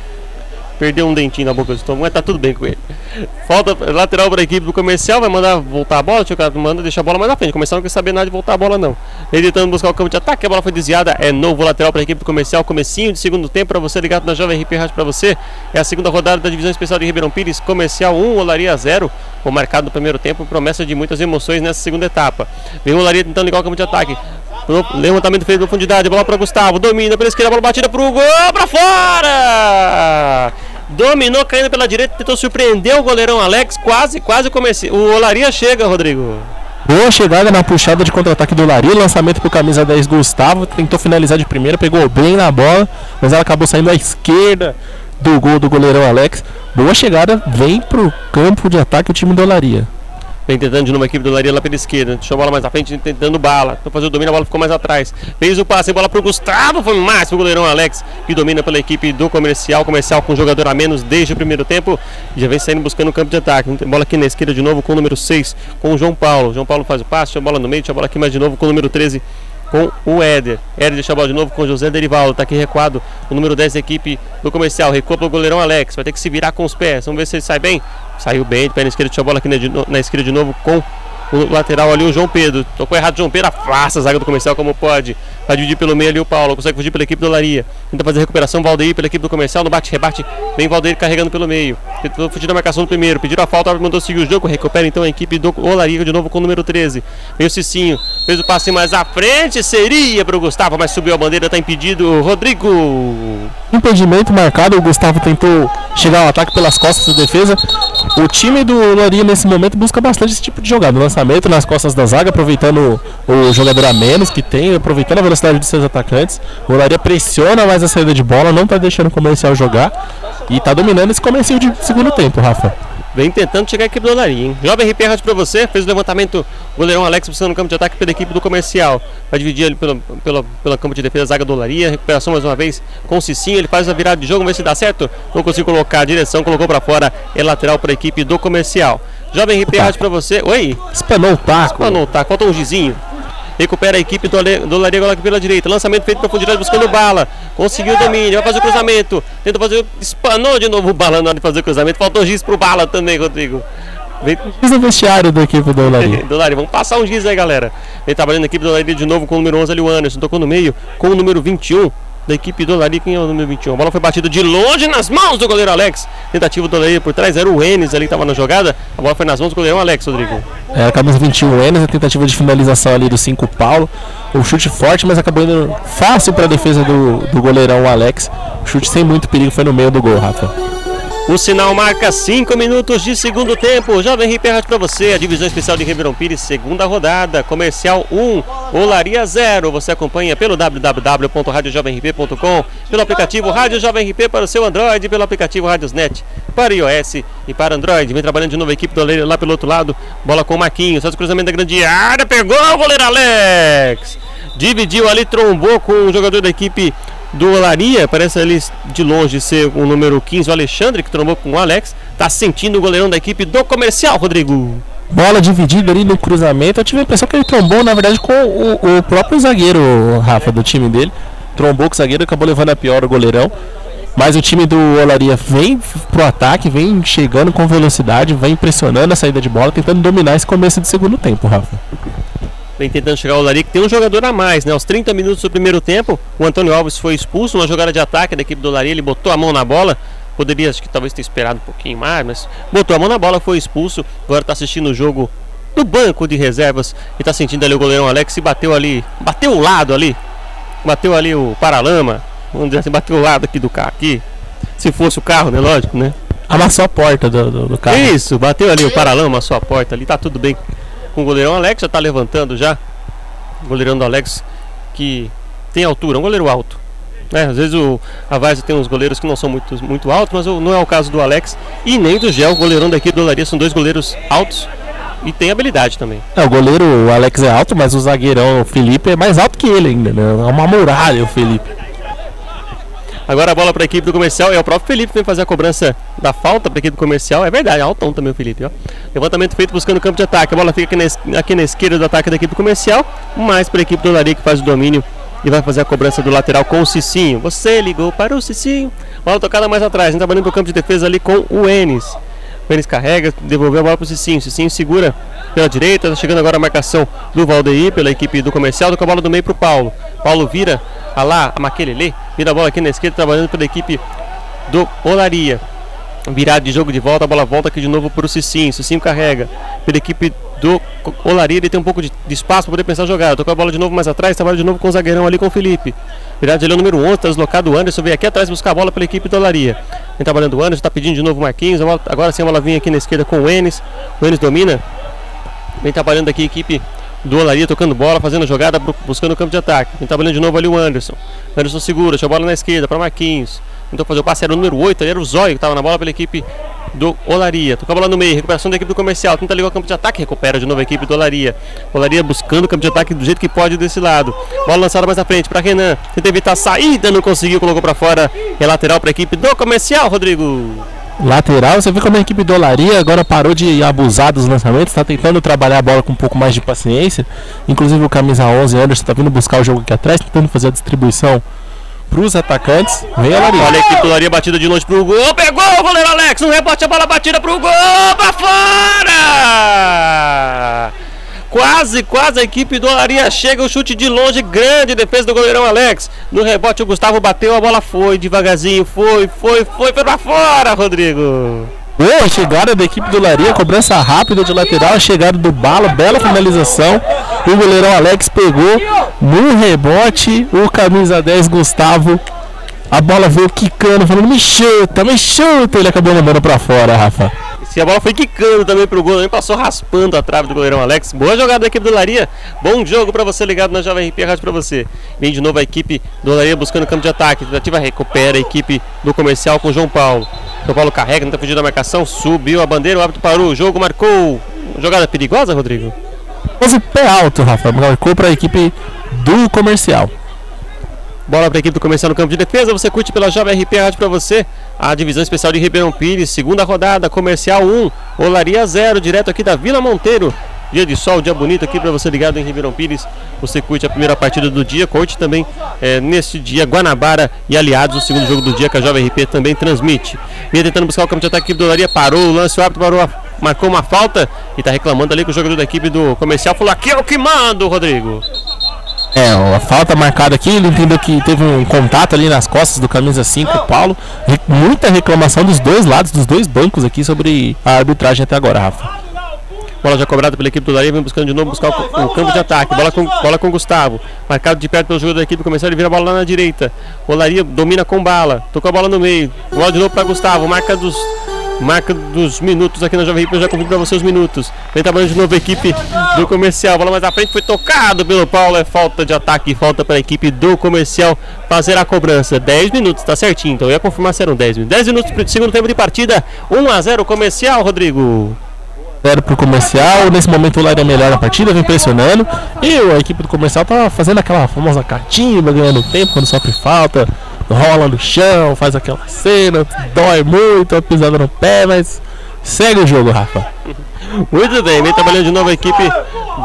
Perdeu um dentinho na boca do estômago, mas tá tudo bem com ele. Falta lateral para a equipe do comercial, vai mandar voltar a bola. O cara manda deixar a bola mais na frente. O comercial não quer saber nada de voltar a bola, não. Ele tentando buscar o campo de ataque, a bola foi desviada. É novo lateral para a equipe do comercial. Comecinho de segundo tempo para você ligado na Jovem RP Rádio para você. É a segunda rodada da divisão especial de Ribeirão Pires. Comercial 1, Olaria 0. O marcado no primeiro tempo, promessa de muitas emoções nessa segunda etapa. Vem o Olaria tentando ligar o campo de ataque. Levantamento feito de profundidade, bola para Gustavo, domina pela esquerda, bola batida para o gol, para fora! Dominou caindo pela direita, tentou surpreender o goleirão Alex, quase, quase comecei. O Olaria chega, Rodrigo. Boa chegada na puxada de contra-ataque do Olaria, lançamento pro camisa 10 Gustavo, tentou finalizar de primeira, pegou bem na bola, mas ela acabou saindo à esquerda do gol do goleirão Alex. Boa chegada, vem pro campo de ataque o time do Olaria. Vem tentando de novo a equipe do Laria lá pela esquerda. Deixou a bola mais à frente, tentando bala. Então fazer o domínio, a bola ficou mais atrás. Fez o passe, bola pro Gustavo. Foi mais pro goleirão Alex, que domina pela equipe do comercial. Comercial com jogador a menos desde o primeiro tempo. Já vem saindo buscando o campo de ataque. Bola aqui na esquerda de novo com o número 6, com o João Paulo. João Paulo faz o passe, a bola no meio, a bola aqui mais de novo com o número 13, com o Éder. Éder deixa a bola de novo com José Derivaldo. Tá aqui recuado o número 10 da equipe do comercial. Recua pro goleirão Alex. Vai ter que se virar com os pés. Vamos ver se ele sai bem. Saiu bem, de pé na esquerda, deixa a bola aqui na, na esquerda de novo com o lateral ali, o João Pedro. Tocou errado João Pedro, afasta a zaga do comercial como pode. Vai dividir pelo meio ali o Paulo, consegue fugir pela equipe do Laria. Tenta fazer recuperação, Valdeir pela equipe do comercial, no bate-rebate, vem Valdeir carregando pelo meio. Tentou fugir da marcação do primeiro, pediram a falta, mandou seguir o jogo, recupera então a equipe do Olaria de novo com o número 13. Vem o Cicinho, fez o passe mais à frente, seria para o Gustavo, mas subiu a bandeira, está impedido. Rodrigo. Impedimento marcado, o Gustavo tentou chegar ao ataque pelas costas da defesa. O time do Olaria nesse momento busca bastante esse tipo de jogada, lançamento nas costas da zaga, aproveitando o, jogador a menos que tem, aproveitando a velocidade dos seus atacantes. O Olaria pressiona mais a saída de bola, não está deixando o comercial jogar e está dominando esse começo de segundo tempo, Rafa. Vem tentando chegar a equipe do Olaria, hein? Jovem RP Rádio pra você, fez o levantamento, goleirão Alex buscando no campo de ataque pela equipe do comercial. Vai dividir ali pelo, pelo, pelo campo de defesa, zaga do Olaria, recuperação mais uma vez com o Cicinho, ele faz a virada de jogo, vamos ver se dá certo. Não consigo colocar a direção, colocou pra fora, é lateral pra equipe do comercial. Jovem RP Rádio pra você, oi? Espanou o taco. Espanou o taco, falta um gizinho. Recupera a equipe do, Ale, do pela direita. Lançamento feito profundidade buscando bala. Conseguiu o domínio. Vai fazer o cruzamento. Tenta fazer. Espanou de novo o bala na hora de fazer o cruzamento. Faltou giz pro bala também, Rodrigo. Vem... O vestiário da equipe do Olaria. [LAUGHS] Dolaria, vamos passar um giz aí, galera. Ele trabalhando na equipe do Olaria de novo com o número 11 ali, o Anderson. Tocou no meio com o número 21 da equipe do é o número 21? A bola foi batida de longe nas mãos do goleiro Alex. Tentativa do Olaria por trás, era o Enes ali que estava na jogada. A bola foi nas mãos do goleirão Alex, Rodrigo. É, a camisa 21 Enes, a tentativa de finalização ali do 5 Paulo. O chute forte, mas acabou indo fácil para a defesa do, do goleirão Alex. O chute sem muito perigo foi no meio do gol, Rafa. O sinal marca 5 minutos de segundo tempo. Jovem Rádio para você, a divisão especial de Ribeirão Pires, segunda rodada, comercial 1, Olaria 0. Você acompanha pelo www.radiojovemrp.com, pelo aplicativo Rádio Jovem RP para o seu Android, pelo aplicativo Radiosnet para iOS e para Android. Vem trabalhando de novo a equipe do Oleiro lá pelo outro lado. Bola com o Marquinhos, faz o cruzamento da grande área, pegou o goleiro Alex. Dividiu ali, trombou com o jogador da equipe do Olaria, parece ali de longe ser o número 15, o Alexandre, que trombou com o Alex. Tá sentindo o goleirão da equipe do comercial, Rodrigo. Bola dividida ali no cruzamento. Eu tive a impressão que ele trombou, na verdade, com o, o próprio zagueiro, Rafa, do time dele. Trombou com o zagueiro, acabou levando a pior o goleirão. Mas o time do Olaria vem pro ataque, vem chegando com velocidade, vem pressionando a saída de bola, tentando dominar esse começo de segundo tempo, Rafa. Vem tentando chegar o que tem um jogador a mais, né? Aos 30 minutos do primeiro tempo, o Antônio Alves foi expulso, uma jogada de ataque da equipe do Olaria, ele botou a mão na bola, poderia, acho que talvez ter esperado um pouquinho mais, mas botou a mão na bola, foi expulso, agora está assistindo o jogo do banco de reservas e está sentindo ali o goleirão Alex e bateu ali, bateu o lado ali, bateu ali o paralama, vamos dizer assim, bateu o lado aqui do carro aqui, se fosse o carro, né? Lógico, né? Amassou a porta do, do, do carro. Isso, bateu ali o paralama, amassou a porta ali, tá tudo bem com o goleirão Alex, já tá levantando já. O goleirão do Alex que tem altura, um goleiro alto. É, às vezes o, a Várzea tem uns goleiros que não são muito, muito altos, mas não é o caso do Alex e nem do Gel, o goleirão daqui do Olaria, são dois goleiros altos e tem habilidade também. É, o goleiro o Alex é alto, mas o zagueirão o Felipe é mais alto que ele ainda, né? É uma muralha o Felipe. Agora a bola para a equipe do comercial. É o próprio Felipe que vem fazer a cobrança da falta para a equipe do comercial. É verdade, altão também o Felipe. Ó. Levantamento feito buscando o campo de ataque. A bola fica aqui na, aqui na esquerda do ataque da equipe do comercial. Mais para a equipe do Olaria que faz o domínio e vai fazer a cobrança do lateral com o Cicinho. Você ligou para o Cicinho. Bola tocada mais atrás. Trabalhando pro campo de defesa ali com o Enes. Enes carrega, devolveu a bola para o Cicinho. Cicinho segura pela direita. Tá chegando agora a marcação do Valdeir pela equipe do comercial. Toca a bola do meio para o Paulo. Paulo vira a lá, a Maquelele. Vira a bola aqui na esquerda, trabalhando pela equipe do Olaria. Virado de jogo de volta, a bola volta aqui de novo para o Cicinho. Cicinho carrega pela equipe do Olaria. Ele tem um pouco de, de espaço para poder pensar a jogada. Tocou a bola de novo mais atrás, trabalha de novo com o zagueirão ali com o Felipe. Virado de ele é o número 11, está deslocado o Anderson. Vem aqui atrás buscar a bola pela equipe do Olaria. Vem trabalhando o Anderson, está pedindo de novo o Marquinhos. agora sim a bola vinha aqui na esquerda com o Enes. O Enes domina. Vem trabalhando aqui a equipe do Olaria, tocando bola, fazendo jogada, bu- buscando o campo de ataque. Vem trabalhando de novo ali o Anderson. O Anderson segura, deixa a bola na esquerda para Marquinhos. Tentou fazer o passe, era o número 8, ali era o Zóio que estava na bola pela equipe do Olaria. Toca a bola no meio, recuperação da equipe do comercial. Tenta ligar o campo de ataque, recupera de novo a equipe do Olaria. Olaria buscando o campo de ataque do jeito que pode desse lado. Bola lançada mais à frente para Renan. Tenta evitar a saída, não conseguiu, colocou para fora. É lateral para a equipe do comercial, Rodrigo. Lateral, você vê como a equipe do Olaria agora parou de abusar dos lançamentos, está tentando trabalhar a bola com um pouco mais de paciência. Inclusive o camisa 11 Anderson está vindo buscar o jogo aqui atrás, tentando fazer a distribuição para os atacantes. Vem a Olaria. Olha a equipe do Olaria batida de longe pro gol. Pegou o goleiro Alex. No rebote a bola batida pro gol. Pra fora! Quase, quase a equipe do Olaria chega. O chute de longe, grande defesa do goleirão Alex. No rebote o Gustavo bateu, a bola foi devagarzinho. Foi, foi, foi, foi pra fora, Rodrigo. Boa chegada da equipe do Olaria, cobrança rápida de lateral, chegada do Bala, bela finalização. O goleirão Alex pegou no rebote, o camisa 10 Gustavo. A bola veio quicando, falando: me chuta, me chuta. Ele acabou mandando pra fora, Rafa. Se a bola foi quicando também pro gol, também passou raspando a trave do goleirão Alex. Boa jogada da equipe do Olaria. Bom jogo pra você ligado na Jovem RP Rádio pra você. Vem de novo a equipe do Olaria buscando campo de ataque. Tentativa recupera a equipe do comercial com o João Paulo. João Paulo carrega, tenta fugir da marcação, subiu a bandeira, o árbitro parou, o jogo marcou. Jogada perigosa, Rodrigo? Esse pé alto, Rafa, marcou pra equipe do comercial. Bola para a equipe do comercial no campo de defesa. Você curte pela Jovem RP Rádio para você. A divisão especial de Ribeirão Pires, segunda rodada, comercial 1, Olaria 0, direto aqui da Vila Monteiro. Dia de sol, dia bonito aqui para você ligado em Ribeirão Pires. Você curte a primeira partida do dia, curte também eh, neste dia Guanabara e Aliados, o segundo jogo do dia que a Jovem RP também transmite. Vinha tentando buscar o campo de ataque, do Olaria parou o lance, o árbitro parou marcou uma falta e tá reclamando ali com o jogador da equipe do comercial. Falou: aqui é o que manda, Rodrigo. É, a falta marcada aqui, ele entendeu que teve um contato ali nas costas do camisa 5, o Paulo. Re- muita reclamação dos dois lados, dos dois bancos aqui sobre a arbitragem até agora, Rafa. Bola já cobrada pela equipe do Laria, vem buscando de novo buscar o, o campo de ataque. Bola com, bola com Gustavo. Marcado de perto pelo jogador da equipe comercial, ele vira a bola lá na direita. O Laria domina com bala. Tocou a bola no meio. Bola de novo para Gustavo. Marca dos. Marca dos minutos aqui na Jovem Pan, já confirmo para você os minutos. Vem trabalhando de novo a equipe do comercial. Bola mais à frente foi tocado pelo Paulo. É falta de ataque, falta para a equipe do comercial fazer a cobrança. 10 minutos, tá certinho. Então eu ia confirmar se eram 10 minutos. 10 minutos pro segundo tempo de partida. 1 a 0 comercial, Rodrigo. 0 pro comercial, nesse momento o Laria é melhor na partida, vem pressionando. E a equipe do comercial tá fazendo aquela famosa catimba, ganhando tempo quando sofre falta, rola no chão, faz aquela cena, dói muito, uma pisada no pé, mas segue o jogo, Rafa. [LAUGHS] Muito bem, vem trabalhando de novo a equipe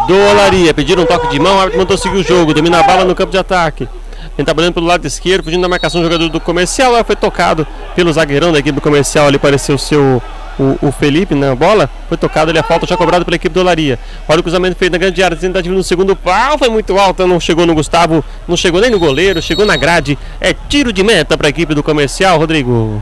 do Olaria. Pediram um toque de mão, o árbitro mandou seguir o jogo, domina a bala no campo de ataque. Vem trabalhando pelo lado esquerdo, fugindo da marcação do jogador do comercial. Foi tocado pelo zagueirão da equipe do comercial. Ali pareceu o seu o, o Felipe na bola. Foi tocado, ele a falta já cobrado pela equipe do Olaria. Olha o cruzamento feito na grande área, tentativa no segundo pau. Foi muito alta, não chegou no Gustavo, não chegou nem no goleiro, chegou na grade. É tiro de meta para a equipe do comercial, Rodrigo.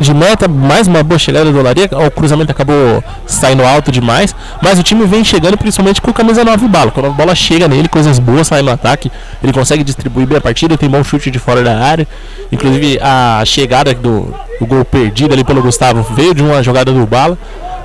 De meta, mais uma boa chegada do Olaria, o cruzamento acabou saindo alto demais, mas o time vem chegando principalmente com camisa 9 bala. Quando a bola chega nele, coisas boas saem no ataque, ele consegue distribuir bem a partida, tem bom chute de fora da área. Inclusive a chegada do, do gol perdido ali pelo Gustavo veio de uma jogada do bala,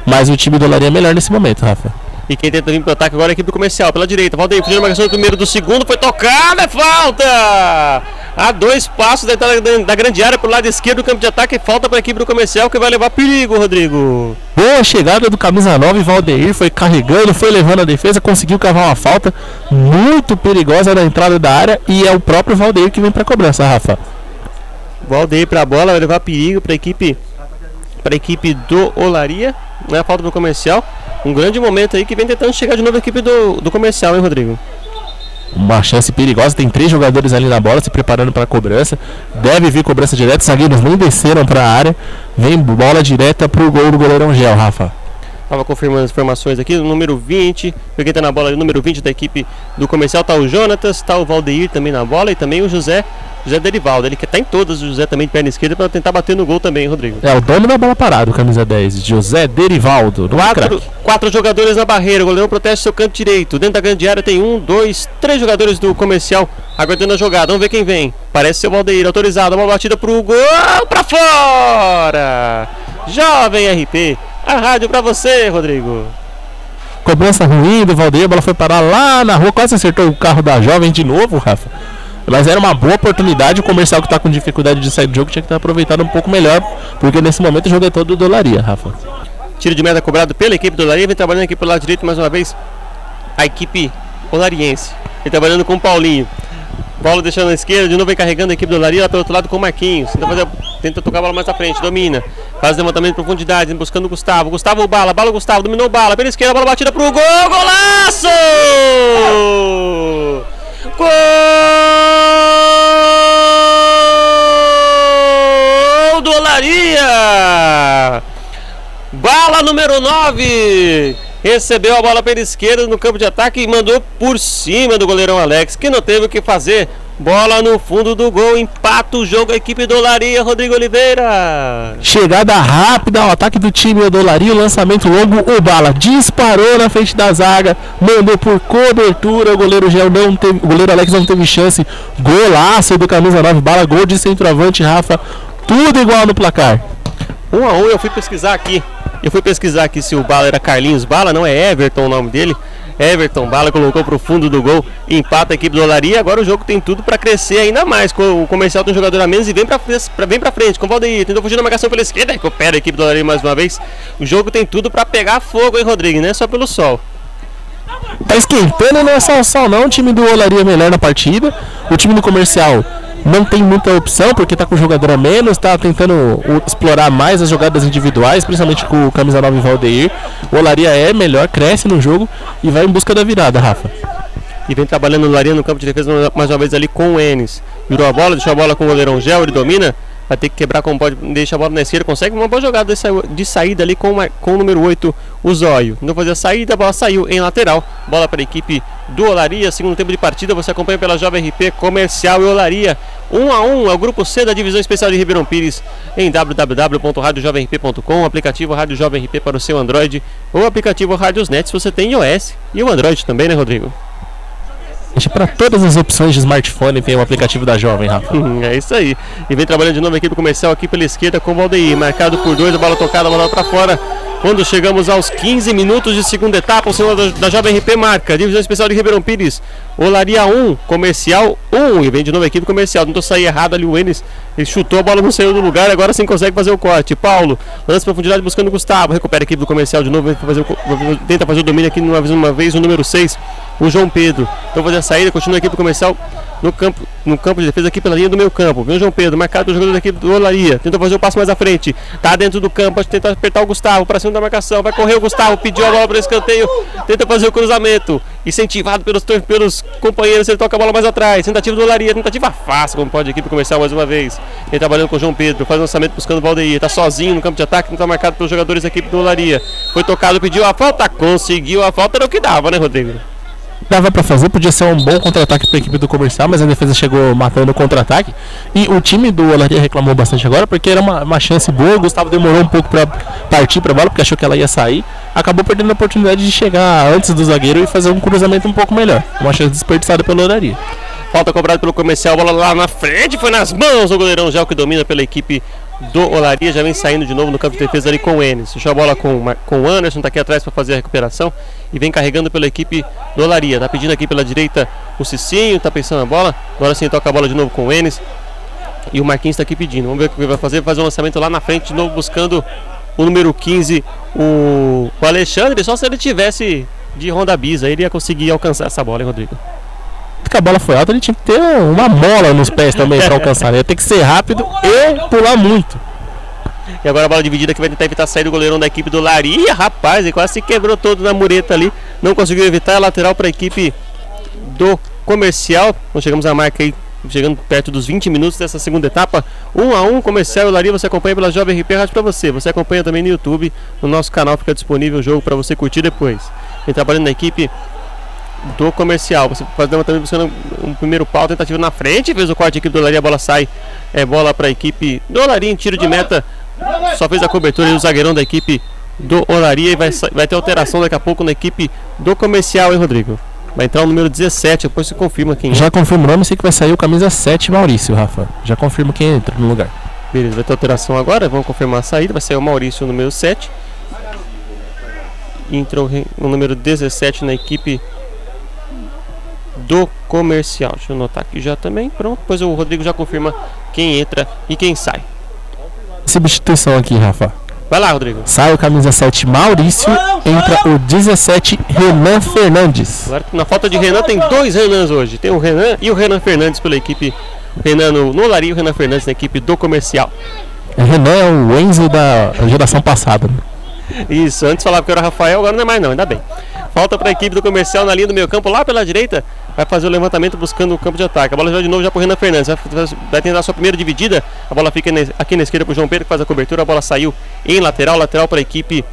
mas o time do Olaria é melhor nesse momento, Rafa. E quem tenta vir pro ataque agora é a equipe do comercial. Pela direita, Valdeir fugindo da marcação do primeiro, do segundo, foi tocada, é falta! A dois passos da da- da grande área pro lado esquerdo do campo de ataque, falta para a equipe do comercial que vai levar perigo, Rodrigo. Boa chegada do camisa 9, Valdeir foi carregando, foi levando a defesa, conseguiu cavar uma falta muito perigosa na entrada da área e é o próprio Valdeir que vem para cobrança, Rafa. Valdeir pra bola, vai levar perigo para a equipe para a equipe do Olaria, né? A falta do comercial. Um grande momento aí que vem tentando chegar de novo a equipe do, do comercial, hein, Rodrigo? Uma chance perigosa, tem três jogadores ali na bola se preparando para a cobrança. Deve vir cobrança direta, os zagueiros nem desceram para a área. Vem bola direta pro gol do goleirão Gel, Rafa. Tava confirmando as informações aqui, o número 20, foi quem tá na bola, o número 20 da equipe do comercial, tá o Jonatas, tá o Valdeir também na bola e também o José, José Derivaldo, ele que tá em todas, o José também de perna esquerda para tentar bater no gol também, Rodrigo. É o dono da bola parada, camisa 10, José Derivaldo. Quatro, quatro jogadores na barreira, o goleirão protege seu canto direito. Dentro da grande área tem um, dois, três jogadores do comercial aguardando a jogada. Vamos ver quem vem. Parece ser o Valdeir, autorizado. Uma batida pro gol, pra fora! Jovem RP, a rádio pra você, Rodrigo. Cobrança ruim do Valdeir, a bola foi parar lá na rua, quase acertou o carro da jovem de novo, Rafa. Mas era uma boa oportunidade, o comercial que está com dificuldade de sair do jogo tinha que estar aproveitado um pouco melhor, porque nesse momento o jogo é todo dolaria, Rafa. Tiro de meta cobrado pela equipe do Olaria. Vem trabalhando aqui pelo lado direito mais uma vez. A equipe olariense. Vem trabalhando com o Paulinho. Paulo deixando na esquerda, de novo vem carregando a equipe do Olaria lá pelo outro lado com o Marquinhos. Tenta, fazer, tenta tocar a bola mais à frente, domina. Faz levantamento de profundidade, buscando o Gustavo. Gustavo bala, bala o Gustavo, dominou bala. Pela esquerda, bola batida pro gol, golaço! Gol do Olaria! Bala número 9. Recebeu a bola pela esquerda no campo de ataque e mandou por cima do goleirão Alex, que não teve o que fazer. Bola no fundo do gol, empata o jogo a equipe do Olaria, Rodrigo Oliveira. Chegada rápida ao ataque do time Odolaria, lançamento longo, o Bala disparou na frente da zaga, mandou por cobertura, o goleiro Gel não teve, o goleiro Alex não teve chance, golaço do camisa 9, Bala, gol de centroavante, Rafa, tudo igual no placar. Um a um, eu fui pesquisar aqui. Eu fui pesquisar aqui se o Bala era Carlinhos Bala, não é Everton o nome dele. Everton Bala colocou pro fundo do gol, empata a equipe do Olaria. Agora o jogo tem tudo para crescer ainda mais. O comercial tem um jogador a menos e vem para vem frente. Com o Valdeir, tentou fugir da marcação pela esquerda, recupera a equipe do Olaria mais uma vez. O jogo tem tudo para pegar fogo, hein, Rodrigo? Não é só pelo sol. Tá esquentando, não é só o sol não, o time do Olaria é melhor na partida, o time do comercial não tem muita opção, porque tá com jogador a menos, tá tentando o- explorar mais as jogadas individuais, principalmente com o camisa 9 Valdeir. O Olaria é melhor, cresce no jogo e vai em busca da virada, Rafa. E vem trabalhando o Olaria no campo de defesa mais uma vez ali com o Enes. Virou a bola, deixou a bola com o goleirão Gel, ele domina. Vai ter que quebrar como pode, deixa a bola na esquerda, consegue uma boa jogada de, sa- de saída ali com, uma- com o número 8, o Zóio. Não fazer a saída, a bola saiu em lateral, bola para a equipe do Olaria, segundo tempo de partida, você acompanha pela Jovem RP Comercial e Olaria. 1 a 1 é o grupo C da divisão especial de Ribeirão Pires em www.radiojovemrp.com, aplicativo Rádio Jovem RP para o seu Android ou aplicativo Radiosnet se você tem iOS e o Android também, né, Rodrigo? Para todas as opções de smartphone tem o aplicativo da Jovem, Rafa. Hum, É isso aí. E vem trabalhando de novo a equipe comercial aqui pela esquerda com o Valdeir. Marcado por dois, a bola tocada, a bola para fora. Quando chegamos aos 15 minutos de segunda etapa, o senhor da, da Jovem RP marca. Divisão especial de Ribeirão Pires. Olaria 1, comercial 1. E vem de novo a equipe comercial. Tentou sair errado ali o Enes. Ele chutou, a bola não saiu do lugar. Agora sim consegue fazer o corte. Paulo, lance profundidade buscando Gustavo. Recupera a equipe do comercial de novo. Fazer o, tenta fazer o domínio aqui vez, uma vez o número 6, o João Pedro. Então fazer a saída, continua a equipe comercial no campo, no campo de defesa aqui pela linha do meio campo. Vem o João Pedro, marcado pelo jogador da equipe do Olaria. Tentou fazer o passo mais à frente. Tá dentro do campo, tenta apertar o Gustavo para cima da marcação. Vai correr o Gustavo, pediu a bola para escanteio. Tenta fazer o cruzamento. Incentivado pelos, pelos companheiros, ele toca a bola mais atrás. Tentativa do Olaria, tentativa fácil, como pode a equipe comercial mais uma vez. Ele trabalhando com o João Pedro, faz lançamento buscando o Valdeir. Tá sozinho no campo de ataque, não tá marcado pelos jogadores da equipe do Olaria. Foi tocado, pediu a falta, conseguiu a falta, era o que dava, né, Rodrigo? Dava pra fazer, podia ser um bom contra-ataque pra equipe do comercial, mas a defesa chegou matando o contra-ataque. E o time do Olaria reclamou bastante agora, porque era uma, uma chance boa. O Gustavo demorou um pouco pra partir pra bola, porque achou que ela ia sair. Acabou perdendo a oportunidade de chegar antes do zagueiro e fazer um cruzamento um pouco melhor. Uma chance desperdiçada pelo Olaria. Falta cobrada pelo comercial, bola lá na frente, foi nas mãos do goleirão já o que domina pela equipe do Olaria, já vem saindo de novo no campo de defesa ali com o Enes. Deixou a bola com, com o Anderson, tá aqui atrás para fazer a recuperação e vem carregando pela equipe do Olaria. Tá pedindo aqui pela direita o Cicinho, tá pensando na bola. Agora sim toca a bola de novo com o Enes. E o Marquinhos tá aqui pedindo. Vamos ver o que ele vai fazer. Fazer um lançamento lá na frente de novo buscando o número 15, o, o Alexandre. Só se ele tivesse de Honda Bis, aí ele ia conseguir alcançar essa bola, hein, Rodrigo? Que a bola foi alta, ele tinha que ter uma mola nos pés também pra alcançar. Ele ia ter que ser rápido e pular muito. E agora a bola dividida que vai tentar evitar sair do goleirão da equipe do Laria. Rapaz, ele quase se quebrou todo na mureta ali. Não conseguiu evitar. É lateral para a equipe do comercial. Chegamos à marca aí, chegando perto dos 20 minutos dessa segunda etapa. 1 a 1 comercial e Laria. Você acompanha pela Jovem RP Rádio para você. Você acompanha também no YouTube. No nosso canal fica disponível o jogo para você curtir depois. Ele trabalhando na equipe do comercial. Você fazendo também buscando um primeiro pau, tentativa na frente, fez o corte aqui do Olaria, a bola sai. É bola para a equipe do Olaria em tiro de meta. Só fez a cobertura e o zagueirão da equipe do Olaria e vai, vai ter alteração daqui a pouco na equipe do comercial, hein, Rodrigo? Vai entrar o número 17, depois você confirma quem é. Já confirmo o nome, sei que vai sair o camisa 7 Maurício, Rafa. Já confirmo quem entra no lugar. Beleza, vai ter alteração agora, vamos confirmar a saída, vai sair o Maurício, número 7. Entrou o número 17 na equipe do comercial. Deixa eu anotar aqui já também. Pronto, depois o Rodrigo já confirma quem entra e quem sai. Substituição aqui, Rafa. Vai lá, Rodrigo. Sai o camisa 7 Maurício, entra o 17 Renan Fernandes. Agora, na falta de Renan, tem dois Renans hoje. Tem o Renan e o Renan Fernandes pela equipe. Renan no, no e o Renan Fernandes na equipe do comercial. Renan é o Enzo da geração passada. né? Isso, antes falava que era Rafael, agora não é mais não, ainda bem. Falta para a equipe do comercial na linha do meio campo, lá pela direita, vai fazer o levantamento buscando o campo de ataque. A bola já de novo já para Renan Fernandes, vai, vai tentar a sua primeira dividida. A bola fica aqui na esquerda para o João Pedro que faz a cobertura, a bola saiu em lateral, lateral para a equipe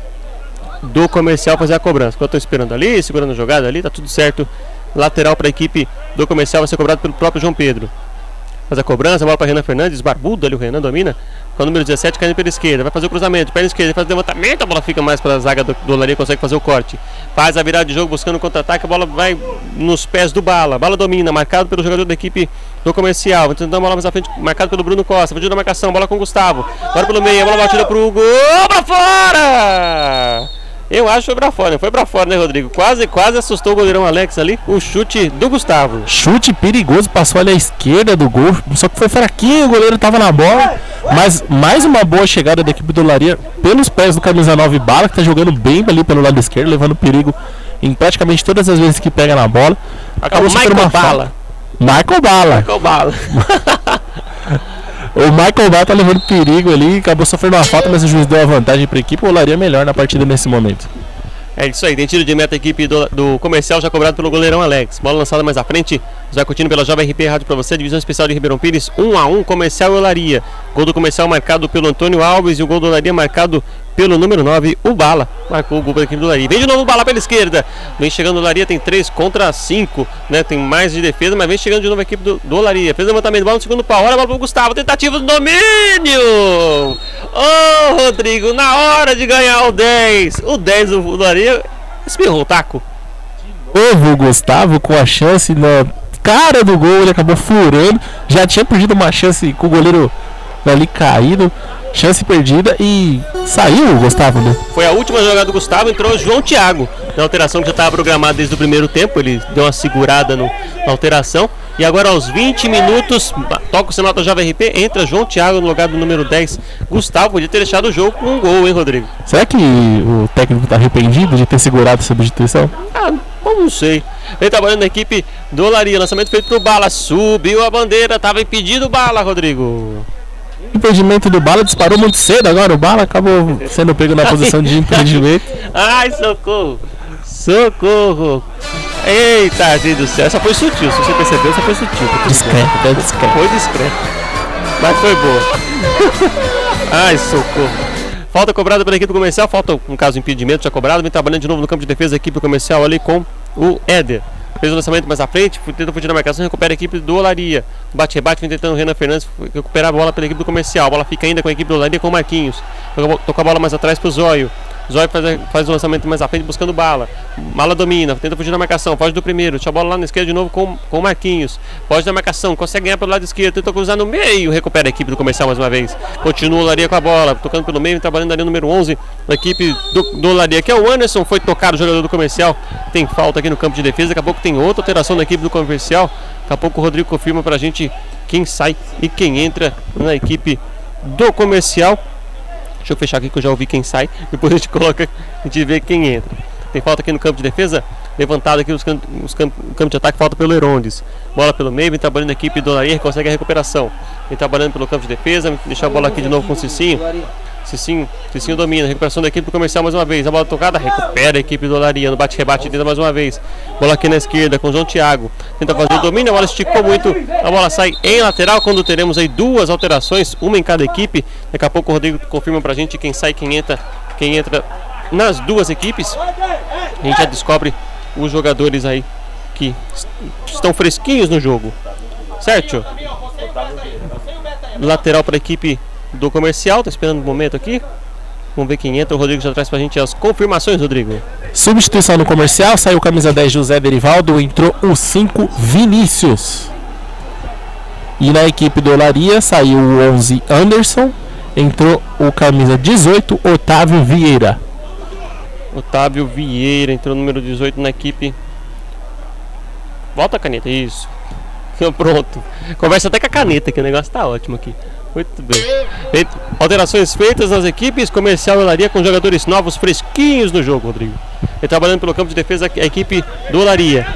do comercial fazer a cobrança. Enquanto eu estou esperando ali, segurando a jogada ali, tá tudo certo. Lateral para a equipe do comercial vai ser cobrado pelo próprio João Pedro. Faz a cobrança, a bola para Renan Fernandes, barbudo ali, o Renan domina. Com o número 17 caindo pela esquerda, vai fazer o cruzamento, perna esquerda, faz o levantamento, a bola fica mais para a zaga do, do Olaria, consegue fazer o corte. Faz a virada de jogo buscando o contra-ataque, a bola vai nos pés do Bala. Bala domina, marcado pelo jogador da equipe do comercial. Vai tentando a bola mais à frente, marcado pelo Bruno Costa. Fugiu da marcação, bola com o Gustavo. Agora pelo meio, a bola batida pro gol, pra fora! Eu acho que foi pra fora, foi pra fora, né, Rodrigo? Quase, quase assustou o goleirão Alex ali. O chute do Gustavo. Chute perigoso, passou ali à esquerda do gol, só que foi fraquinho, o goleiro tava na bola. Mas mais uma boa chegada da equipe do Laria pelos pés do camisa 9 Bala, que tá jogando bem ali pelo lado esquerdo, levando perigo em praticamente todas as vezes que pega na bola. Acabou Michael uma Bala. Michael Bala. Michael Bala. [LAUGHS] O Michael Bala tá levando perigo ali, acabou sofrendo uma falta, mas o juiz deu a vantagem pra equipe. O Laria é melhor na partida nesse momento. É isso aí, tem tiro de meta a equipe do, do comercial já cobrado pelo goleirão Alex. Bola lançada mais à frente, já curtindo pela Jovem RP Rádio para você, divisão especial de Ribeirão Pires, 1 a 1 comercial e Olaria. Gol do comercial marcado pelo Antônio Alves e o gol do Olaria marcado pelo número 9, o Bala. Marcou o gol para a equipe do Olaria. Vem de novo o Bala pela esquerda. Vem chegando o Olaria, tem 3 contra 5, né? Tem mais de defesa, mas vem chegando de novo a equipe do, do Olaria. Fez o levantamento, bola no segundo pau. Olha a bola pro Gustavo, tentativa do domínio! Ô oh, Rodrigo, na hora de ganhar o 10, o 10 do Olaria espirrou o taco. Novo o Gustavo com a chance na cara do gol, ele acabou furando. Já tinha perdido uma chance com o goleiro ali caído. Chance perdida e saiu o Gustavo, né? Foi a última jogada do Gustavo, entrou o João Thiago. Na alteração que já estava programada desde o primeiro tempo, ele deu uma segurada no, na alteração. E agora aos 20 minutos, toca o sinal da Jovem RP, entra João Thiago no lugar do número 10. Gustavo podia ter deixado o jogo com um gol, hein, Rodrigo? Será que o técnico está arrependido de ter segurado essa substituição? Ah, não sei. Ele trabalhando na equipe do Laria, lançamento feito pro Bala, subiu a bandeira, estava impedido o Bala, Rodrigo. Impedimento do Bala disparou muito cedo agora, o Bala acabou sendo pego na posição de [LAUGHS] impedimento. Ai, socorro! Socorro! Eita, Deus do céu, essa foi sutil, se você percebeu, essa foi sutil. Discreto, é discreto. Foi discreto. Mas foi boa. [LAUGHS] Ai, socorro. Falta cobrada pela equipe comercial, falta um caso impedimento já cobrado, vem trabalhando de novo no campo de defesa, a equipe comercial ali com o Éder. Fez o lançamento mais à frente, tenta fugir na marcação, recupera a equipe do Olaria. Bate-rebate, vem tentando o Renan Fernandes recuperar a bola pela equipe do comercial. A bola fica ainda com a equipe do Olaria com o Marquinhos. Toca a bola mais atrás pro Zóio. Zóio faz, faz o lançamento mais à frente buscando bala. Mala domina, tenta fugir da marcação, foge do primeiro. Deixa a bola lá na esquerda de novo com, com o Marquinhos. Foge da marcação, consegue ganhar pelo lado esquerdo, tenta cruzar no meio, recupera a equipe do comercial mais uma vez. Continua o Laria com a bola, tocando pelo meio, trabalhando ali o número 11 da equipe do, do Laria, que é o Anderson. Foi tocado o jogador do comercial. Tem falta aqui no campo de defesa. Daqui a pouco tem outra alteração da equipe do comercial. Daqui a pouco o Rodrigo confirma pra gente quem sai e quem entra na equipe do comercial. Deixa eu fechar aqui que eu já ouvi quem sai. [LAUGHS] Depois a gente coloca, a gente vê quem entra. Tem falta aqui no campo de defesa. Levantado aqui os camp, os o campo de ataque, falta pelo Herondes. Bola pelo meio, vem trabalhando a equipe do consegue a recuperação. Vem trabalhando pelo campo de defesa, deixar a bola aqui de novo com o Cicinho. Cicinho, Cicinho domina, recuperação da equipe do comercial mais uma vez. A bola tocada, recupera a equipe do Olaria. No bate-rebate tenta mais uma vez. Bola aqui na esquerda com o João Thiago. Tenta fazer o domínio, a bola esticou muito. A bola sai em lateral quando teremos aí duas alterações, uma em cada equipe. Daqui a pouco o Rodrigo confirma pra gente quem sai, quem entra, quem entra nas duas equipes. A gente já descobre os jogadores aí que estão fresquinhos no jogo. Certo? Lateral para a equipe do comercial, tá esperando um momento aqui. Vamos ver quem entra. O Rodrigo já traz pra gente as confirmações, Rodrigo. Substituição no comercial, saiu camisa 10 José Derivaldo, entrou o 5 Vinícius. E na equipe do Olaria saiu o 11 Anderson, entrou o camisa 18 Otávio Vieira. Otávio Vieira entrou no número 18 na equipe. Volta a caneta, isso. [LAUGHS] Pronto. Conversa até com a caneta, que o negócio tá ótimo aqui. Muito bem. Alterações feitas nas equipes, comercial e Olaria com jogadores novos fresquinhos no jogo, Rodrigo. E trabalhando pelo campo de defesa a equipe do Olaria.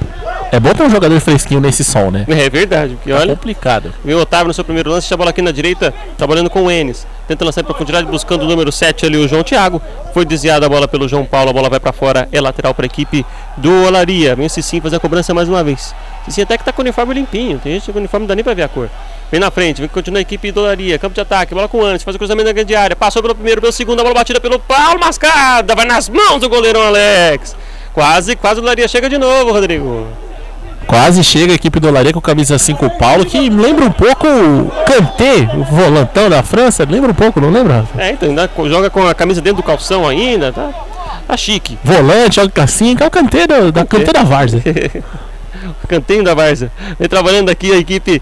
É bom ter um jogador fresquinho nesse som, né? É verdade, porque Tá olha. complicado. Viu o Otávio no seu primeiro lance, a bola aqui na direita, trabalhando com o Enes. Tenta lançar em profundidade, buscando o número 7 ali, o João Thiago. Foi desviada a bola pelo João Paulo, a bola vai para fora, é lateral para a equipe do Olaria. Vem o Cicinho fazer a cobrança mais uma vez. Até que tá com o uniforme limpinho, tem gente que com o uniforme não dá nem para ver a cor. Vem na frente, vem continua a equipe do Olaria, campo de ataque, bola com o Anderson, faz o cruzamento na grande área, passou pelo primeiro, pelo segundo, a bola batida pelo Paulo Mascada, vai nas mãos do goleirão Alex. Quase, quase o Olaria chega de novo, Rodrigo. Quase chega a equipe do Olaria com camisa 5 Paulo, que lembra um pouco o Kanté, o volantão da França. Lembra um pouco, não lembra? É, então ainda joga com a camisa dentro do calção ainda, tá? Tá chique. Volante, joga com a 5, é o Kanté da, da, Kanté da Várzea. [LAUGHS] Cantinho da Varza. Vem trabalhando aqui a equipe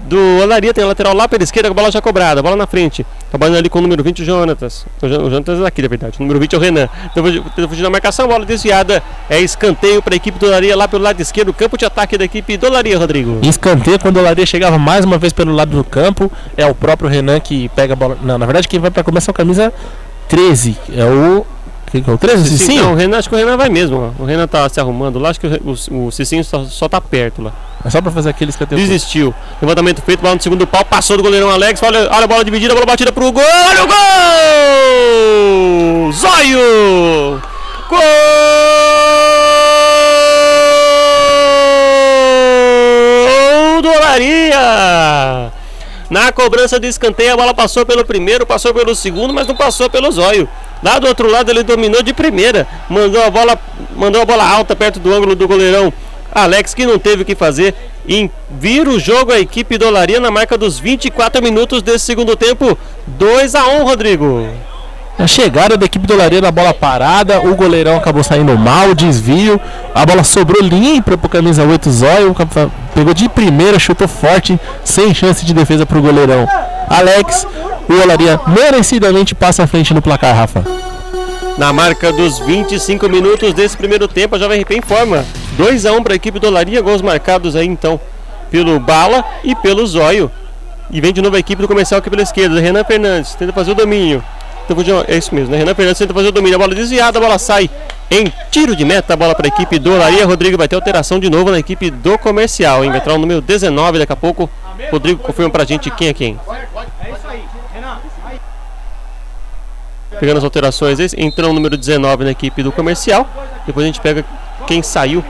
do Olaria. Tem a lateral lá pela esquerda, a bola já cobrada. Bola na frente. Trabalhando ali com o número 20, o Jonatas. O Jon- o Jonatas é daqui, na verdade. O número 20 é o Renan. Tenta fugir da marcação, bola desviada. É escanteio para a equipe do Olaria lá pelo lado esquerdo. Campo de ataque da equipe do Olaria, Rodrigo. Escanteio quando o Olaria chegava mais uma vez pelo lado do campo. É o próprio Renan que pega a bola. Não, na verdade quem vai pra começar o camisa 13. É o. Quem que é o 13? Cicinho, Cicinho? não, o Renan, acho que o Renan vai mesmo. ó. O Renan tá se arrumando lá. Acho que o, o, o Cicinho só, só tá perto lá. É só pra fazer aquele escanteio. Desistiu. Levantamento feito, bola no segundo pau, passou do goleirão Alex. Olha, olha a bola dividida, a bola batida pro gol. Olha o gol! Zóio! Gol do Olaria! Na cobrança de escanteio, a bola passou pelo primeiro, passou pelo segundo, mas não passou pelo zóio. Lá do outro lado ele dominou de primeira, mandou a bola, mandou a bola alta perto do ângulo do goleirão Alex que não teve o que fazer e vira o jogo a equipe do Olaria na marca dos 24 minutos desse segundo tempo. 2 a 1, Rodrigo. A chegada da equipe do Olaria na bola parada, o goleirão acabou saindo mal, desvio, a bola sobrou limpa pro camisa 8 Zóio, pegou de primeira, chutou forte, sem chance de defesa pro goleirão. Alex, o Olaria merecidamente passa à frente no placar, Rafa. Na marca dos 25 minutos desse primeiro tempo, a Jovem RP informa 2 a 1 para a equipe do Olaria, gols marcados aí então pelo Bala e pelo Zóio. E vem de novo a equipe do comercial aqui pela esquerda, Renan Fernandes, tenta fazer o domínio. É isso mesmo, né? Renan Fernandes tenta fazer o domínio, a bola desviada, a bola sai em tiro de meta, a bola para a equipe do Olaria. Rodrigo vai ter alteração de novo na equipe do comercial, hein? Vai entrar o número 19 daqui a pouco. Rodrigo confirma pra gente quem é quem. Pegando as alterações, entrou o número 19 na equipe do comercial. Depois a gente pega quem saiu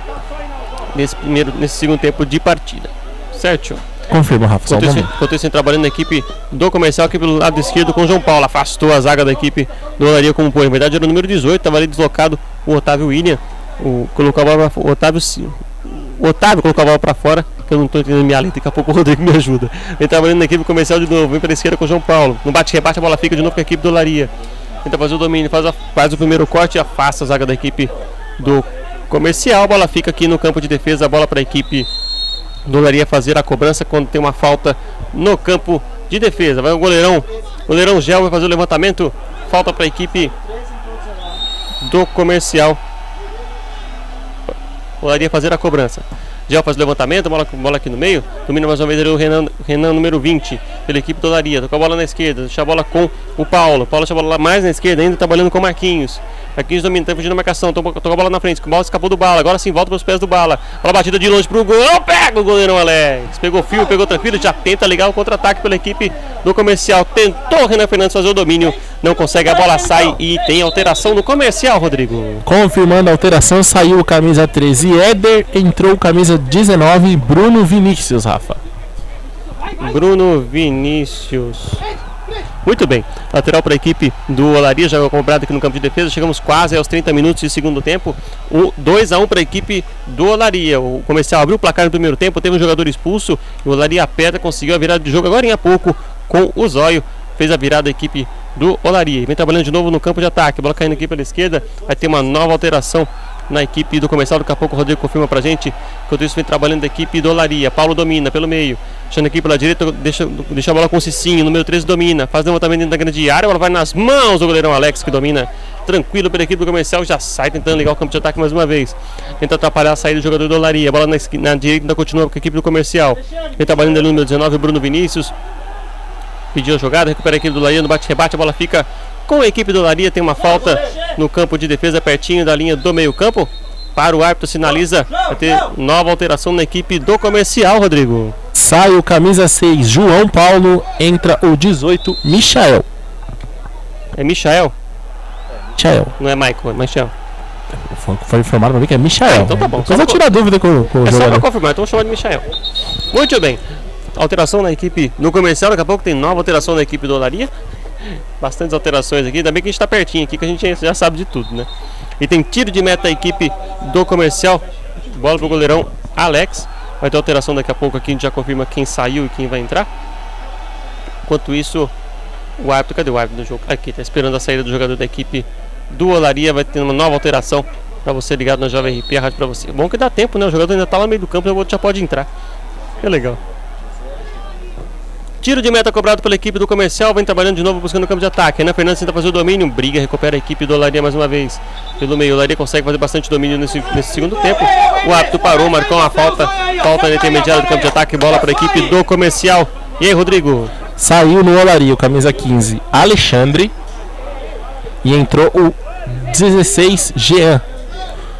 nesse primeiro, nesse segundo tempo de partida. Certo? Confirma, Rafa. Enquanto isso, trabalhando na equipe do comercial aqui pelo lado esquerdo com o João Paulo. Afastou a zaga da equipe do Olaria como põe. Na verdade era o número 18, estava ali deslocado o Otávio William. O, colocou a bola pra, o Otávio o Otávio colocou a bola para fora, que eu não estou entendendo minha letra, daqui a pouco o Rodrigo me ajuda. Ele trabalhando na equipe comercial de novo, vem para a esquerda com o João Paulo. No bate-rebate a bola fica de novo com a equipe do Olaria. Tenta fazer o domínio, faz, a, faz o primeiro corte e afasta a zaga da equipe do comercial. A bola fica aqui no campo de defesa, a bola para a equipe do Olaria fazer a cobrança quando tem uma falta no campo de defesa. Vai o goleirão, goleirão Gel vai fazer o levantamento. Falta para a equipe do comercial. Olaria fazer a cobrança. Gel faz o levantamento, bola, bola aqui no meio. Domina mais uma vez o Renan, Renan número 20, pela equipe do Olaria. Toca a bola na esquerda, deixa a bola com o Paulo. Paulo deixa a bola lá mais na esquerda, ainda trabalhando com o Marquinhos. Marquinhos domina, tá fugindo a marcação, toca a bola na frente. O bola escapou do bala, agora sim volta para os pés do bala. Bola batida de longe pro gol. Pega o goleirão Alex. Pegou fio, pegou tranquilo, já tenta ligar o contra-ataque pela equipe do comercial. Tentou Renan Fernandes fazer o domínio, não consegue, a bola sai e tem alteração no comercial, Rodrigo. Confirmando a alteração, saiu o camisa 13 Éder, entrou o camisa 19 Bruno Vinícius, Rafa. Bruno Vinícius. Muito bem, lateral para a equipe do Olaria, já comprado aqui no campo de defesa. Chegamos quase aos 30 minutos de segundo tempo. O 2 a 1 para a equipe do Olaria. O comercial abriu o placar no primeiro tempo, teve um jogador expulso. E o Olaria Pedra conseguiu a virada de jogo agora em pouco com o Zóio. Fez a virada a equipe do Olaria. Vem trabalhando de novo no campo de ataque. Bola caindo aqui pela esquerda. Vai ter uma nova alteração na equipe do comercial. Daqui a pouco o Rodrigo confirma pra gente. Enquanto isso, vem trabalhando a equipe do Olaria. Paulo domina pelo meio. Deixando aqui pela direita, deixa, deixa a bola com o Cicinho. Número 13 domina. Faz levantamento dentro da grande área. Ela vai nas mãos do goleirão Alex, que domina tranquilo pela equipe do comercial. Já sai tentando ligar o campo de ataque mais uma vez. Tenta atrapalhar a saída do jogador do Olaria. Bola na, na direita ainda continua com a equipe do comercial. Vem trabalhando ali no número 19, Bruno Vinícius. Pediu a jogada, recupera a equipe do Olaria no bate-rebate. A bola fica com a equipe do Olaria. Tem uma falta no campo de defesa pertinho da linha do meio-campo para o árbitro sinaliza vai ter nova alteração na equipe do comercial, Rodrigo. Sai o camisa 6, João Paulo, entra o 18, Michael. É Michael? Michael. Não é Michael, é Michael. Foi informado pra mim que é Michael. Ah, então tá bom. Só vou tirar dúvida com, com é o É só pra confirmar, então vou chamar de Michael. Muito bem. Alteração na equipe no comercial, daqui a pouco tem nova alteração na equipe do Olaria. Bastantes alterações aqui, ainda bem que a gente tá pertinho aqui, que a gente já sabe de tudo, né? E tem tiro de meta a equipe do comercial. Bola pro goleirão Alex. Vai ter alteração daqui a pouco aqui, a gente já confirma quem saiu e quem vai entrar. Enquanto isso, o árbitro, cadê o árbitro do jogo? Aqui, tá esperando a saída do jogador da equipe do Olaria. Vai ter uma nova alteração para você ligado na Jovem RP, a rádio para você. Bom que dá tempo, né? O jogador ainda tá lá no meio do campo, o outro já pode entrar. É legal. Tiro de meta cobrado pela equipe do comercial, vem trabalhando de novo buscando o campo de ataque. Renan Fernandes tenta fazer o domínio, briga, recupera a equipe do Olaria mais uma vez. Pelo meio, o Olaria consegue fazer bastante domínio nesse, nesse segundo tempo. O árbitro parou, marcou uma falta, falta intermediária do campo de ataque, bola para a equipe do comercial. E aí, Rodrigo? Saiu no Olaria o camisa 15, Alexandre. E entrou o 16, Jean.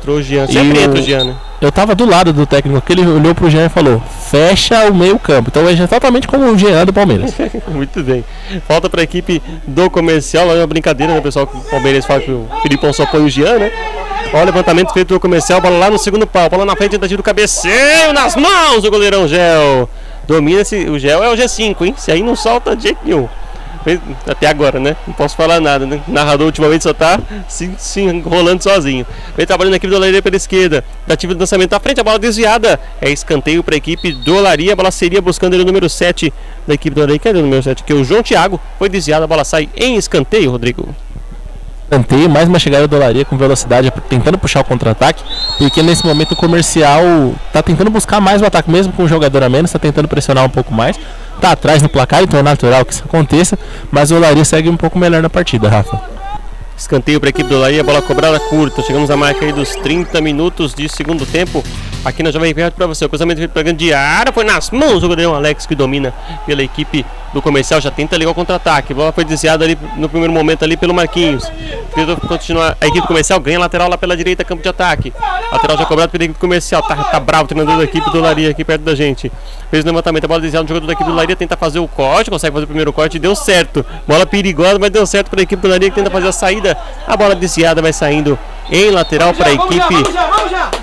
Entrou o Jean, sempre entra o Jean, né? Eu tava do lado do técnico que ele olhou pro Jean e falou: fecha o meio-campo. Então é totalmente como o Jean do Palmeiras. [LAUGHS] Muito bem. Falta para a equipe do comercial. É uma brincadeira, né, pessoal? O Palmeiras fala que o Filipão só põe o Jean, né? Olha o levantamento feito do comercial. Bola lá no segundo pau. Bola na frente, tentativa do cabeceio nas mãos do goleirão Gel. Domina esse. O Gel é o G5, hein? Se aí não solta de jeito nenhum. Até agora, né? Não posso falar nada, né? O narrador ultimamente só tá se, se enrolando sozinho. Vem trabalhando aqui do Olaria pela esquerda. Ativa do lançamento à frente, a bola desviada. É escanteio para a equipe do Olaria. A bola seria buscando ele o número 7 da equipe do Olaria. Cadê o número 7? Que é o João Thiago. Foi desviada, a bola sai em escanteio, Rodrigo escanteio, mais uma chegada do Olaria com velocidade, tentando puxar o contra-ataque, porque nesse momento o comercial tá tentando buscar mais o ataque, mesmo com um jogador a menos, tá tentando pressionar um pouco mais, tá atrás no placar, então é natural que isso aconteça, mas o Olaria segue um pouco melhor na partida, Rafa. Escanteio para a equipe do Olaria, bola cobrada curta. Chegamos à marca aí dos 30 minutos de segundo tempo. Aqui na Jovem Perto para você. O cruzamento feito para grande área. Foi nas mãos do goleirão Alex que domina pela equipe do comercial. Já tenta ligar o contra-ataque. Bola foi desviada ali no primeiro momento ali pelo Marquinhos. Tentou continuar. A equipe comercial ganha lateral lá pela direita, campo de ataque. Lateral já cobrado pela equipe comercial. Tá, tá bravo o treinador da equipe do Olaria aqui perto da gente. Fez o levantamento, a bola desviada no jogador da equipe do Olaria. Tenta fazer o corte, consegue fazer o primeiro corte. Deu certo. Bola perigosa, mas deu certo para a equipe do Olaria que tenta fazer a saída. A bola desviada vai saindo em lateral para a equipe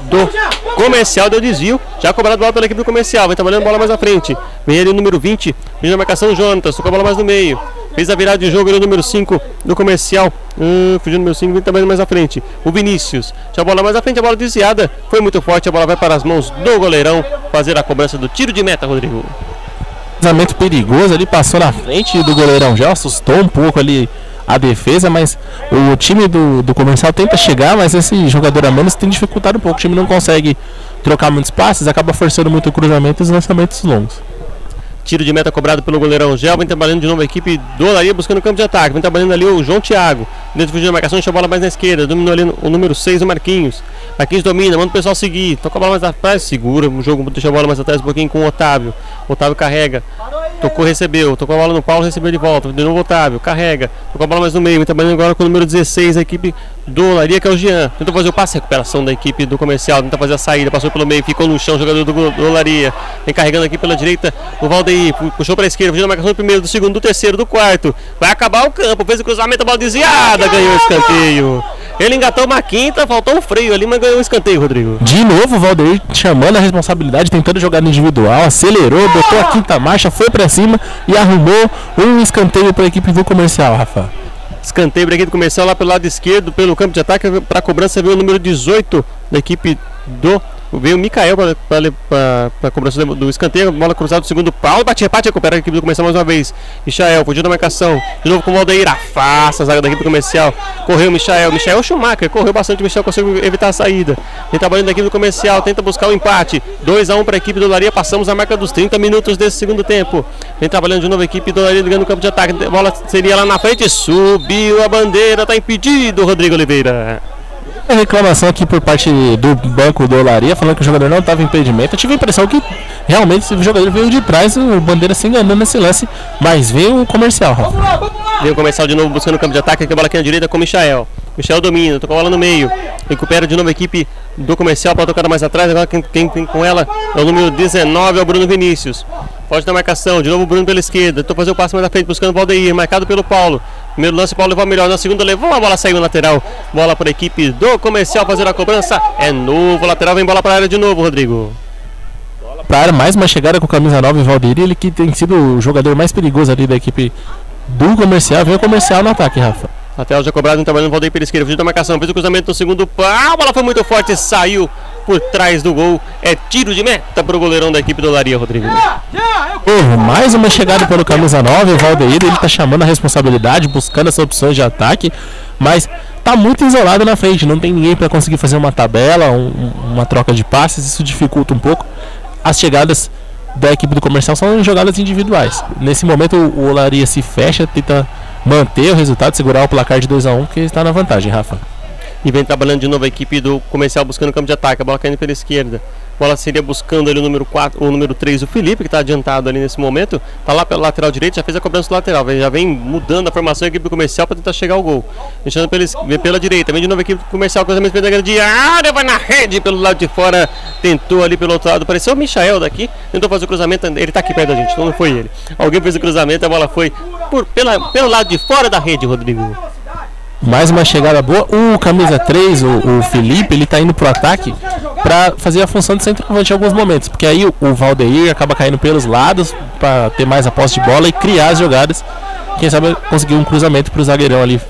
do comercial. Deu desvio. Já cobrado bola pela equipe do comercial. Vai trabalhando bola mais à frente. Vem ali o número 20. Vem na marcação Jonatas. Tocou a bola mais no meio. Fez a virada de jogo ali o número 5 do comercial. Hum, fugiu o número 5, vem também mais à frente. O Vinícius. Já a bola mais à frente, a bola desviada. Foi muito forte. A bola vai para as mãos do goleirão. Fazer a cobrança do tiro de meta, Rodrigo. Cruzamento perigoso ali, passou na frente do goleirão. Já assustou um pouco ali a defesa, mas o time do, do comercial tenta chegar, mas esse jogador a menos tem dificultado um pouco. O time não consegue trocar muitos passes, acaba forçando muito o cruzamento e os lançamentos longos. Tiro de meta cobrado pelo goleirão Gel. Vem trabalhando de novo a equipe do Olaria buscando o campo de ataque. Vem trabalhando ali o João Thiago. Dentro fugindo da marcação, deixa a bola mais na esquerda. Dominou ali o número 6, o Marquinhos. Marquinhos domina, manda o pessoal seguir. Toca a bola mais atrás, segura o jogo, deixa a bola mais atrás um pouquinho com o Otávio. Otávio carrega. Tocou, recebeu. Tocou a bola no Paulo, recebeu de volta. De novo Otávio, carrega. Tocou a bola mais no meio. Vem trabalhando agora com o número 16, a equipe do Olaria, que é o Jean. Tentou fazer o passe, recuperação da equipe do comercial. Tenta fazer a saída, passou pelo meio, ficou no chão, jogador do, do Olaria. Vem carregando aqui pela direita o Valdeir. Puxou para a esquerda, fugindo a marcação do primeiro, do segundo, do terceiro, do quarto. Vai acabar o campo, fez o cruzamento, a bola desviada, ganhou o escanteio. Ele engatou uma quinta, faltou um freio ali, mas ganhou o escanteio, Rodrigo. De novo o Valdeir chamando a responsabilidade, tentando jogar no individual, acelerou, botou a quinta marcha, foi para cima e arrumou um escanteio para a equipe do comercial, Rafa. Escanteio equipe comercial lá pelo lado esquerdo, pelo campo de ataque, para cobrança veio o número 18 da equipe do Veio o Mikael para a cobrança do escanteio, bola cruzada do segundo pau, bate, repate, recupera a equipe do comercial mais uma vez. Michael, fugiu da marcação, de novo com o Valdeir, afasta a zaga da equipe do comercial. Correu o Michael, Michael Schumacher, correu bastante, o Michael conseguiu evitar a saída. Tem trabalhando da equipe do comercial, tenta buscar o empate. 2 a 1 para a equipe do Laria, passamos a marca dos 30 minutos desse segundo tempo. Vem trabalhando de novo a equipe do Laria ligando o campo de ataque. A bola seria lá na frente, subiu a bandeira, está impedido, Rodrigo Oliveira reclamação aqui por parte do banco do Olaria, falando que o jogador não estava em impedimento. Eu tive a impressão que realmente o jogador veio de trás, o Bandeira se enganando nesse lance, mas veio o comercial, Rafa. Veio o comercial de novo buscando o campo de ataque, aqui a bola aqui na direita com o Michael. Michel domina, tocou a bola no meio. Recupera de novo a equipe do comercial para tocar mais atrás. Agora quem, quem tem com ela é o número 19, é o Bruno Vinícius. Pode dar marcação, de novo o Bruno pela esquerda. Tentou fazer o passe mais na frente, buscando o Valdeir, marcado pelo Paulo. Primeiro lance, Paulo levou melhor. Na segunda levou, a bola saiu lateral. Bola para a equipe do comercial fazer a cobrança. É novo, lateral, vem bola para a área de novo, Rodrigo. Para área, mais uma chegada com a camisa 9, Valdeir. Ele que tem sido o jogador mais perigoso ali da equipe do comercial. Vem o comercial no ataque, Rafa. Lateral já cobrado, trabalhando, Valdeir pela esquerda, fugiu da marcação, fez o cruzamento no segundo pau, a bola foi muito forte, saiu por trás do gol. É tiro de meta para o goleirão da equipe do Laria, Rodrigo. Oh, mais uma chegada pelo camisa 9, o Valdeir, ele está chamando a responsabilidade, buscando as opções de ataque, mas tá muito isolado na frente, não tem ninguém para conseguir fazer uma tabela, um, uma troca de passes, isso dificulta um pouco. As chegadas da equipe do comercial são jogadas individuais. Nesse momento o Olaria se fecha, tenta manter o resultado, segurar o placar de 2 a 1 um, que está na vantagem, Rafa. E vem trabalhando de novo a equipe do comercial buscando o campo de ataque, a bola caindo pela esquerda. Bola seria buscando ali o número 4, o número 3, o Felipe, que está adiantado ali nesse momento. Tá lá pela lateral direita, já fez a cobrança do lateral. Já vem mudando a formação da equipe comercial para tentar chegar ao gol. Deixando pela, pela direita. Vem de novo a equipe comercial, cruzamento pela grande área, vai na rede pelo lado de fora. Tentou ali pelo outro lado. Pareceu o Michael daqui. Tentou fazer o cruzamento. Ele está aqui perto da gente, então não foi ele. Alguém fez o cruzamento, a bola foi por, pela, pelo lado de fora da rede, Rodrigo. Mais uma chegada boa. O camisa 3, o, o Felipe, ele tá indo pro ataque para fazer a função de centroavante em alguns momentos. Porque aí o, o Valdeir acaba caindo pelos lados para ter mais a posse de bola e criar as jogadas. Quem sabe conseguir um cruzamento pro zagueirão ali.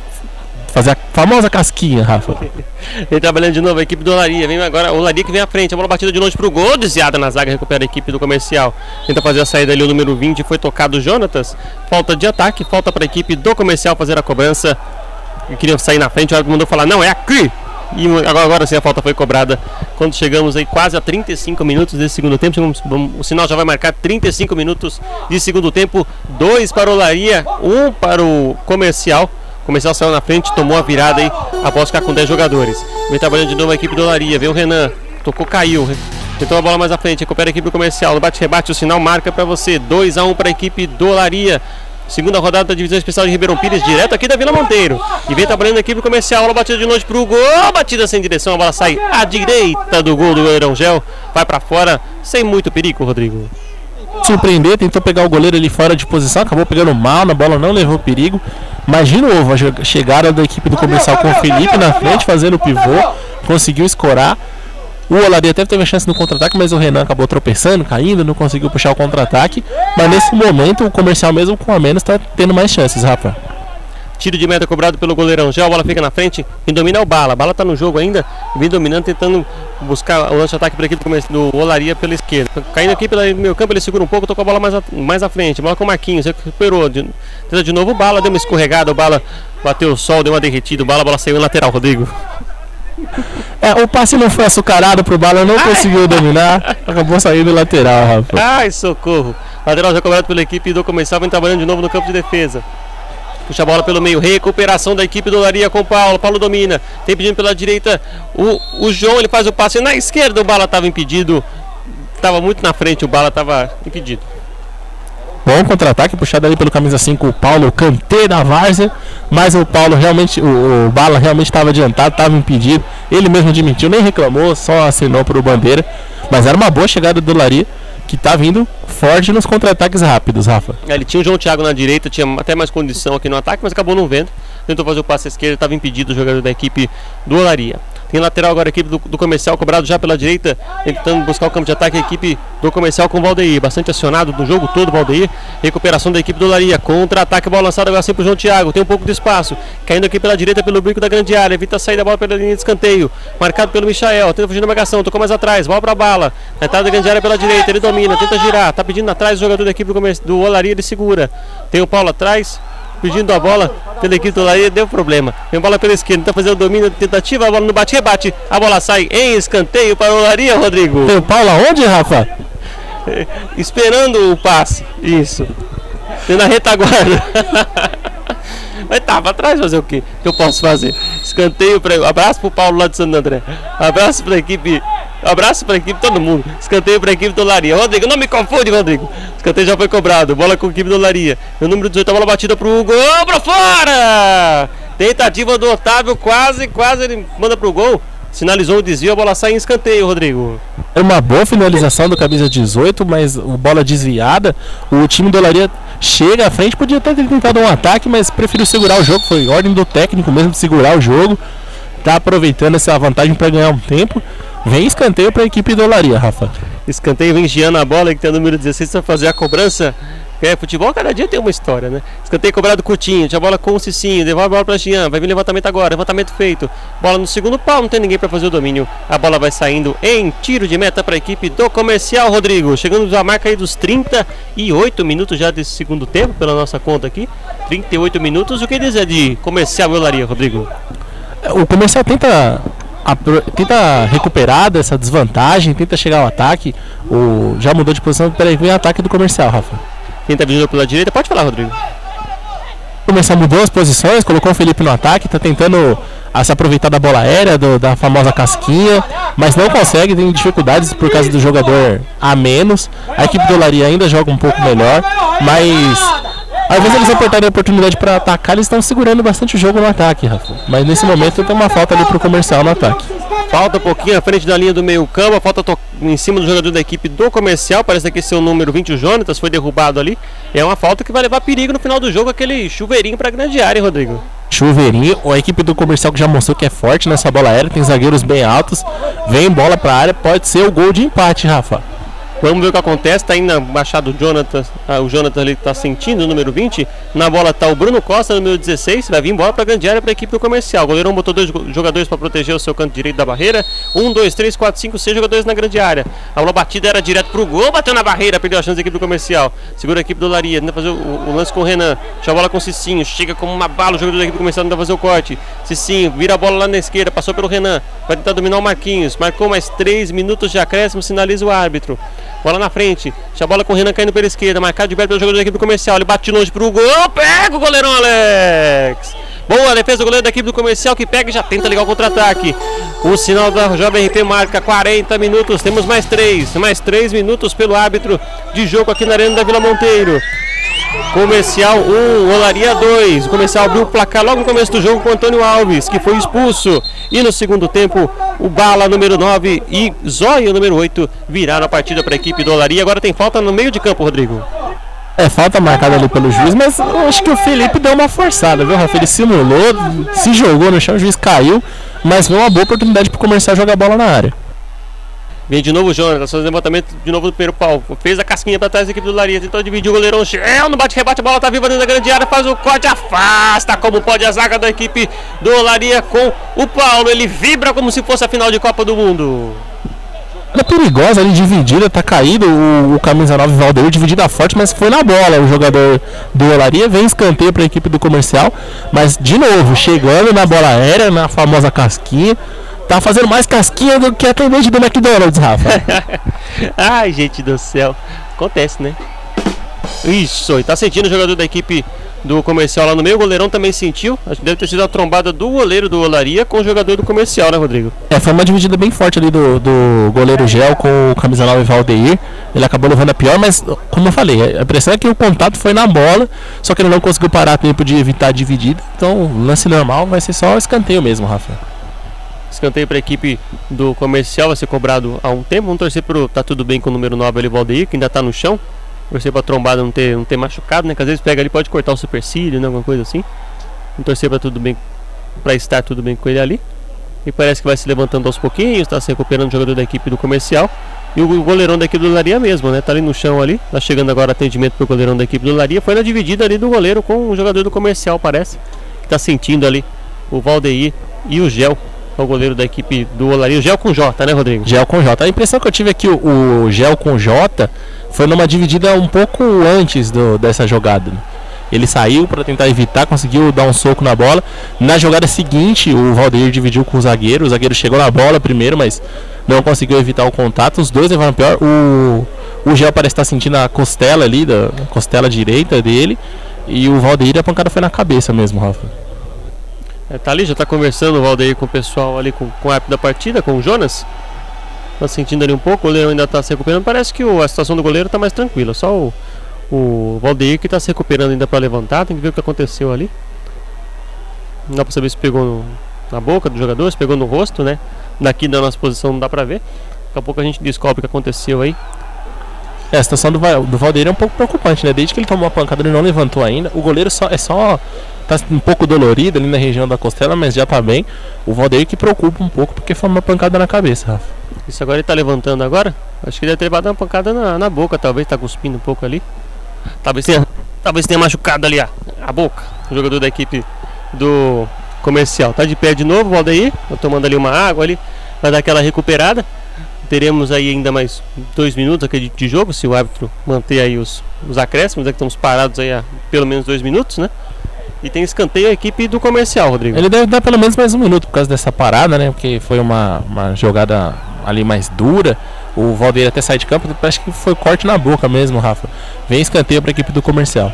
Fazer a famosa casquinha, Rafa. [LAUGHS] Ele trabalhando de novo, a equipe do Olaria. Vem agora, o Olaria que vem à frente. A bola batida de longe pro gol, desviada na zaga, recupera a equipe do comercial. Tenta fazer a saída ali, o número 20 foi tocado o Jonatas. Falta de ataque, falta para a equipe do comercial fazer a cobrança queria sair na frente, o mandou falar, não, é aqui! E agora, agora sim a falta foi cobrada. Quando chegamos aí quase a 35 minutos desse segundo tempo, chegamos, o sinal já vai marcar 35 minutos de segundo tempo, dois para o Laria, um para o comercial. O comercial saiu na frente, tomou a virada aí após ficar com 10 jogadores. Vem trabalhando de novo a equipe do Laria, vem o Renan, tocou, caiu. Tentou a bola mais à frente, recupera a equipe do comercial. No bate-rebate, o sinal marca para você. 2 a 1 para a equipe do Laria. Segunda rodada da divisão especial de Ribeirão Pires, direto aqui da Vila Monteiro. E vem trabalhando a equipe comercial. Bola batida de longe pro gol. Batida sem direção. A bola sai à direita do gol do goleirão Gel. Vai para fora sem muito perigo, Rodrigo. Surpreender, tentou pegar o goleiro ali fora de posição. Acabou pegando mal na bola, não levou perigo. Mas de novo, a chegada da equipe do comercial com o Felipe na frente, fazendo o pivô. Conseguiu escorar. O Olaria até teve a chance no contra-ataque, mas o Renan acabou tropeçando, caindo, não conseguiu puxar o contra-ataque. Mas nesse momento, o comercial, mesmo com a menos, está tendo mais chances, Rafa. Tiro de meta cobrado pelo goleirão. Já a bola fica na frente. Quem domina é o Bala. A Bala está no jogo ainda. Vem dominando, tentando buscar o lance-ataque para a equipe do Olaria pela esquerda. Caindo aqui pelo meio campo, ele segura um pouco, tocou a bola mais, a, mais à frente. Bola com o Marquinhos, recuperou. De, tenta de novo o Bala, deu uma escorregada. O Bala bateu o sol, deu uma derretida. O Bala, a bola saiu em lateral, Rodrigo. É, o passe não foi açucarado pro Bala, não Ai. conseguiu [LAUGHS] dominar, acabou saindo lateral, Rafa. Ai, socorro. Lateral já cobrado pela equipe do Comercial, vem trabalhando de novo no campo de defesa. Puxa a bola pelo meio, recuperação da equipe do Laria com o Paulo. Paulo domina, tem pedindo pela direita. O, o João ele faz o passe na esquerda, o Bala estava impedido. Estava muito na frente, o Bala estava impedido. Bom contra-ataque, puxado ali pelo camisa 5, o Paulo, canteiro da várzea. Mas o Paulo realmente, o, o Bala realmente estava adiantado, estava impedido. Ele mesmo admitiu, nem reclamou, só assinou para o Bandeira. Mas era uma boa chegada do Laria, que está vindo forte nos contra-ataques rápidos, Rafa. É, ele tinha o João Thiago na direita, tinha até mais condição aqui no ataque, mas acabou não vendo. Tentou fazer o passe à esquerda, estava impedido o jogador da equipe do Olaria. Tem lateral agora a equipe do, do, comercial cobrado já pela direita, tentando buscar o campo de ataque a equipe do comercial com o Valdeir. Bastante acionado no jogo todo, Valdeir. Recuperação da equipe do Laria. Contra-ataque, bola lançada agora sempre o João Thiago. Tem um pouco de espaço. Caindo aqui pela direita pelo bico da grande área. Evita a saída da bola pela linha de escanteio. Marcado pelo Michael. Tenta fugir da marcação. Tocou mais atrás. Bola pra bala. Na entrada da grande área pela direita. Ele domina. Tenta girar. Tá pedindo atrás o jogador da equipe do, do Olaria. Ele segura. Tem o Paulo atrás pedindo a bola pela equipe do Laria, deu problema. Tem bola pela esquerda, está fazendo o domínio, tentativa, a bola no bate-rebate. A bola sai em escanteio para o Laria, Rodrigo. Tem o Paulo aonde, Rafa? Esperando o passe. Isso. Tem na retaguarda. [LAUGHS] Mas tava atrás fazer o quê? que eu posso fazer? Escanteio para abraço pro Paulo lá de Santo André. Abraço para a equipe Abraço para a equipe, todo mundo. Escanteio para a equipe do Laria. Rodrigo, não me confunde, Rodrigo. Escanteio já foi cobrado. Bola com a equipe do Laria. O número 18, a bola batida para o. Oh, para fora! Tentativa do Otávio, quase, quase ele manda para o gol. Sinalizou o desvio, a bola sai em escanteio, Rodrigo. É uma boa finalização do camisa 18, mas bola desviada. O time do Olaria chega à frente, podia até ter tentado um ataque, mas preferiu segurar o jogo. Foi ordem do técnico mesmo de segurar o jogo. Tá aproveitando essa vantagem para ganhar um tempo. Vem escanteio para a equipe do Olaria, Rafa. Escanteio vem Giana a bola, que tem o número 16 para fazer a cobrança. É, futebol cada dia tem uma história, né? Escanteio cobrado curtinho, tinha bola com o Cicinho, devolve a bola para Gian, vai vir levantamento agora, levantamento feito. Bola no segundo pau, não tem ninguém para fazer o domínio. A bola vai saindo em tiro de meta para a equipe do Comercial, Rodrigo. Chegando a marca aí dos 38 minutos já desse segundo tempo, pela nossa conta aqui. 38 minutos. O que dizer de Comercial Olaria, Rodrigo? O Comercial tenta a, tenta recuperar dessa desvantagem, tenta chegar ao ataque. O, já mudou de posição, peraí, vem ataque do comercial, Rafa. Quem tá vindo pela direita, pode falar, Rodrigo. começar mudou as posições, colocou o Felipe no ataque, tá tentando a se aproveitar da bola aérea, do, da famosa casquinha, mas não consegue, tem dificuldades por causa do jogador a menos. A equipe do Olaria ainda joga um pouco melhor, mas às vezes eles apertarem a oportunidade para atacar, eles estão segurando bastante o jogo no ataque, Rafa. Mas nesse momento tem uma falta ali pro comercial no ataque. Falta um pouquinho à frente da linha do meio campo, a falta em cima do jogador da equipe do comercial, parece que esse é o número 20, o Jonatas, foi derrubado ali. É uma falta que vai levar perigo no final do jogo, aquele chuveirinho pra grande área, hein, Rodrigo. Chuveirinho, a equipe do comercial que já mostrou que é forte nessa bola aérea, tem zagueiros bem altos, vem bola pra área, pode ser o gol de empate, Rafa. Vamos ver o que acontece. Tá indo baixado o Jonathan. ah, o Jonathan ali tá sentindo o número 20. Na bola tá o Bruno Costa, número 16. Vai vir embora pra grande área pra equipe do comercial. O goleirão botou dois jogadores para proteger o seu canto direito da barreira. Um, dois, três, quatro, cinco, seis jogadores na grande área. A bola batida era direto pro gol, bateu na barreira, perdeu a chance da equipe do comercial. Segura a equipe do Laria, tenta fazer o, o lance com o Renan. Deixa a bola com o Cicinho, chega como uma bala o jogador da equipe do comercial, tenta fazer o corte. Cicinho, vira a bola lá na esquerda, passou pelo Renan. Vai tentar dominar o Marquinhos. Marcou mais três minutos de acréscimo, sinaliza o árbitro. Bola na frente, deixa a bola com o Renan caindo pela esquerda, marcado de perto pelo jogador da equipe do comercial. Ele bate longe pro gol, pega o goleirão Alex. Boa defesa do goleiro da equipe do comercial que pega e já tenta ligar o contra-ataque. O sinal da Jovem RP marca 40 minutos. Temos mais 3, mais 3 minutos pelo árbitro de jogo aqui na Arena da Vila Monteiro. Comercial 1, Olaria 2. O comercial abriu o placar logo no começo do jogo com o Antônio Alves, que foi expulso. E no segundo tempo, o Bala número 9 e Zóio número 8 viraram a partida para a equipe do Olaria. Agora tem falta no meio de campo, Rodrigo. É, falta marcada ali pelo juiz, mas acho que o Felipe deu uma forçada, viu, Rafa? Ele simulou, se jogou no chão, o juiz caiu, mas foi uma boa oportunidade pro comercial jogar bola na área. Vem de novo o Jonas, fazendo levantamento de novo do primeiro pau. Fez a casquinha pra trás da equipe do Laria. Tentou dividir o goleirão. Shell no bate-rebate, a bola tá viva dentro da grande área. Faz o corte, afasta como pode a zaga da equipe do Olaria com o Paulo. Ele vibra como se fosse a final de Copa do Mundo. Era perigosa ali, dividida, tá caído o, o camisa 9 Valdeir, dividida forte, mas foi na bola. O jogador do Olaria vem escanteio pra equipe do comercial, mas de novo, chegando na bola aérea, na famosa casquinha. Tá fazendo mais casquinha do que atendente do McDonald's, Rafa. [LAUGHS] Ai, gente do céu. Acontece, né? Isso, e tá sentindo o jogador da equipe do comercial lá no meio. O goleirão também sentiu. Acho que deve ter sido a trombada do goleiro do Olaria com o jogador do comercial, né, Rodrigo? É, foi uma dividida bem forte ali do, do goleiro Gel com o camisa 9 Valdeir. Ele acabou levando a pior, mas como eu falei, a impressão é que o contato foi na bola, só que ele não conseguiu parar a tempo de evitar a dividida. Então, lance normal vai ser só escanteio mesmo, Rafa. Escanteio para a equipe do comercial vai ser cobrado há um tempo. Vamos torcer pro tá tudo bem com o número 9 ali, Valdeir, que ainda tá no chão. Torcer pra trombada não ter, não ter machucado, né? Que às vezes pega ali, pode cortar o supercílio, né? Alguma coisa assim. Vamos torcer pra tudo bem, pra estar tudo bem com ele ali. E parece que vai se levantando aos pouquinhos, está se recuperando o jogador da equipe do comercial. E o goleirão da equipe do Laria mesmo, né? Tá ali no chão ali. Tá chegando agora atendimento pro goleirão da equipe do Laria. Foi na dividida ali do goleiro com o jogador do comercial, parece. Que tá sentindo ali o Valdeir e o Gel. É O goleiro da equipe do Olaria. O Gel com J, né, Rodrigo? Gel com J. A impressão que eu tive é que o, o Gel com J foi numa dividida um pouco antes do, dessa jogada. né? Ele saiu para tentar evitar, conseguiu dar um soco na bola. Na jogada seguinte, o Valdeir dividiu com o zagueiro. O zagueiro chegou na bola primeiro, mas não conseguiu evitar o contato. Os dois levaram pior. O, o Gel parece estar sentindo a costela ali, da costela direita dele. E o Valdeir, a pancada foi na cabeça mesmo, Rafa. É, tá ali, já tá conversando o Valdeir com o pessoal ali com, com o app da partida, com o Jonas. Tá sentindo ali um pouco, o goleiro ainda tá se recuperando. Parece que o- a situação do goleiro tá mais tranquila. Só o, o Valdeir que tá se recuperando ainda para levantar. Tem que ver o que aconteceu ali. Não dá pra saber se pegou no- na boca do jogador, se pegou no rosto, né? Daqui da nossa posição não dá pra ver. Daqui a pouco a gente descobre o que aconteceu aí. É, a situação do, do Valdeir é um pouco preocupante, né? Desde que ele tomou a pancada, ele não levantou ainda. O goleiro só é só. tá um pouco dolorido ali na região da costela, mas já tá bem. O Valdeir que preocupa um pouco porque foi uma pancada na cabeça, Rafa. Isso agora ele tá levantando agora. Acho que ele deve ter levado uma pancada na, na boca, talvez, tá cuspindo um pouco ali. Talvez tenha, talvez tenha machucado ali a, a boca. O jogador da equipe do comercial. Tá de pé de novo, o Aldair. Tá tomando ali uma água ali. Vai dar aquela recuperada. Teremos aí ainda mais dois minutos aqui de, jogo, se o árbitro manter aí os, os acréscimos, é que estamos parados aí há pelo menos dois minutos, né? E tem escanteio a equipe do comercial, Rodrigo. Ele deve dar pelo menos mais um minuto por causa dessa parada, né? Porque foi uma, uma jogada ali mais dura. O Valdeir até sai de campo, parece que foi corte na boca mesmo, Rafa. Vem escanteio para a equipe do comercial.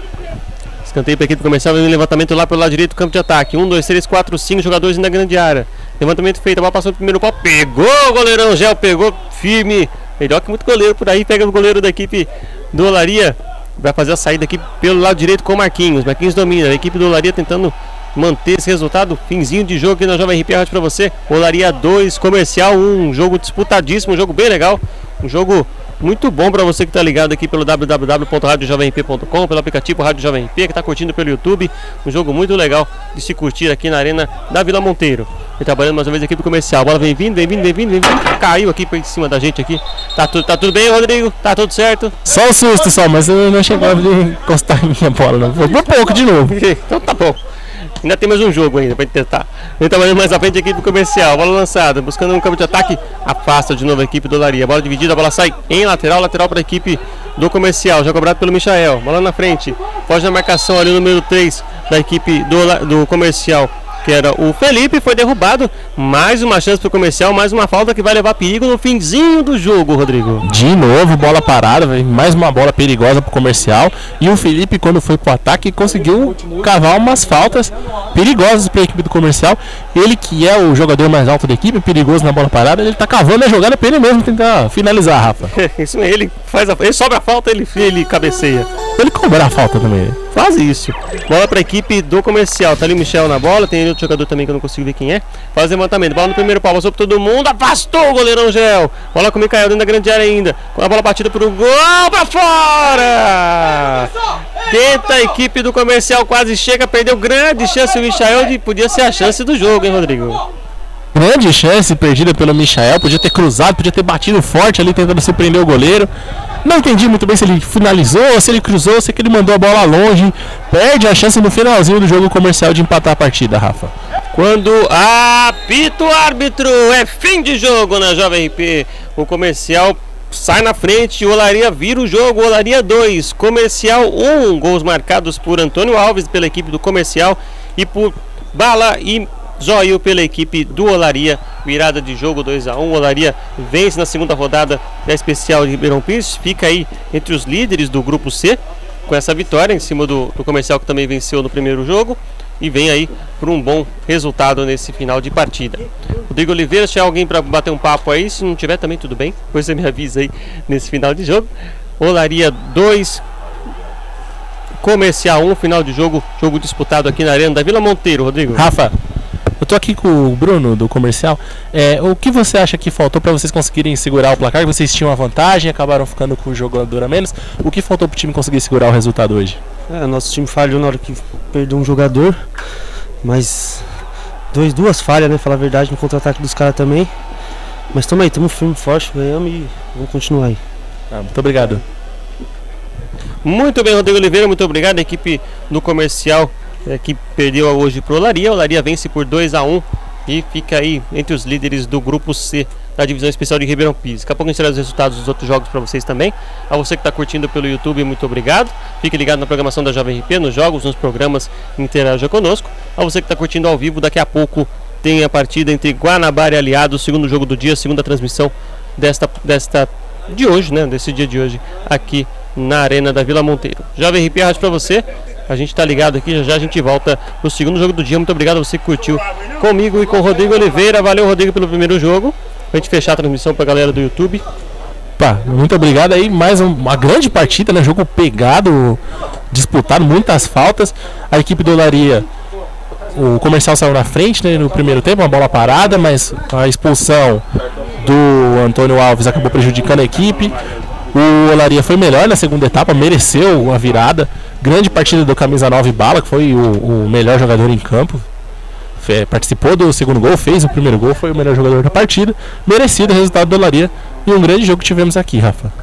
Escanteio para a equipe comercial, vem um levantamento lá pelo lado direito do campo de ataque. Um, dois, três, quatro, cinco jogadores na grande área. Levantamento feito, a bola passou no primeiro pau, pegou o goleirão Gel, pegou firme. Melhor que muito goleiro por aí, pega o goleiro da equipe do Olaria. Vai fazer a saída aqui pelo lado direito com o Marquinhos. Marquinhos domina, a equipe do Olaria tentando manter esse resultado. Finzinho de jogo aqui na Jovem RP para você. Olaria 2, Comercial 1, um jogo disputadíssimo, um jogo bem legal. Um jogo muito bom para você que está ligado aqui pelo www.radiojovemp.com, pelo aplicativo Rádio Jovem P, que está curtindo pelo YouTube. Um jogo muito legal de se curtir aqui na Arena da Vila Monteiro. E trabalhando mais uma vez aqui pro comercial. Bola vem vindo, vem vindo, vem vindo, vem vindo. Caiu aqui por cima da gente aqui. Tá, tudo tá tudo bem, Rodrigo? Tá tudo certo? Só o susto só, mas eu não chegava de encostar em minha bola, não. Foi por pouco de novo. [LAUGHS] então tá bom. Ainda tem mais um jogo ainda pra gente tentar. Ele tá mais à frente a equipe comercial. Bola lançada, buscando um campo de ataque. Afasta de novo a equipe do Laria. Bola dividida, a bola sai em lateral, lateral para a equipe do comercial. Já cobrado pelo Michael. Bola na frente. Foge na marcação ali número 3 da equipe do, do comercial que era o Felipe, foi derrubado. Mais uma chance para o comercial, mais uma falta que vai levar perigo no finzinho do jogo, Rodrigo. De novo, bola parada, mais uma bola perigosa para o comercial. E o Felipe, quando foi para o ataque, conseguiu cavar umas faltas perigosas para a equipe do comercial. Ele, que é o jogador mais alto da equipe, perigoso na bola parada, ele está cavando a jogada para ele mesmo tentar finalizar, Rafa. [LAUGHS] Isso ele faz a, ele sobra a falta, ele, ele cabeceia. Ele cobra a falta também. Faz isso. Bola para a equipe do comercial. Tá ali o Michel na bola, tem outro jogador também que eu não consigo ver quem é. Faz levantamento. Bola no primeiro pau, passou por todo mundo, afastou o goleirão Gel. Bola com o Micael dentro da grande área ainda. Com a bola batida pro gol para fora! Tenta a equipe do comercial, quase chega, perdeu grande chance o Michael de podia ser a chance do jogo, hein, Rodrigo? Grande chance perdida pelo Michael, podia ter cruzado, podia ter batido forte ali tentando se prender o goleiro. Não entendi muito bem se ele finalizou, se ele cruzou, se ele mandou a bola longe. Perde a chance no finalzinho do jogo comercial de empatar a partida, Rafa. Quando apita o árbitro, é fim de jogo na Jovem RP. O comercial sai na frente, Olaria vira o jogo, Olaria 2, comercial 1. Um, gols marcados por Antônio Alves pela equipe do comercial e por Bala e Zóio pela equipe do Olaria. Virada de jogo 2 a 1 um. Olaria vence na segunda rodada da especial de Ribeirão Pires. Fica aí entre os líderes do grupo C com essa vitória em cima do, do comercial que também venceu no primeiro jogo. E vem aí por um bom resultado nesse final de partida. Rodrigo Oliveira, se tiver alguém para bater um papo aí, se não tiver também tudo bem, depois você me avisa aí nesse final de jogo. Olaria 2, Comercial 1, um, final de jogo, jogo disputado aqui na Arena da Vila Monteiro, Rodrigo. Rafa, eu tô aqui com o Bruno do comercial. É, o que você acha que faltou para vocês conseguirem segurar o placar? Vocês tinham a vantagem, acabaram ficando com o jogador a menos. O que faltou pro time conseguir segurar o resultado hoje? É, nosso time falhou na hora que perdeu um jogador, mas dois, duas falhas, né? Falar a verdade, no contra-ataque dos caras também. Mas tamo aí, tamo firme, forte, ganhamos e vamos continuar aí. Ah, muito obrigado. Muito bem, Rodrigo Oliveira, muito obrigado. A equipe do comercial é, que perdeu hoje para o Olaria. O Olaria vence por 2 a 1 e fica aí entre os líderes do grupo C da divisão especial de Ribeirão Pires. Daqui a pouco a gente os resultados dos outros jogos para vocês também. A você que está curtindo pelo YouTube, muito obrigado. Fique ligado na programação da Jovem RP, nos jogos, nos programas, interaja conosco. A você que está curtindo ao vivo, daqui a pouco tem a partida entre Guanabara e Aliados, segundo jogo do dia, segunda transmissão desta, desta de hoje, né? Desse dia de hoje, aqui na Arena da Vila Monteiro. Jovem RP Rádio para você. A gente tá ligado aqui, já já a gente volta pro segundo jogo do dia. Muito obrigado a você que curtiu comigo e com o Rodrigo Oliveira. Valeu, Rodrigo, pelo primeiro jogo. Pra gente fechar a transmissão pra galera do YouTube. Pá, muito obrigado aí. Mais uma grande partida, né? Jogo pegado, disputado, muitas faltas. A equipe do Olaria o comercial saiu na frente né, no primeiro tempo, uma bola parada, mas a expulsão do Antônio Alves acabou prejudicando a equipe. O Olaria foi melhor na segunda etapa, mereceu uma virada. Grande partida do camisa 9 Bala, que foi o, o melhor jogador em campo. Fe, participou do segundo gol, fez o primeiro gol, foi o melhor jogador da partida. Merecido o resultado do Olaria. E um grande jogo que tivemos aqui, Rafa.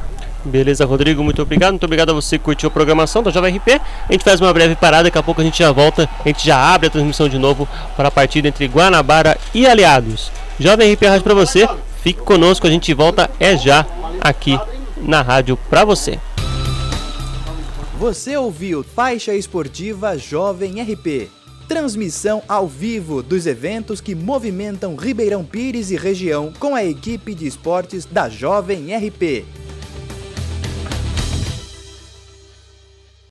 Beleza, Rodrigo, muito obrigado. Muito obrigado a você que curtiu a programação da Jovem RP. A gente faz uma breve parada, daqui a pouco a gente já volta. A gente já abre a transmissão de novo para a partida entre Guanabara e Aliados. Jovem RP Rádio para você. Fique conosco, a gente volta é já aqui na rádio para você. Você ouviu Faixa Esportiva Jovem RP. Transmissão ao vivo dos eventos que movimentam Ribeirão Pires e região com a equipe de esportes da Jovem RP.